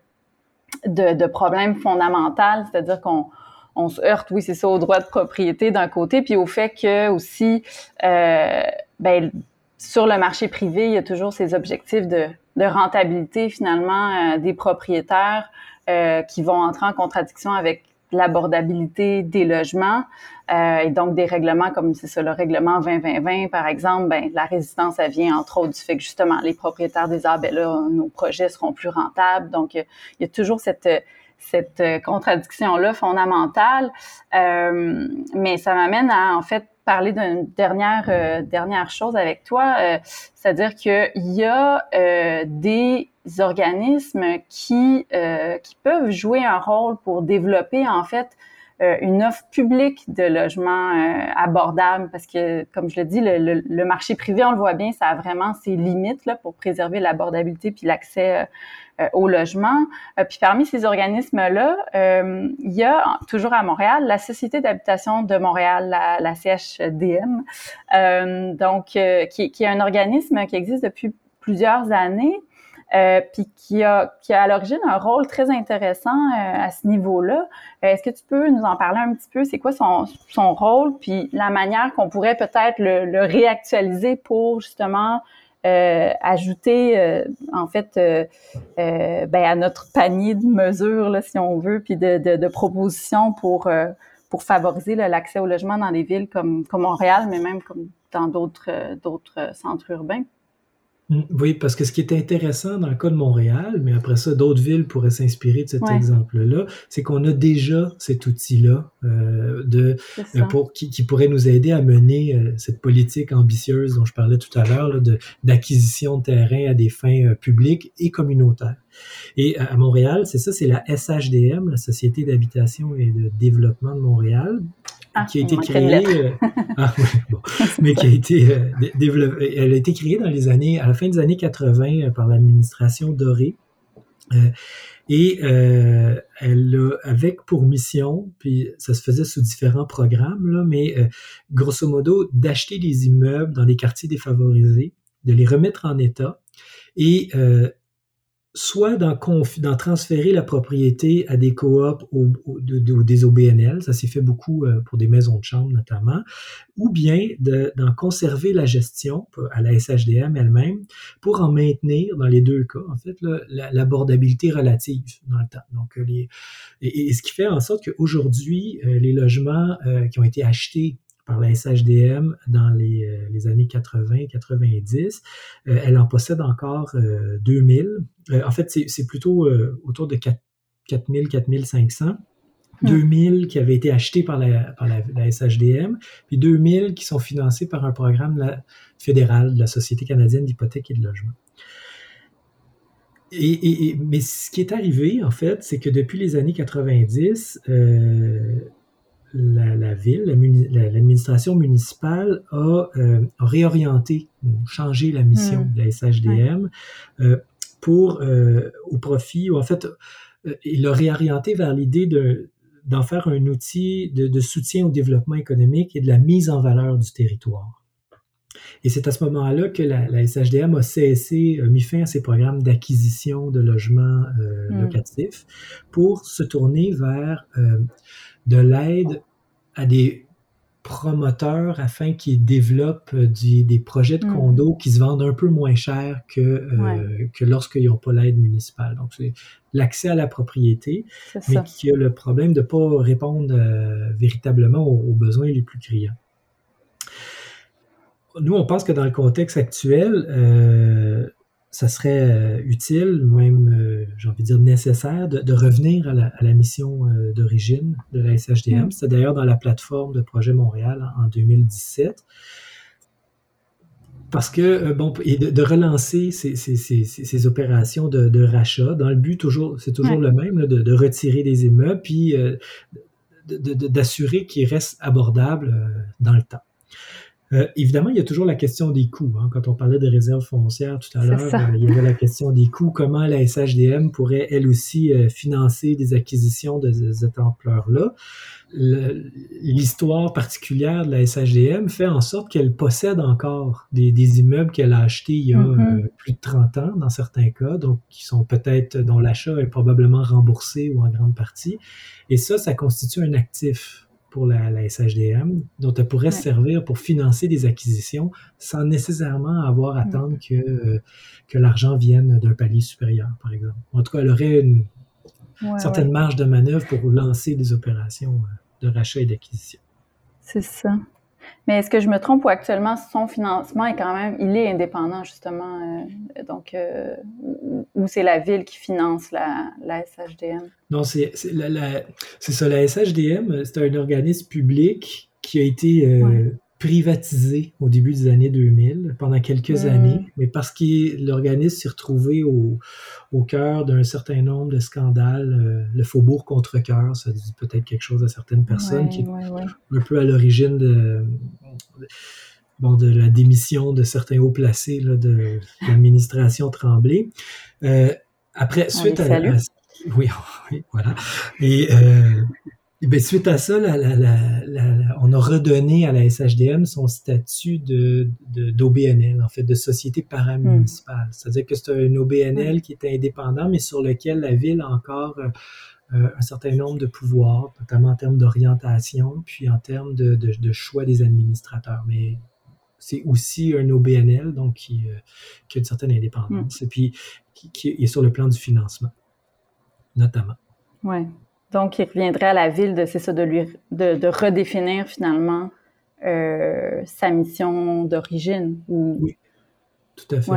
de, de problème fondamental, c'est-à-dire qu'on on se heurte, oui, c'est ça, au droit de propriété d'un côté, puis au fait que aussi, euh, ben, sur le marché privé, il y a toujours ces objectifs de, de rentabilité finalement euh, des propriétaires euh, qui vont entrer en contradiction avec l'abordabilité des logements euh, et donc des règlements comme c'est ça le règlement 2020 par exemple ben la résistance elle vient entre autres du fait que justement les propriétaires des arbres ben là nos projets seront plus rentables. Donc il y a toujours cette cette contradiction là fondamentale. Euh, mais ça m'amène à en fait parler d'une dernière euh, dernière chose avec toi, euh, c'est-à-dire qu'il y a euh, des organismes qui qui peuvent jouer un rôle pour développer en fait une offre publique de logements abordables parce que, comme je le dis, le, le, marché privé, on le voit bien, ça a vraiment ses limites là, pour préserver l'abordabilité puis l'accès euh, au logement. Euh, puis parmi ces organismes-là, euh, il y a toujours à Montréal la Société d'habitation de Montréal, la, la CHDM, donc qui, qui, est un organisme qui existe depuis plusieurs années. Euh, puis qui a, qui a à l'origine un rôle très intéressant à ce niveau-là. Est-ce que tu peux nous en parler un petit peu? C'est quoi son, son rôle? Puis la manière qu'on pourrait peut-être le, le, réactualiser pour justement euh, ajouter euh, en fait euh, ben, à notre panier de mesures, là, si on veut, puis de, de, de propositions pour pour favoriser l'accès au logement dans des villes comme, comme Montréal, mais même comme dans d'autres d'autres centres urbains. Oui, parce que ce qui est intéressant dans le cas de Montréal, mais après ça, d'autres villes pourraient s'inspirer de cet exemple-là, c'est qu'on a déjà cet outil-là euh, de euh, pour qui, qui, pourrait nous aider à mener euh, cette politique ambitieuse dont je parlais tout à l'heure, d'acquisition de, terrain à des fins publiques et communautaires. Et à Montréal, c'est ça, c'est la SHDM, la Société d'habitation et de développement de Montréal, ah, qui a été créée, euh, ah, bon, mais qui a été euh, développée, elle a été créée dans les années, à la fin des années 80 euh, par l'administration Doré. et elle a avec pour mission, puis ça se faisait sous différents programmes, là, mais grosso modo, d'acheter des immeubles dans les quartiers défavorisés, de les remettre en état et soit d'en, transférer la propriété à des coops ou, des OBNL, ça s'est fait beaucoup euh, pour des maisons de chambre notamment, ou bien d'en conserver la gestion à la SHDM elle-même pour en maintenir dans les deux cas, en fait, l'abordabilité relative dans le temps. Donc, euh, les, et, ce qui fait en sorte qu'aujourd'hui, euh, les logements qui ont été achetés par la SHDM dans les, euh, les années 80-90. Euh, elle en possède encore 2000. Euh, en fait, c'est plutôt autour de 4000, 4500. 2000 qui avaient été achetés par la, par la, SHDM, puis 2000 qui sont financés par un programme fédéral de la Société canadienne d'hypothèque et de logement. Et, mais ce qui est arrivé, en fait, c'est que depuis les années 90, la, ville, l'administration municipale a, euh, réorienté ou changé la mission hmm. de la SHDM euh, pour, euh, au profit, ou en fait, il l'a réorienté vers l'idée d'en faire un outil de, soutien au développement économique et de la mise en valeur du territoire. Et c'est à ce moment-là que la, SHDM a cessé, a mis fin à ses programmes d'acquisition de logements hmm. locatifs pour se tourner vers de l'aide à des promoteurs afin qu'ils développent euh, des projets de mm. condos qui se vendent un peu moins cher que, euh, que lorsqu'ils n'ont pas l'aide municipale. Donc, c'est l'accès à la propriété, mais qui a le problème de ne pas répondre euh, véritablement aux, besoins les plus criants. Nous, on pense que dans le contexte actuel, ça serait euh, utile, même, euh, j'ai envie de dire nécessaire, de, revenir à la, mission euh, d'origine de la SHDM. Mm. C'est d'ailleurs dans la plateforme de Projet Montréal en, 2017. Parce que, bon, et de, relancer ces, opérations de, rachat dans le but, toujours, c'est toujours le même, de, retirer des immeubles, puis d'assurer qu'ils restent abordables dans le temps. Euh, évidemment, il y a toujours la question des coûts. Hein. Quand on parlait de réserves foncières tout à l'heure, euh, il y avait la question des coûts. Comment la SHDM pourrait, elle aussi, euh, financer des acquisitions de, cette ampleur-là? L'histoire particulière de la SHDM fait en sorte qu'elle possède encore des, immeubles qu'elle a achetés il y a mm-hmm. plus de 30 ans, dans certains cas, donc qui sont peut-être, dont l'achat est probablement remboursé ou en grande partie. Et ça, ça constitue un actif pour la, SHDM, dont elle pourrait servir pour financer des acquisitions sans nécessairement avoir à attendre que, euh, que l'argent vienne d'un palier supérieur, par exemple. En tout cas, elle aurait une certaine marge de manœuvre pour lancer des opérations euh, de rachat et d'acquisition. C'est ça. Mais est-ce que je me trompe ou actuellement son financement est quand même, il est indépendant justement, euh, donc euh, ou c'est la ville qui finance la, la SHDM? Non, c'est ça. La SHDM, c'est un organisme public qui a été euh, privatisé au début des années 2000, pendant quelques années, mais parce que l'organisme s'est retrouvé au, au cœur d'un certain nombre de scandales, euh, le faubourg contre cœur, ça dit peut-être quelque chose à certaines personnes, qui est un peu à l'origine de, bon, de la démission de certains hauts placés là, de, l'administration Tremblay. Euh, après, suite à, à, oui, oui, voilà. Et euh, et bien, suite à ça, on a redonné à la SHDM son statut de, d'OBNL, en fait, de société paramunicipale. Hmm. C'est-à-dire que c'est un OBNL qui est indépendant, mais sur lequel la ville a encore euh, euh, un certain nombre de pouvoirs, notamment en termes d'orientation, puis en termes de, choix des administrateurs. Mais c'est aussi un OBNL, donc qui, euh, qui, a une certaine indépendance, hmm. et puis qui, qui, est sur le plan du financement, notamment. Ouais. Donc, il reviendrait à la ville de, c'est ça, de lui, de, redéfinir finalement euh, sa mission d'origine. Oui, tout à fait.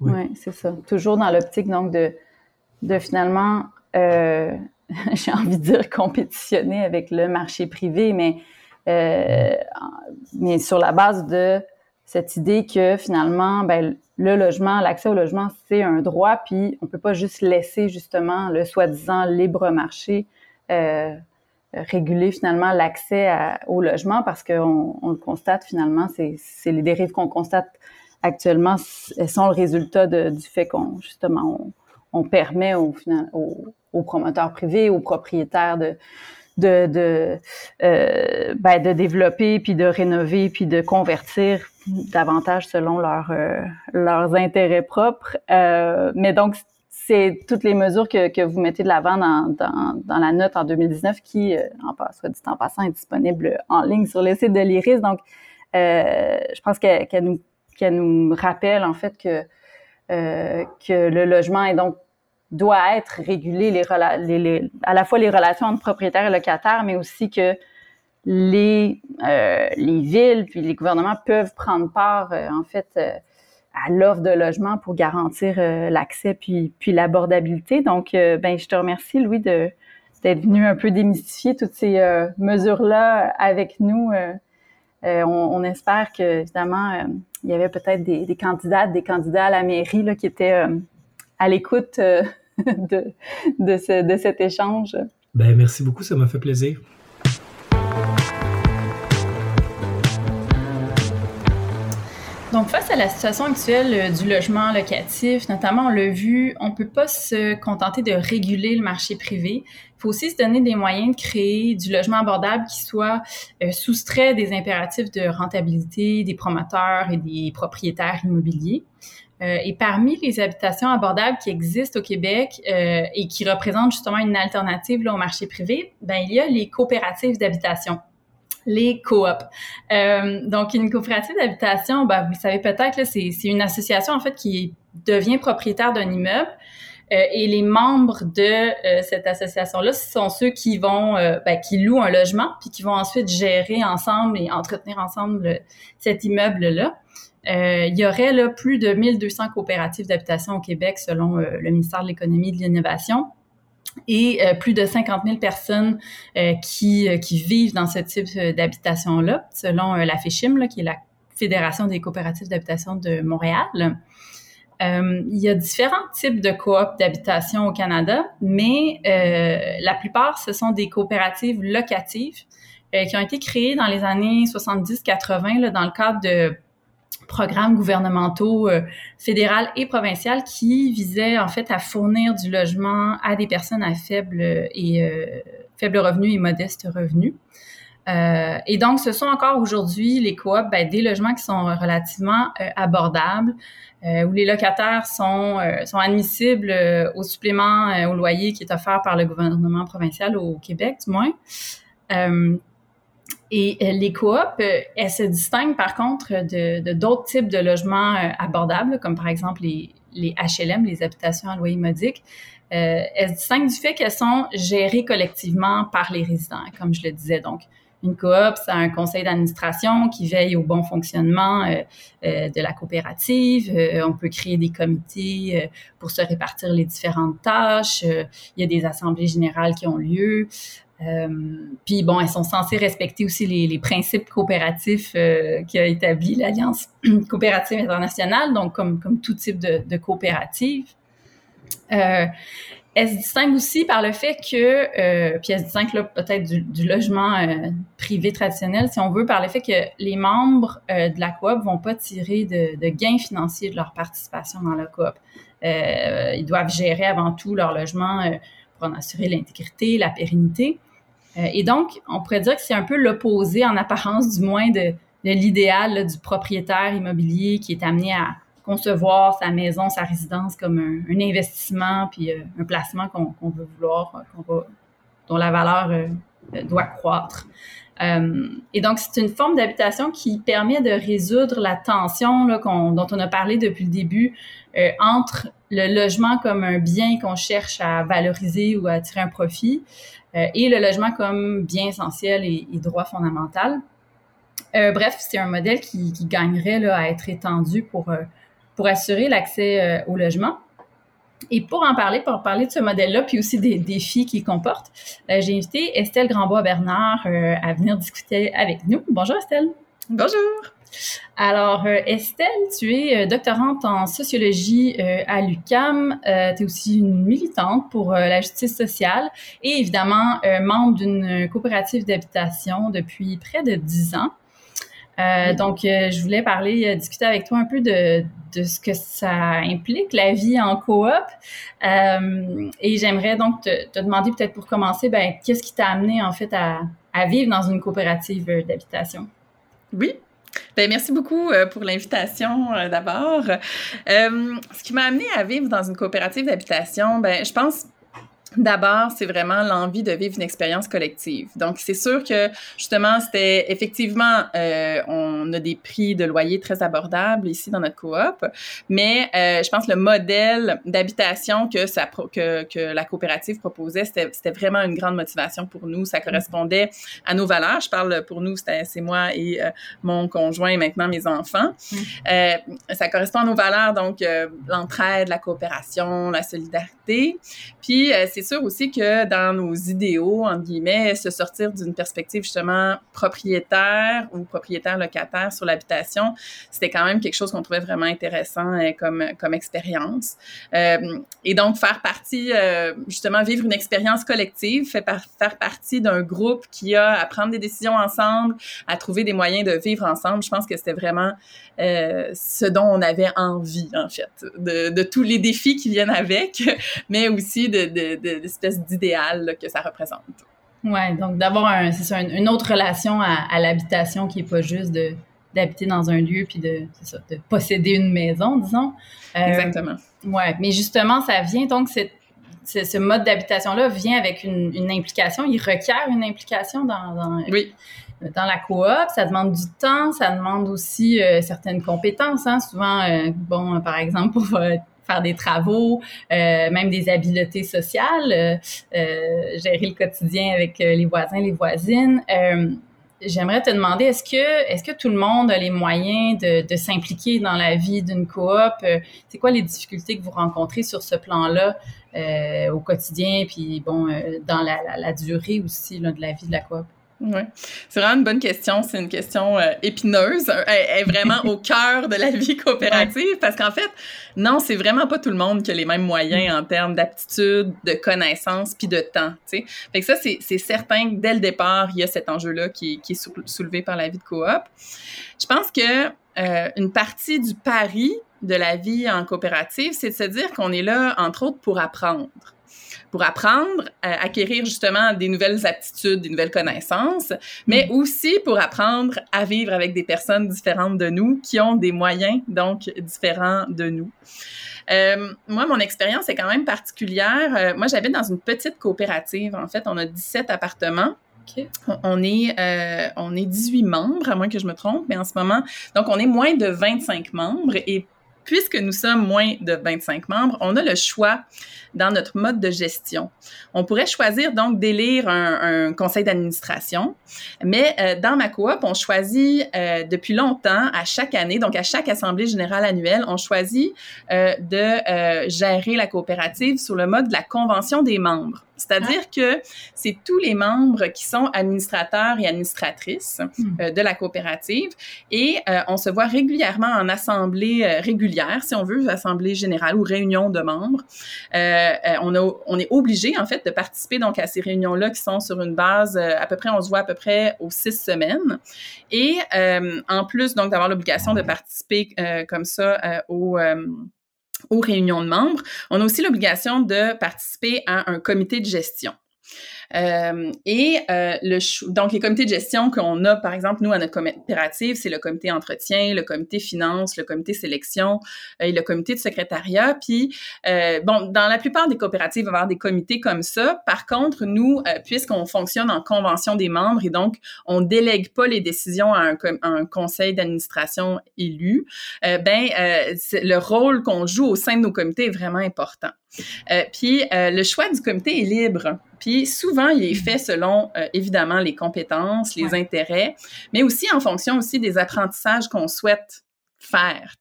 Oui, ouais. c'est ça. Toujours dans l'optique, donc, de, de finalement, euh, j'ai envie de dire compétitionner avec le marché privé, mais, euh, mais sur la base de cette idée que finalement, ben, le logement, l'accès au logement, c'est un droit, puis on peut pas juste laisser justement le soi-disant libre marché euh, réguler finalement l'accès au logement parce qu'on on le constate finalement, c'est les dérives qu'on constate actuellement, elles sont le résultat du fait qu'on justement on, permet aux, aux, promoteurs privés, aux propriétaires de de de, euh, ben, de développer puis de rénover puis de convertir davantage selon leur, euh, leurs intérêts propres. Euh, mais donc c'est toutes les mesures que, que vous mettez de l'avant dans, dans, dans, la note en 2019 qui, euh, en, soit dit en passant, est disponible en ligne sur le site de l'IRIS. Donc, je pense qu'elle nous, qu'elle nous rappelle en fait que, que le logement est donc doit être régulé les, à la fois les relations entre propriétaires et locataires, mais aussi que les, euh, les villes puis les gouvernements peuvent prendre part euh, en fait euh, à l'offre de logement pour garantir l'accès puis, puis l'abordabilité. Donc, ben, je te remercie, Louis, de, d'être venu un peu démystifier toutes ces mesures-là avec nous. On, on, espère que, évidemment, il y avait peut-être des, des candidates, des candidats à la mairie là, qui étaient à l'écoute de, de, ce, de cet échange. Ben, merci beaucoup, ça m'a fait plaisir. Donc, face à la situation actuelle euh, du logement locatif, notamment, on l'a vu, on ne peut pas se contenter de réguler le marché privé. Il faut aussi se donner des moyens de créer du logement abordable qui soit euh, soustrait des impératifs de rentabilité des promoteurs et des propriétaires immobiliers. Euh, et parmi les habitations abordables qui existent au Québec et qui représentent justement une alternative au marché privé, ben, il y a les coopératives d'habitation les coops. Euh, donc, une coopérative d'habitation, ben, vous le savez peut-être, c'est une association en fait qui devient propriétaire d'un immeuble. Euh, et les membres de euh, cette association-là, ce sont ceux qui vont, euh, ben, qui louent un logement, puis qui vont ensuite gérer ensemble et entretenir ensemble cet immeuble-là. Il y aurait plus de 1200 coopératives d'habitation au Québec selon le ministère de l'Économie et de l'Innovation et euh, plus de 50 000 personnes euh, qui, euh, vivent dans ce type d'habitation-là, selon la FECHIM, qui est la Fédération des coopératives d'habitation de Montréal. il y a différents types de coop d'habitation au Canada, mais la plupart, ce sont des coopératives locatives qui ont été créés dans les années 70-80 dans le cadre de programmes gouvernementaux euh, fédéral et provincial qui visaient en fait à fournir du logement à des personnes à faible et euh, faible revenu et modeste revenu. Euh, et donc, ce sont encore aujourd'hui les coops ben, des logements qui sont relativement euh, abordables, euh, où les locataires sont, sont admissibles au supplément au loyer qui est offert par le gouvernement provincial au Québec, du moins. Et euh, les coops, euh, elles se distinguent par contre de d'autres types de logements euh, abordables, comme par exemple les, les HLM, les habitations à loyer modique. elles se distinguent du fait qu'elles sont gérées collectivement par les résidents, comme je le disais. Donc, une coop, c'est un conseil d'administration qui veille au bon fonctionnement de la coopérative. on peut créer des comités pour se répartir les différentes tâches. il y a des assemblées générales qui ont lieu. Euh, puis bon, elles sont censées respecter aussi les, principes coopératifs euh, a établi l'Alliance coopérative internationale, donc comme, comme tout type de, coopérative. Euh, elle se distingue aussi par le fait que, euh, puis elle se distingue peut-être du, logement euh, privé traditionnel, si on veut, par le fait que les membres de la coop vont pas tirer de, de, gains financiers de leur participation dans la coop. ils doivent gérer avant tout leur logement pour en assurer l'intégrité, la pérennité. Euh, et donc, on pourrait dire que c'est un peu l'opposé, en apparence du moins, de, l'idéal du propriétaire immobilier qui est amené à concevoir sa maison, sa résidence comme un, investissement, puis euh, un placement qu'on veut vouloir, dont la valeur euh, doit croître. et donc, c'est une forme d'habitation qui permet de résoudre la tension dont on a parlé depuis le début entre le logement comme un bien qu'on cherche à valoriser ou à tirer un profit, euh, et le logement comme bien essentiel et, droit fondamental. Euh, bref, c'est un modèle qui, gagnerait à être étendu pour, euh, pour assurer l'accès au logement. Et pour en parler, pour parler de ce modèle-là, puis aussi des défis qu'il comporte, j'ai invité Estelle Grandbois-Bernard à venir discuter avec nous. Bonjour Estelle. Bonjour. Alors, euh, Estelle, tu es euh, doctorante en sociologie euh, à l'UCAM. tu es aussi une militante pour la justice sociale et évidemment membre d'une coopérative d'habitation depuis près de dix ans. donc, je voulais parler, discuter avec toi un peu de, ce que ça implique, la vie en coop. et j'aimerais donc te, demander peut-être pour commencer, ben, qu'est-ce qui t'a amené en fait à, à vivre dans une coopérative d'habitation? Oui, ben, merci beaucoup euh, pour l'invitation euh, d'abord. Euh, ce qui m'a amené à vivre dans une coopérative d'habitation, ben, je pense D'abord, c'est vraiment l'envie de vivre une expérience collective. Donc, c'est sûr que justement, c'était effectivement, euh, on a des prix de loyer très abordables ici dans notre coop, mais euh, je pense que le modèle d'habitation que ça que, que la coopérative proposait, c'était vraiment une grande motivation pour nous. Ça correspondait à nos valeurs. Je parle pour nous, c'est moi et euh, mon conjoint et maintenant mes enfants. Mm. Euh, ça correspond à nos valeurs, donc euh, l'entraide, la coopération, la solidarité. Puis c'est sûr aussi que dans nos idéaux, entre guillemets, se sortir d'une perspective justement propriétaire ou propriétaire-locataire sur l'habitation, c'était quand même quelque chose qu'on trouvait vraiment intéressant euh, comme, comme expérience. Euh, et donc, faire partie, euh, justement, vivre une expérience collective, faire, faire partie d'un groupe qui a à prendre des décisions ensemble, à trouver des moyens de vivre ensemble, je pense que c'était vraiment ce dont on avait envie, en fait, de, tous les défis qui viennent avec, mais aussi de l'espèce d'idéal que ça représente. Ouais, donc d'avoir un, une, autre relation à, l'habitation qui est pas juste de d'habiter dans un lieu puis de, ça, de posséder une maison, disons. Euh, Exactement. Ouais, mais justement, ça vient donc ce mode d'habitation-là vient avec une, implication, il requiert une implication dans, dans, oui. dans la coop. Ça demande du temps, ça demande aussi euh, certaines compétences. Hein. Souvent, euh, bon, par exemple, pour faire des travaux, euh, même des habiletés sociales, euh, euh, gérer le quotidien avec les voisins, les voisines. J'aimerais te demander, est-ce que, est-ce que tout le monde a les moyens de, s'impliquer dans la vie d'une coop? C'est quoi les difficultés que vous rencontrez sur ce plan-là au quotidien, puis bon, dans la, durée aussi de la vie de la coop? Oui, c'est vraiment une bonne question. C'est une question euh, épineuse. Elle, est vraiment au cœur de la vie coopérative parce qu'en fait, non, c'est vraiment pas tout le monde qui a les mêmes moyens en termes d'aptitude, de connaissances puis de temps. Fait que ça, c'est certain que dès le départ, il y a cet enjeu-là qui, qui, est soulevé par la vie de coop. Je pense que euh, une partie du pari de la vie en coopérative, c'est de se dire qu'on est là, entre autres, pour apprendre pour apprendre, à acquérir justement des nouvelles aptitudes, des nouvelles connaissances, mais mm. aussi pour apprendre à vivre avec des personnes différentes de nous, qui ont des moyens donc différents de nous. Euh, moi, mon expérience est quand même particulière. Euh, moi, j'habite dans une petite coopérative. En fait, on a 17 appartements. On, est, euh, on est 18 membres, à moins que je me trompe, mais en ce moment, donc on est moins de 25 membres et puisque nous sommes moins de 25 membres, on a le choix dans notre mode de gestion. On pourrait choisir donc d'élire un, conseil d'administration, mais euh, dans ma coop, on choisit euh, depuis longtemps, à chaque année, donc à chaque assemblée générale annuelle, on choisit euh, de gérer la coopérative sur le mode de la convention des membres. C'est-à-dire que c'est tous les membres qui sont administrateurs et administratrices hmm. euh, de la coopérative et euh, on se voit régulièrement en assemblée euh, régulière, si on veut, assemblée générale ou réunion de membres. on, a, on est obligé, en fait, de participer donc à ces réunions-là qui sont sur une base, à peu près, on se voit à peu près aux six semaines. Et en plus, donc, d'avoir l'obligation de participer comme ça au aux réunions de membres, on a aussi l'obligation de participer à un comité de gestion. Euh, et euh, le donc les comités de gestion qu'on a, par exemple, nous à notre coopérative, c'est le comité entretien, le comité finance, le comité sélection euh, et le comité de secrétariat. Puis bon, dans la plupart des coopératives, il va avoir des comités comme ça. Par contre, nous, puisqu'on fonctionne en convention des membres et donc on délègue pas les décisions à un, un conseil d'administration élu, ben le rôle qu'on joue au sein de nos comités est vraiment important. Puis le choix du comité est libre. Puis souvent, il est fait selon, euh, évidemment, les compétences, les intérêts, mais aussi en fonction aussi des apprentissages qu'on souhaite faire.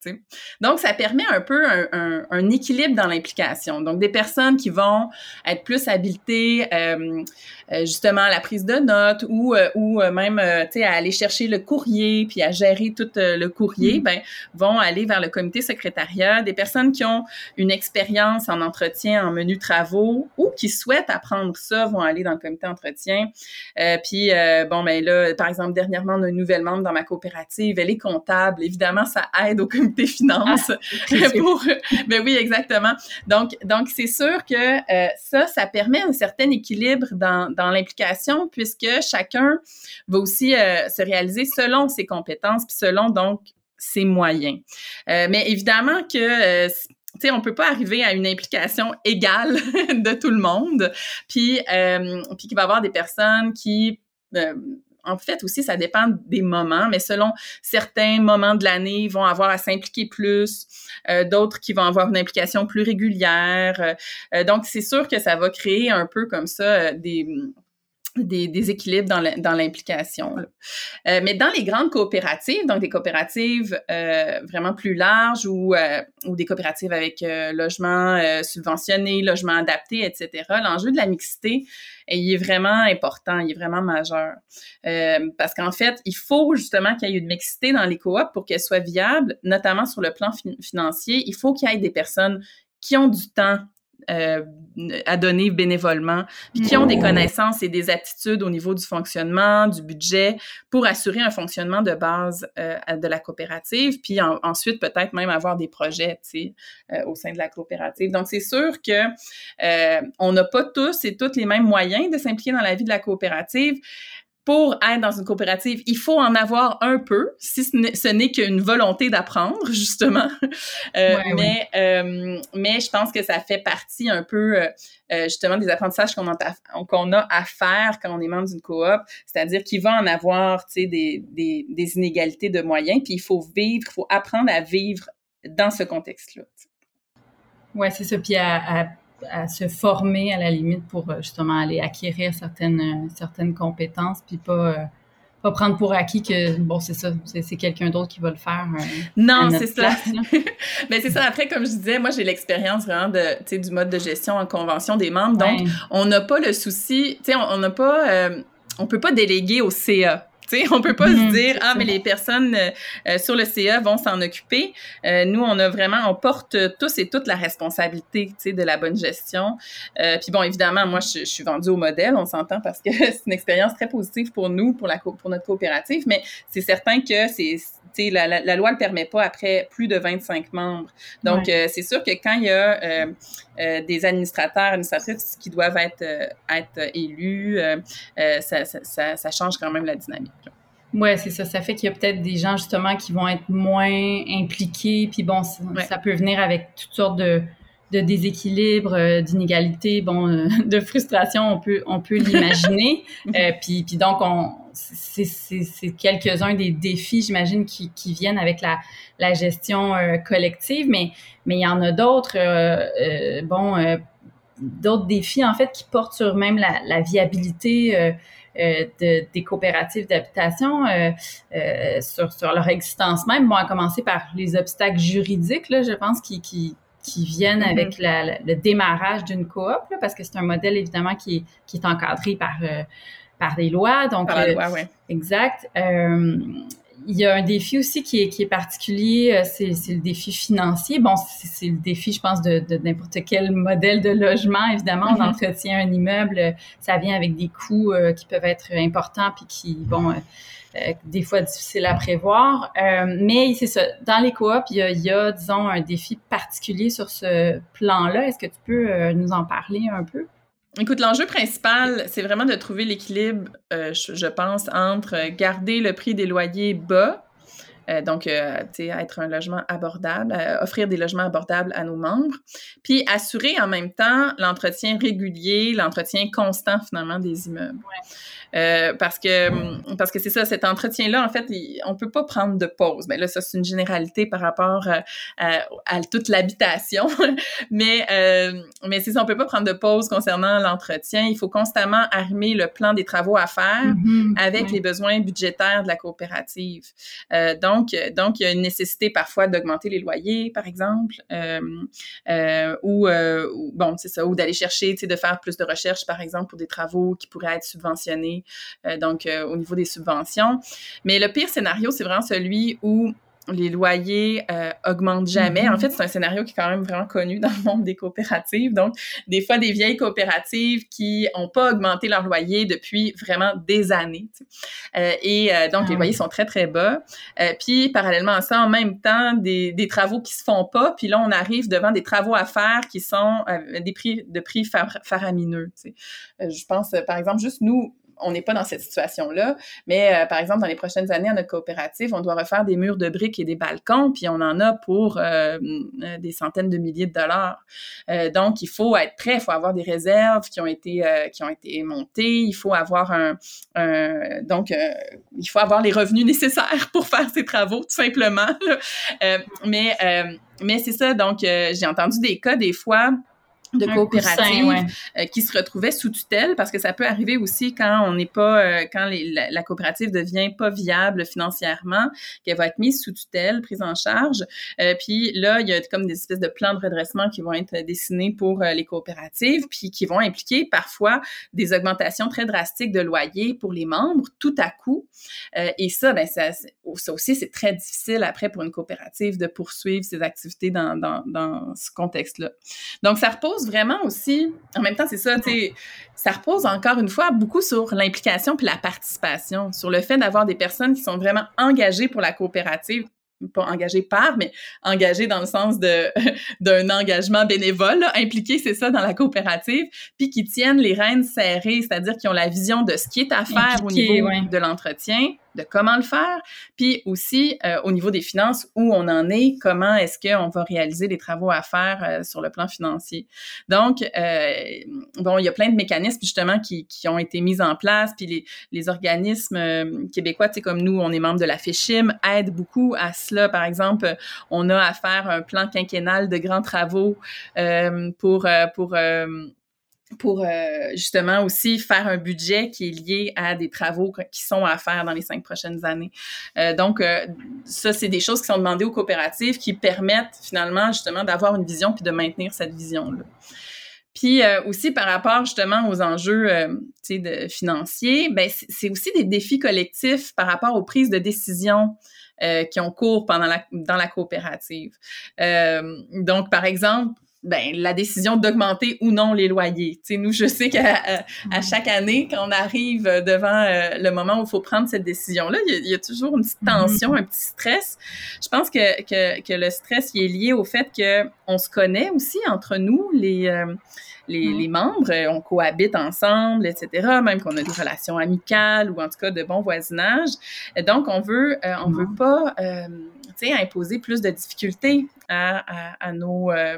Donc, ça permet un peu un, équilibre dans l'implication. Donc, des personnes qui vont être plus habilitées euh, euh, justement à la prise de notes ou, euh, ou même à aller chercher le courrier puis à gérer tout le courrier, mm. ben, vont aller vers le comité secrétariat. Des personnes qui ont une expérience en entretien, en menu travaux ou qui souhaitent apprendre ça vont aller dans le comité entretien. puis, bon, ben là, par exemple, dernièrement, on a une nouvelle membre dans ma coopérative. Elle est comptable. Évidemment, ça aide au comité finance. Ah, pour, ben oui, exactement. Donc, donc c'est sûr que euh, ça, ça permet un certain équilibre dans, dans l'implication puisque chacun va aussi euh, se réaliser selon ses compétences puis selon donc ses moyens. Euh, mais évidemment que tu sais, on peut pas arriver à une implication égale de tout le monde, puis, puis qu'il va y avoir des personnes qui en fait aussi, ça dépend des moments, mais selon certains moments de l'année, vont avoir à s'impliquer plus, euh, d'autres qui vont avoir une implication plus régulière. Euh, euh, donc, c'est sûr que ça va créer un peu comme ça des des, équilibres dans l'implication. Euh, mais dans les grandes coopératives, donc des coopératives euh, vraiment plus larges ou, euh, des coopératives avec logement subventionné, logement adapté, etc., l'enjeu de la mixité il est vraiment important, il est vraiment majeur. parce qu'en fait, il faut justement qu'il y ait une mixité dans les coops pour qu'elle soit viable, notamment sur le plan financier. Il faut qu'il y ait des personnes qui ont du temps euh, à donner bénévolement, puis qui ont des connaissances et des aptitudes au niveau du fonctionnement, du budget, pour assurer un fonctionnement de base euh, de la coopérative, puis ensuite peut-être même avoir des projets, euh, au sein de la coopérative. Donc c'est sûr que on n'a pas tous et toutes les mêmes moyens de s'impliquer dans la vie de la coopérative pour être dans une coopérative, il faut en avoir un peu, si ce n'est qu'une volonté d'apprendre, justement. Euh, mais, euh, mais je pense que ça fait partie un peu, euh, justement, des apprentissages qu'on a, qu'on a à faire quand on est membre d'une coop, c'est-à-dire qu'il va en avoir, tu sais, des, des, des, inégalités de moyens, puis il faut vivre, il faut apprendre à vivre dans ce contexte-là. Oui, c'est ça. Puis à à se former à la limite pour euh, justement aller acquérir certaines, euh, certaines compétences, puis pas, euh, pas prendre pour acquis que, bon, c'est ça, c'est quelqu'un d'autre qui va le faire. non, c'est ça. Mais c'est ça. Après, comme je disais, moi, j'ai l'expérience vraiment de, du mode de gestion en convention des membres. Donc, on n'a pas le souci, tu sais, on n'a pas on peut pas déléguer au CA. On on peut pas se mhm, dire ah mais les personnes euh, euh, sur le CA vont s'en occuper. Euh, nous on a vraiment on porte tous et toutes la responsabilité de la bonne gestion. puis bon évidemment moi je, suis vendue au modèle on s'entend parce que c'est une expérience très positive pour nous pour la pour notre coopérative mais c'est certain que c'est la, la, loi ne le permet pas après plus de 25 membres. Donc, c'est sûr que quand il y a des administrateurs, administratrices qui doivent être, être élus, ça, ça, ça, change quand même la dynamique. Ouais, c'est ça. Ça fait qu'il y a peut-être des gens justement qui vont être moins impliqués. Puis bon, ça, peut venir avec toutes sortes de, de déséquilibres, euh, d'inégalités, bon, euh, de frustration, on peut, on peut l'imaginer. euh, puis, puis donc, on, c'est, quelques-uns des défis, j'imagine, qui, qui viennent avec la, la gestion euh, collective. Mais, mais il y en a d'autres. bon, d'autres défis, en fait, qui portent sur même la, la viabilité euh, de, des coopératives d'habitation euh, euh, sur, sur leur existence même. Bon, à commencer par les obstacles juridiques, là, je pense, qui, qui, qui viennent mm-hmm. avec la, le démarrage d'une coop, parce que c'est un modèle évidemment qui est, qui est encadré par, par des lois. Donc, par la loi, oui. Exact. Euh, il y a un défi aussi qui est, qui est particulier, euh, c'est, c'est le défi financier. Bon, c'est, le défi, je pense, de, de n'importe quel modèle de logement. Évidemment, on mm-hmm. entretient un immeuble, ça vient avec des coûts euh, qui peuvent être importants puis qui, bon, euh, des fois difficiles à prévoir. mais c'est ça, dans les coops, il y, a, il y a, disons, un défi particulier sur ce plan-là. Est-ce que tu peux nous en parler un peu? Écoute, l'enjeu principal, c'est vraiment de trouver l'équilibre, euh, je, pense, entre garder le prix des loyers bas, euh, donc, euh, être un logement abordable, offrir des logements abordables à nos membres, puis assurer en même temps l'entretien régulier, l'entretien constant finalement des immeubles. Euh, parce que parce que c'est ça, cet entretien-là, en fait, on peut pas prendre de pause. Mais ben là, ça, c'est une généralité par rapport euh, à, toute l'habitation. mais euh, mais c'est ça, on peut pas prendre de pause concernant l'entretien. Il faut constamment arrimer le plan des travaux à faire mm-hmm. avec les besoins budgétaires de la coopérative. Euh, donc, donc, il y a une nécessité parfois d'augmenter les loyers, par exemple, ou, bon, c'est ça, ou d'aller chercher, tu sais, de faire plus de recherches, par exemple, pour des travaux qui pourraient être subventionnés euh, donc euh, au niveau des subventions. Mais le pire scénario, c'est vraiment celui où les loyers euh, augmentent jamais. En mm-hmm. fait, c'est un scénario qui est quand même vraiment connu dans le monde des coopératives. Donc, des fois, des vieilles coopératives qui n'ont pas augmenté leur loyer depuis vraiment des années. Euh, et euh, donc, les ah loyers sont très, très bas. Puis, parallèlement à ça, en même temps, des, des travaux qui se font pas. Puis là, on arrive devant des travaux à faire qui sont des prix de prix faramineux. je pense, par exemple, juste nous, on n'est pas dans cette situation-là. Mais euh, par exemple, dans les prochaines années, à notre coopérative, on doit refaire des murs de briques et des balcons, puis on en a pour euh, euh, des centaines de milliers de dollars. donc, il faut être prêt, il faut avoir des réserves qui ont été qui ont été montées, il faut avoir un, donc il faut avoir les revenus nécessaires pour faire ces travaux, tout simplement. mais mais c'est ça. Donc, j'ai entendu des cas des fois de coopératives euh, qui se retrouvaient sous tutelle parce que ça peut arriver aussi quand on n'est pas euh, quand les, la, coopérative devient pas viable financièrement qu'elle va être mise sous tutelle prise en charge. Euh, puis là il y a comme des espèces de plans de redressement qui vont être dessinés pour les coopératives puis qui vont impliquer parfois des augmentations très drastiques de loyer pour les membres tout à coup. Et ça ben ça, ça aussi c'est très difficile après pour une coopérative de poursuivre ses activités dans, dans, dans ce contexte là donc ça repose vraiment aussi, en même temps, c'est ça, tu ça repose encore une fois beaucoup sur l'implication puis la participation, sur le fait d'avoir des personnes qui sont vraiment engagées pour la coopérative, pas engagées par, mais engagées dans le sens de d'un engagement bénévole, impliqué, c'est ça, dans la coopérative, puis qui tiennent les rênes serrées, c'est-à-dire qui ont la vision de ce qui est à faire au niveau de l'entretien, de comment le faire, puis aussi euh, au niveau des finances, où on en est, comment est-ce qu'on va réaliser les travaux à faire euh, sur le plan financier. Donc, euh, bon, il y a plein de mécanismes justement qui, qui ont été mis en place, puis les, les organismes québécois, tu sais, comme nous, on est membre de la FECHIM, aident beaucoup à cela. Par exemple, on a à faire un plan quinquennal de grands travaux pour, pour pour euh, justement aussi faire un budget qui est lié à des travaux qui sont à faire dans les cinq prochaines années. Euh, donc, euh, ça, c'est des choses qui sont demandées aux coopératives qui permettent finalement justement d'avoir une vision puis de maintenir cette vision-là. Puis aussi par rapport justement aux enjeux financiers, ben c'est aussi des défis collectifs par rapport aux prises de décision qui ont cours pendant la, dans la coopérative. donc, par exemple, ben, la décision d'augmenter ou non les loyers. Tu sais, nous, je sais qu'à à, chaque année, quand on arrive devant euh, le moment où il faut prendre cette décision-là, il, y, a toujours une petite tension, un petit stress. Je pense que, que, que le stress il est lié au fait qu'on se connaît aussi entre nous, les, euh, les, mm-hmm. les, membres, on cohabite ensemble, etc., même qu'on a des relations amicales ou en tout cas de bon voisinage. Donc, on veut, euh, on veut mm-hmm. pas imposer plus de difficultés à, à, nos, euh,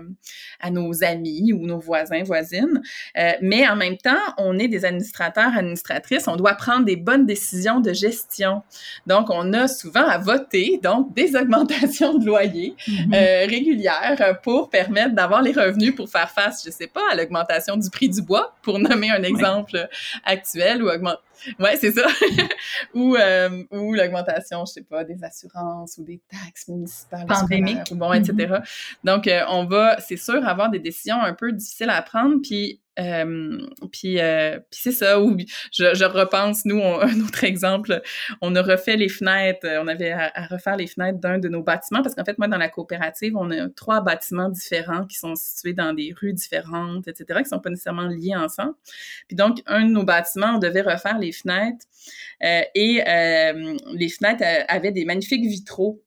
à nos amis ou nos voisins, voisines. Euh, mais en même temps, on est des administrateurs, administratrices, on doit prendre des bonnes décisions de gestion. Donc, on a souvent à voter, donc, des augmentations de loyer mm-hmm. euh, régulières pour permettre d'avoir les revenus pour faire face, je sais pas, à l'augmentation du prix du bois, pour nommer un exemple actuel, ou augmenter Ouais, c'est ça. ou euh, ou l'augmentation, je sais pas, des assurances ou des taxes municipales, pandémiques, bon, etc. Mm-hmm. Donc, euh, on va, c'est sûr, avoir des décisions un peu difficiles à prendre. Puis, euh, puis, euh, puis c'est ça, où je, je repense, nous, un autre exemple, on a refait les fenêtres, on avait à, refaire les fenêtres d'un de nos bâtiments, parce qu'en fait, moi, dans la coopérative, on a trois bâtiments différents qui sont situés dans des rues différentes, etc., qui sont pas nécessairement liés ensemble. Puis donc, un de nos bâtiments, on devait refaire les fenêtres, euh, et euh, les fenêtres euh, avaient des magnifiques vitraux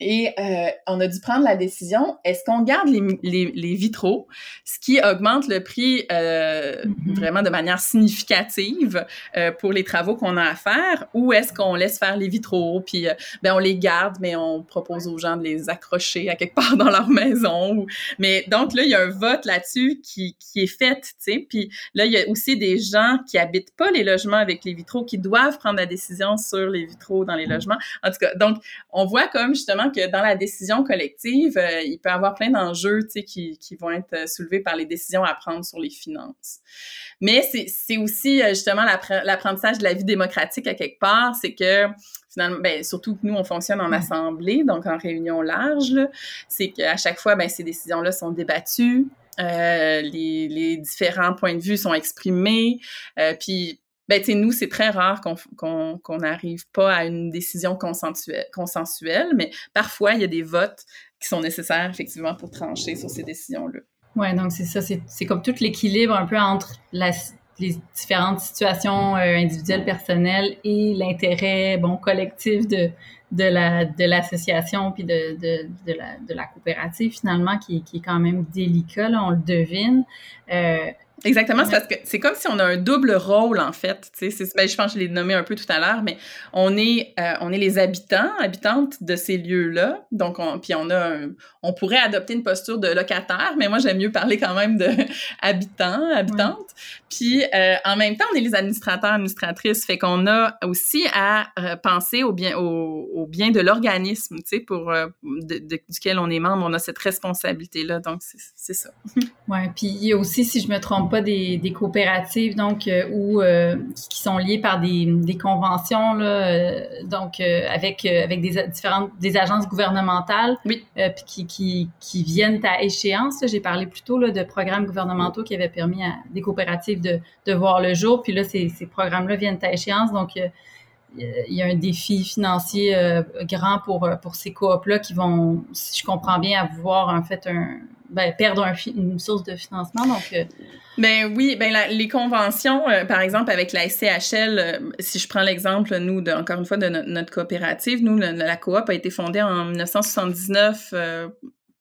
et euh, on a dû prendre la décision, est-ce qu'on garde les, les, les, vitraux, ce qui augmente le prix euh, mm-hmm. vraiment de manière significative euh, pour les travaux qu'on a à faire, ou est-ce qu'on laisse faire les vitraux, puis euh, ben on les garde, mais on propose aux gens de les accrocher à quelque part dans leur maison. Ou... Mais donc là, il y a un vote là-dessus qui, qui est fait, tu sais. Puis là, il y a aussi des gens qui habitent pas les logements avec les vitraux, qui doivent prendre la décision sur les vitraux dans les mm-hmm. logements. En tout cas, donc, on voit comme justement que dans la décision collective, euh, il peut y avoir plein d'enjeux qui, qui vont être euh, soulevés par les décisions à prendre sur les finances. Mais c'est aussi euh, justement l'apprentissage de la vie démocratique à quelque part, c'est que finalement, ben, surtout que nous, on fonctionne en assemblée, donc en réunion large, c'est qu'à chaque fois, ben, ces décisions-là sont débattues. Euh, les, les, différents points de vue sont exprimés, puis ben, tu nous, c'est très rare qu'on n'arrive pas à une décision consensuelle, consensuelle, mais parfois, il y a des votes qui sont nécessaires, effectivement, pour trancher sur ces décisions-là. Oui, donc c'est ça, c'est comme tout l'équilibre un peu entre les différentes situations euh, individuelles, personnelles et l'intérêt, bon, collectif de, de la de l'association puis de, de, de, la, de la coopérative finalement qui, qui est quand même délicat là, on le devine euh, Exactement, c'est parce que c'est comme si on a un double rôle en fait. Sais, ben, je pense que je l'ai nommé un peu tout à l'heure, mais on est euh, on est les habitants, habitantes de ces lieux-là. Donc, on, puis on a on pourrait adopter une posture de locataire, mais moi j'aime mieux parler quand même de habitants, habitantes. Puis euh, en même temps, on est les administrateurs, administratrices, fait qu'on a aussi à euh, penser au bien au, au bien de l'organisme, tu sais, pour de, duquel on est membre, on a cette responsabilité là. Donc c'est ça. ouais, puis il y a aussi, si je me trompe pas des, des coopératives donc euh, ou euh, qui sont liées par des, des conventions là, euh, donc avec avec des différentes des agences gouvernementales oui. qui, qui, qui viennent à échéance. J'ai parlé plutôt là, de programmes gouvernementaux qui avaient permis à des coopératives de, de voir le jour. Puis là, ces, ces programmes-là viennent à échéance. Donc, il y a un défi financier grand pour, pour ces coops-là qui vont, si je comprends bien, avoir en fait un, ben, perdre un, une source de financement. Donc, euh, ben oui, ben les conventions, euh, par exemple avec la SCHL, euh, si je prends l'exemple, nous, encore une fois, de notre, coopérative, nous, la coop a été fondée en 1979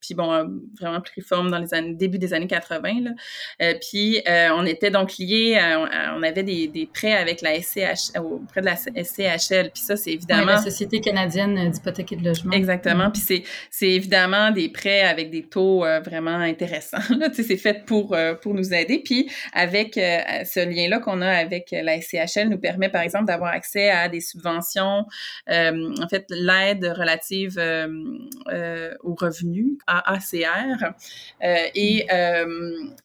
puis bon, euh, vraiment pris forme dans les années, début des années 80. Là. Euh, puis euh, on était donc liés, on avait des, des, prêts avec la SCH, auprès de la SCHL. Puis ça, c'est évidemment... la Société canadienne d'hypothèque et de logement. Exactement. Mm. Puis c'est, c'est évidemment des prêts avec des taux vraiment intéressants. Là. Tu sais, c'est fait pour, pour nous aider. Puis avec ce lien-là qu'on a avec la SCHL nous permet, par exemple, d'avoir accès à des subventions, en fait, l'aide relative aux revenus AACR. et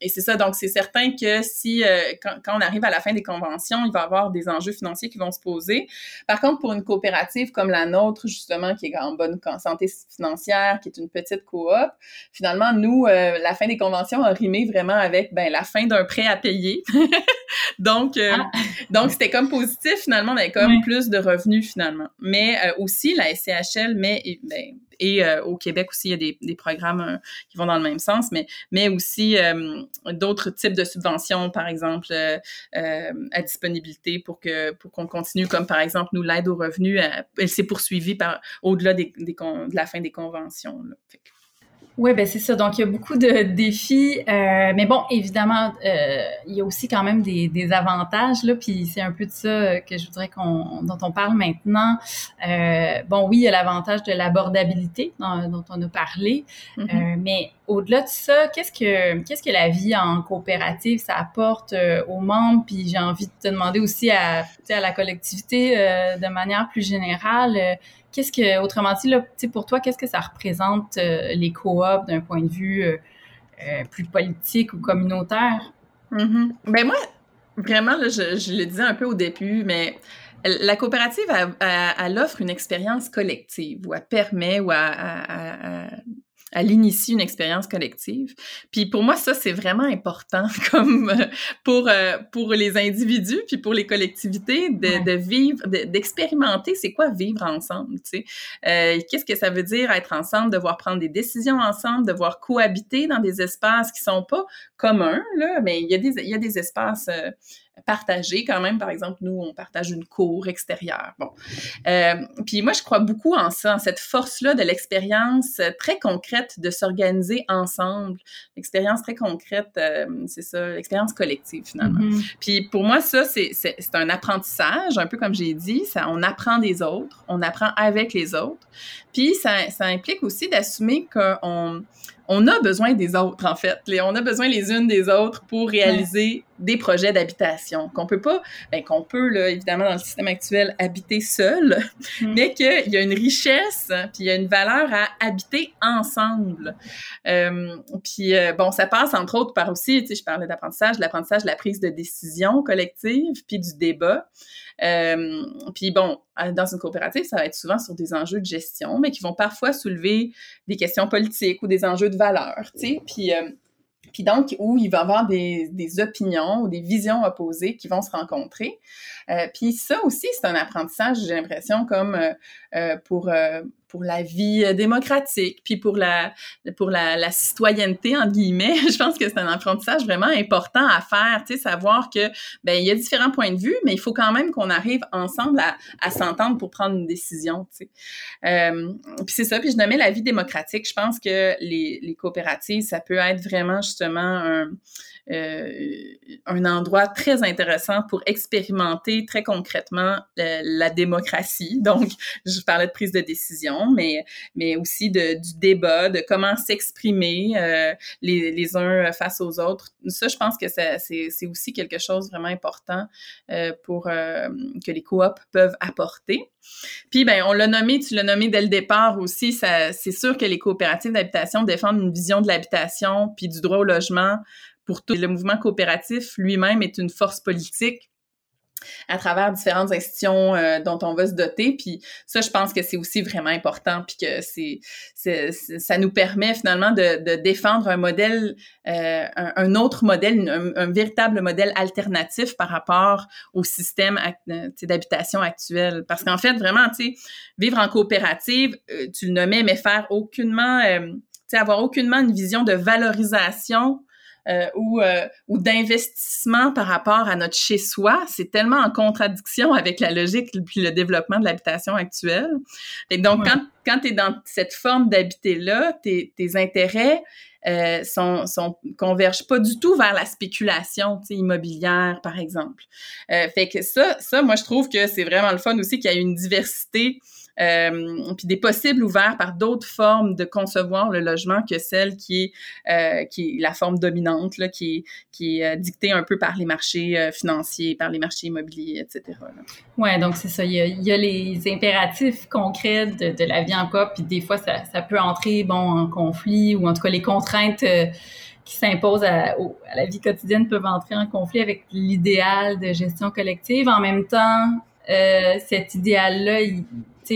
et c'est ça, donc c'est certain que si, quand, quand, on arrive à la fin des conventions, il va y avoir des enjeux financiers qui vont se poser. Par contre, pour une coopérative comme la nôtre, justement, qui est en bonne santé financière, qui est une petite coop, finalement, nous, la fin des conventions a rimé vraiment avec ben, la fin d'un prêt à payer. donc, ah. donc c'était comme positif, finalement, on avait comme plus de revenus, finalement. Mais aussi, la SCHL met, ben, et euh, au Québec aussi, il y a des, des programmes euh, qui vont dans le même sens, mais, mais aussi euh, d'autres types de subventions, par exemple, à disponibilité pour que pour qu'on continue, comme par exemple, nous, l'aide aux revenus, elle s'est poursuivie par, au-delà des, des, de la fin des conventions. Là. Oui, ben c'est ça. Donc, il y a beaucoup de défis. Euh, mais bon, évidemment, euh, il y a aussi quand même des, des avantages, là. Puis c'est un peu de ça que je voudrais qu'on dont on parle maintenant. Euh, bon, oui, il y a l'avantage de l'abordabilité dont, on a parlé. Mm-hmm. euh, mais au-delà de ça, qu'est-ce que qu'est-ce que la vie en coopérative, ça apporte euh, aux membres? Puis j'ai envie de te demander aussi à, à la collectivité euh, de manière plus générale Qu'est-ce que, autrement dit, là, pour toi, qu'est-ce que ça représente euh, les coops d'un point de vue euh, euh, plus politique ou communautaire? Mm-hmm. Ben moi, vraiment, là, je, le disais un peu au début, mais la coopérative, elle, offre une expérience collective ou elle permet ou elle, elle initie une expérience collective. Puis pour moi, ça, c'est vraiment important comme euh, pour, euh, pour les individus, puis pour les collectivités, de, de vivre, d'expérimenter c'est quoi vivre ensemble, tu sais. Euh, Qu'est-ce que ça veut dire être ensemble, devoir prendre des décisions ensemble, devoir cohabiter dans des espaces qui sont pas communs, là, mais il y a des, il y a des espaces euh, partager quand même. Par exemple, nous, on partage une cour extérieure. Bon. Euh, puis moi, je crois beaucoup en ça, en cette force-là de l'expérience très concrète de s'organiser ensemble. L'expérience très concrète, euh, c'est ça, l'expérience collective finalement. Mm-hmm. Puis pour moi, ça, c'est un apprentissage, un peu comme j'ai dit. Ça, on apprend des autres, on apprend avec les autres. Puis ça, ça implique aussi d'assumer qu'on on a besoin des autres, en fait. On a besoin les unes des autres pour réaliser des projets d'habitation. Qu'on peut pas, ben, qu'on peut, là, évidemment, dans le système actuel, habiter seul, mm. mais qu'il y a une richesse, puis il y a une valeur à habiter ensemble. Euh, puis, euh, bon, ça passe, entre autres, par aussi, tu sais, je parlais d'apprentissage, l'apprentissage de la prise de décision collective, puis du débat. Euh, puis bon, dans une coopérative, ça va être souvent sur des enjeux de gestion, mais qui vont parfois soulever des questions politiques ou des enjeux de valeur, tu sais. Puis, euh, puis donc, où il va y avoir des, des, opinions ou des visions opposées qui vont se rencontrer. Euh, puis ça aussi, c'est un apprentissage, j'ai l'impression, comme pour, pour la vie euh, démocratique, puis pour la, pour la, la citoyenneté, entre guillemets. Je pense que c'est un apprentissage vraiment important à faire, tu sais, savoir que, ben il y a différents points de vue, mais il faut quand même qu'on arrive ensemble à, à s'entendre pour prendre une décision, tu sais. puis c'est ça, puis je nommais la vie démocratique. Je pense que les, les coopératives, ça peut être vraiment justement un euh, un endroit très intéressant pour expérimenter très concrètement euh, la, démocratie. Donc, je parlais de prise de décision, mais, mais aussi de, du débat, de comment s'exprimer euh, les, les, uns face aux autres. Ça, je pense que c'est aussi quelque chose vraiment important pour que les coops peuvent apporter. Puis, ben, on l'a nommé, tu l'as nommé dès le départ aussi, c'est sûr que les coopératives d'habitation défendent une vision de l'habitation puis du droit au logement pour tout. Le mouvement coopératif lui-même est une force politique à travers différentes institutions euh, dont on va se doter. Puis ça, je pense que c'est aussi vraiment important, puis que c'est, ça nous permet finalement de, défendre un modèle, euh, un, autre modèle, un, véritable modèle alternatif par rapport au système d'habitation actuel. Parce qu'en fait, vraiment, tu sais, vivre en coopérative, euh, tu le nommais, mais faire aucunement, tu sais, avoir aucunement une vision de valorisation euh, ou, euh, ou d'investissement par rapport à notre chez-soi, c'est tellement en contradiction avec la logique puis le développement de l'habitation actuelle. Et donc, quand, quand tu es dans cette forme d'habiter-là, tes, tes intérêts euh, sont, sont, convergent pas du tout vers la spéculation immobilière, par exemple. Euh, fait que ça, ça, moi, je trouve que c'est vraiment le fun aussi qu'il y ait une diversité euh, puis des possibles ouverts par d'autres formes de concevoir le logement que celle qui est, euh, qui est la forme dominante, là, qui est, qui est dictée un peu par les marchés financiers, par les marchés immobiliers, etc. Oui, donc c'est ça. Il y, a, il les impératifs concrets de, la vie en couple, puis des fois, ça, ça, peut entrer bon, en conflit, ou en tout cas les contraintes qui s'imposent à, la vie quotidienne peuvent entrer en conflit avec l'idéal de gestion collective. En même temps, euh, cet idéal-là,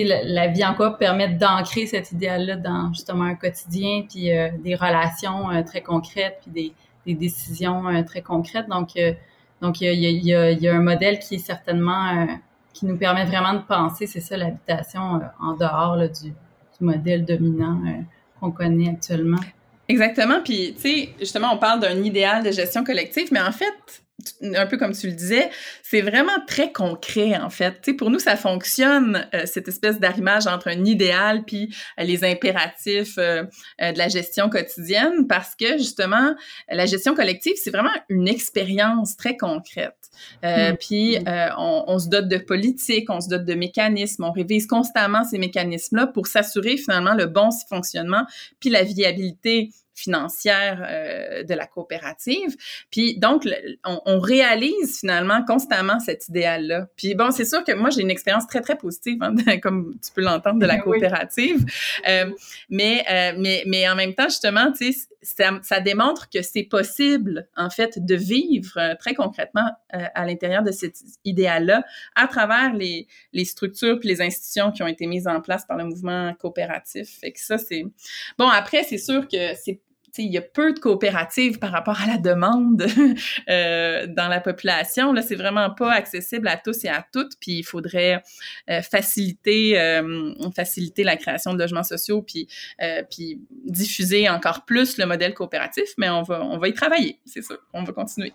la, vie en couple permet d'ancrer cet idéal-là dans justement un quotidien, puis euh, des relations euh, très concrètes, puis des, décisions euh, très concrètes. Donc, il y a, un modèle qui est certainement qui nous permet vraiment de penser, c'est ça, l'habitation en dehors du, du, modèle dominant qu'on connaît actuellement. Exactement. Puis, tu sais, justement, on parle d'un idéal de gestion collective, mais en fait, un peu comme tu le disais, c'est vraiment très concret en fait. Tu sais, pour nous, ça fonctionne euh, cette espèce d'arrimage entre un idéal puis euh, les impératifs euh, de la gestion quotidienne, parce que justement, la gestion collective, c'est vraiment une expérience très concrète. Mmh. Puis mmh. on, on, se dote de politique, on se dote de mécanismes, on révise constamment ces mécanismes-là pour s'assurer finalement le bon fonctionnement puis la viabilité financière euh, de la coopérative. Puis donc, on, on, réalise finalement constamment cet idéal-là. Puis bon, c'est sûr que moi, j'ai une expérience très, très positive, hein, comme tu peux l'entendre, de la coopérative. Euh, mais, euh, mais, mais en même temps, justement, tu sais, ça, démontre que c'est possible, en fait, de vivre euh, très concrètement euh, à l'intérieur de cet idéal-là à travers les, les structures puis les institutions qui ont été mises en place par le mouvement coopératif. Fait que ça, c'est... Bon, après, c'est sûr que c'est il y a peu de coopératives par rapport à la demande euh, dans la population. Là, c'est vraiment pas accessible à tous et à toutes. Puis il faudrait euh, faciliter, euh, faciliter la création de logements sociaux, puis, puis diffuser encore plus le modèle coopératif. Mais on va, on va y travailler, c'est sûr. On va continuer.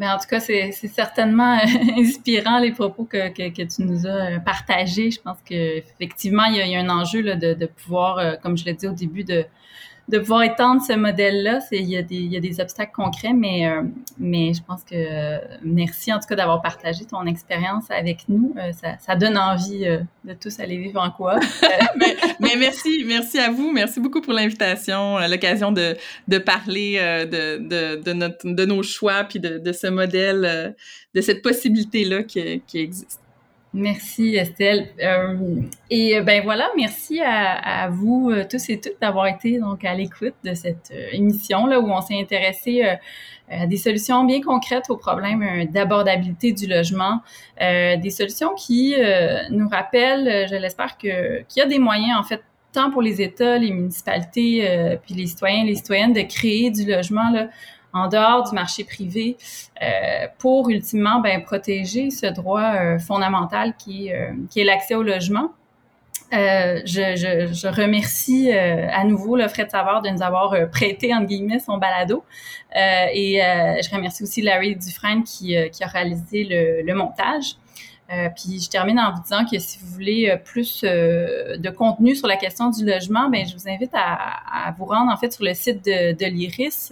En tout cas, c'est certainement inspirant les propos que, que, tu nous as partagés. Je pense qu'effectivement, il, il y a un enjeu là, de pouvoir, comme je l'ai dit au début, de de pouvoir étendre ce modèle-là. Il y, a des, il y a des obstacles concrets, mais, euh, mais je pense que euh, merci en tout cas d'avoir partagé ton expérience avec nous. Euh, ça, donne envie de tous aller vivre en quoi. mais, merci, merci à vous. Merci beaucoup pour l'invitation, l'occasion de, de parler de, de, notre, de nos choix puis de, de ce modèle, de cette possibilité-là qui existe. Merci Estelle. Euh, et ben voilà, merci à, à, vous euh, tous et toutes d'avoir été donc à l'écoute de cette euh, émission là où on s'est intéressé euh, à des solutions bien concrètes aux problèmes d'abordabilité du logement, des solutions qui nous rappellent, je l'espère que qu'il y a des moyens en fait tant pour les États, les municipalités, puis les citoyens, les citoyennes de créer du logement là en dehors du marché privé euh, pour ultimement ben, protéger ce droit euh, fondamental qui, euh, qui est l'accès au logement. Euh, je, je, je, remercie euh, à nouveau le Fred Savard de nous avoir prêté, entre guillemets, son balado. et je remercie aussi Larry Dufresne qui, qui a réalisé le, le montage. Euh, puis je termine en vous disant que si vous voulez euh, plus euh, de contenu sur la question du logement, ben je vous invite à, à vous rendre en fait sur le site de, de l'IRIS.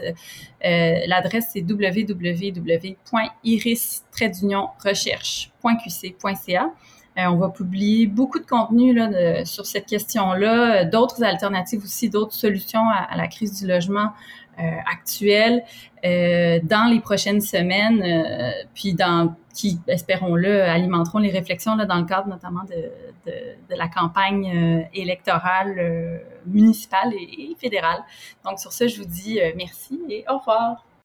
L'adresse c'est www.iris-recherche.qc.ca. on va publier beaucoup de contenu là, sur cette question-là, d'autres alternatives aussi, d'autres solutions à, à, la crise du logement euh, actuelle euh, dans les prochaines semaines, euh, puis dans qui, espérons-le, alimenteront les réflexions là, dans le cadre notamment de, de, de la campagne électorale municipale et, et, fédérale. Donc sur ce, je vous dis merci et au revoir.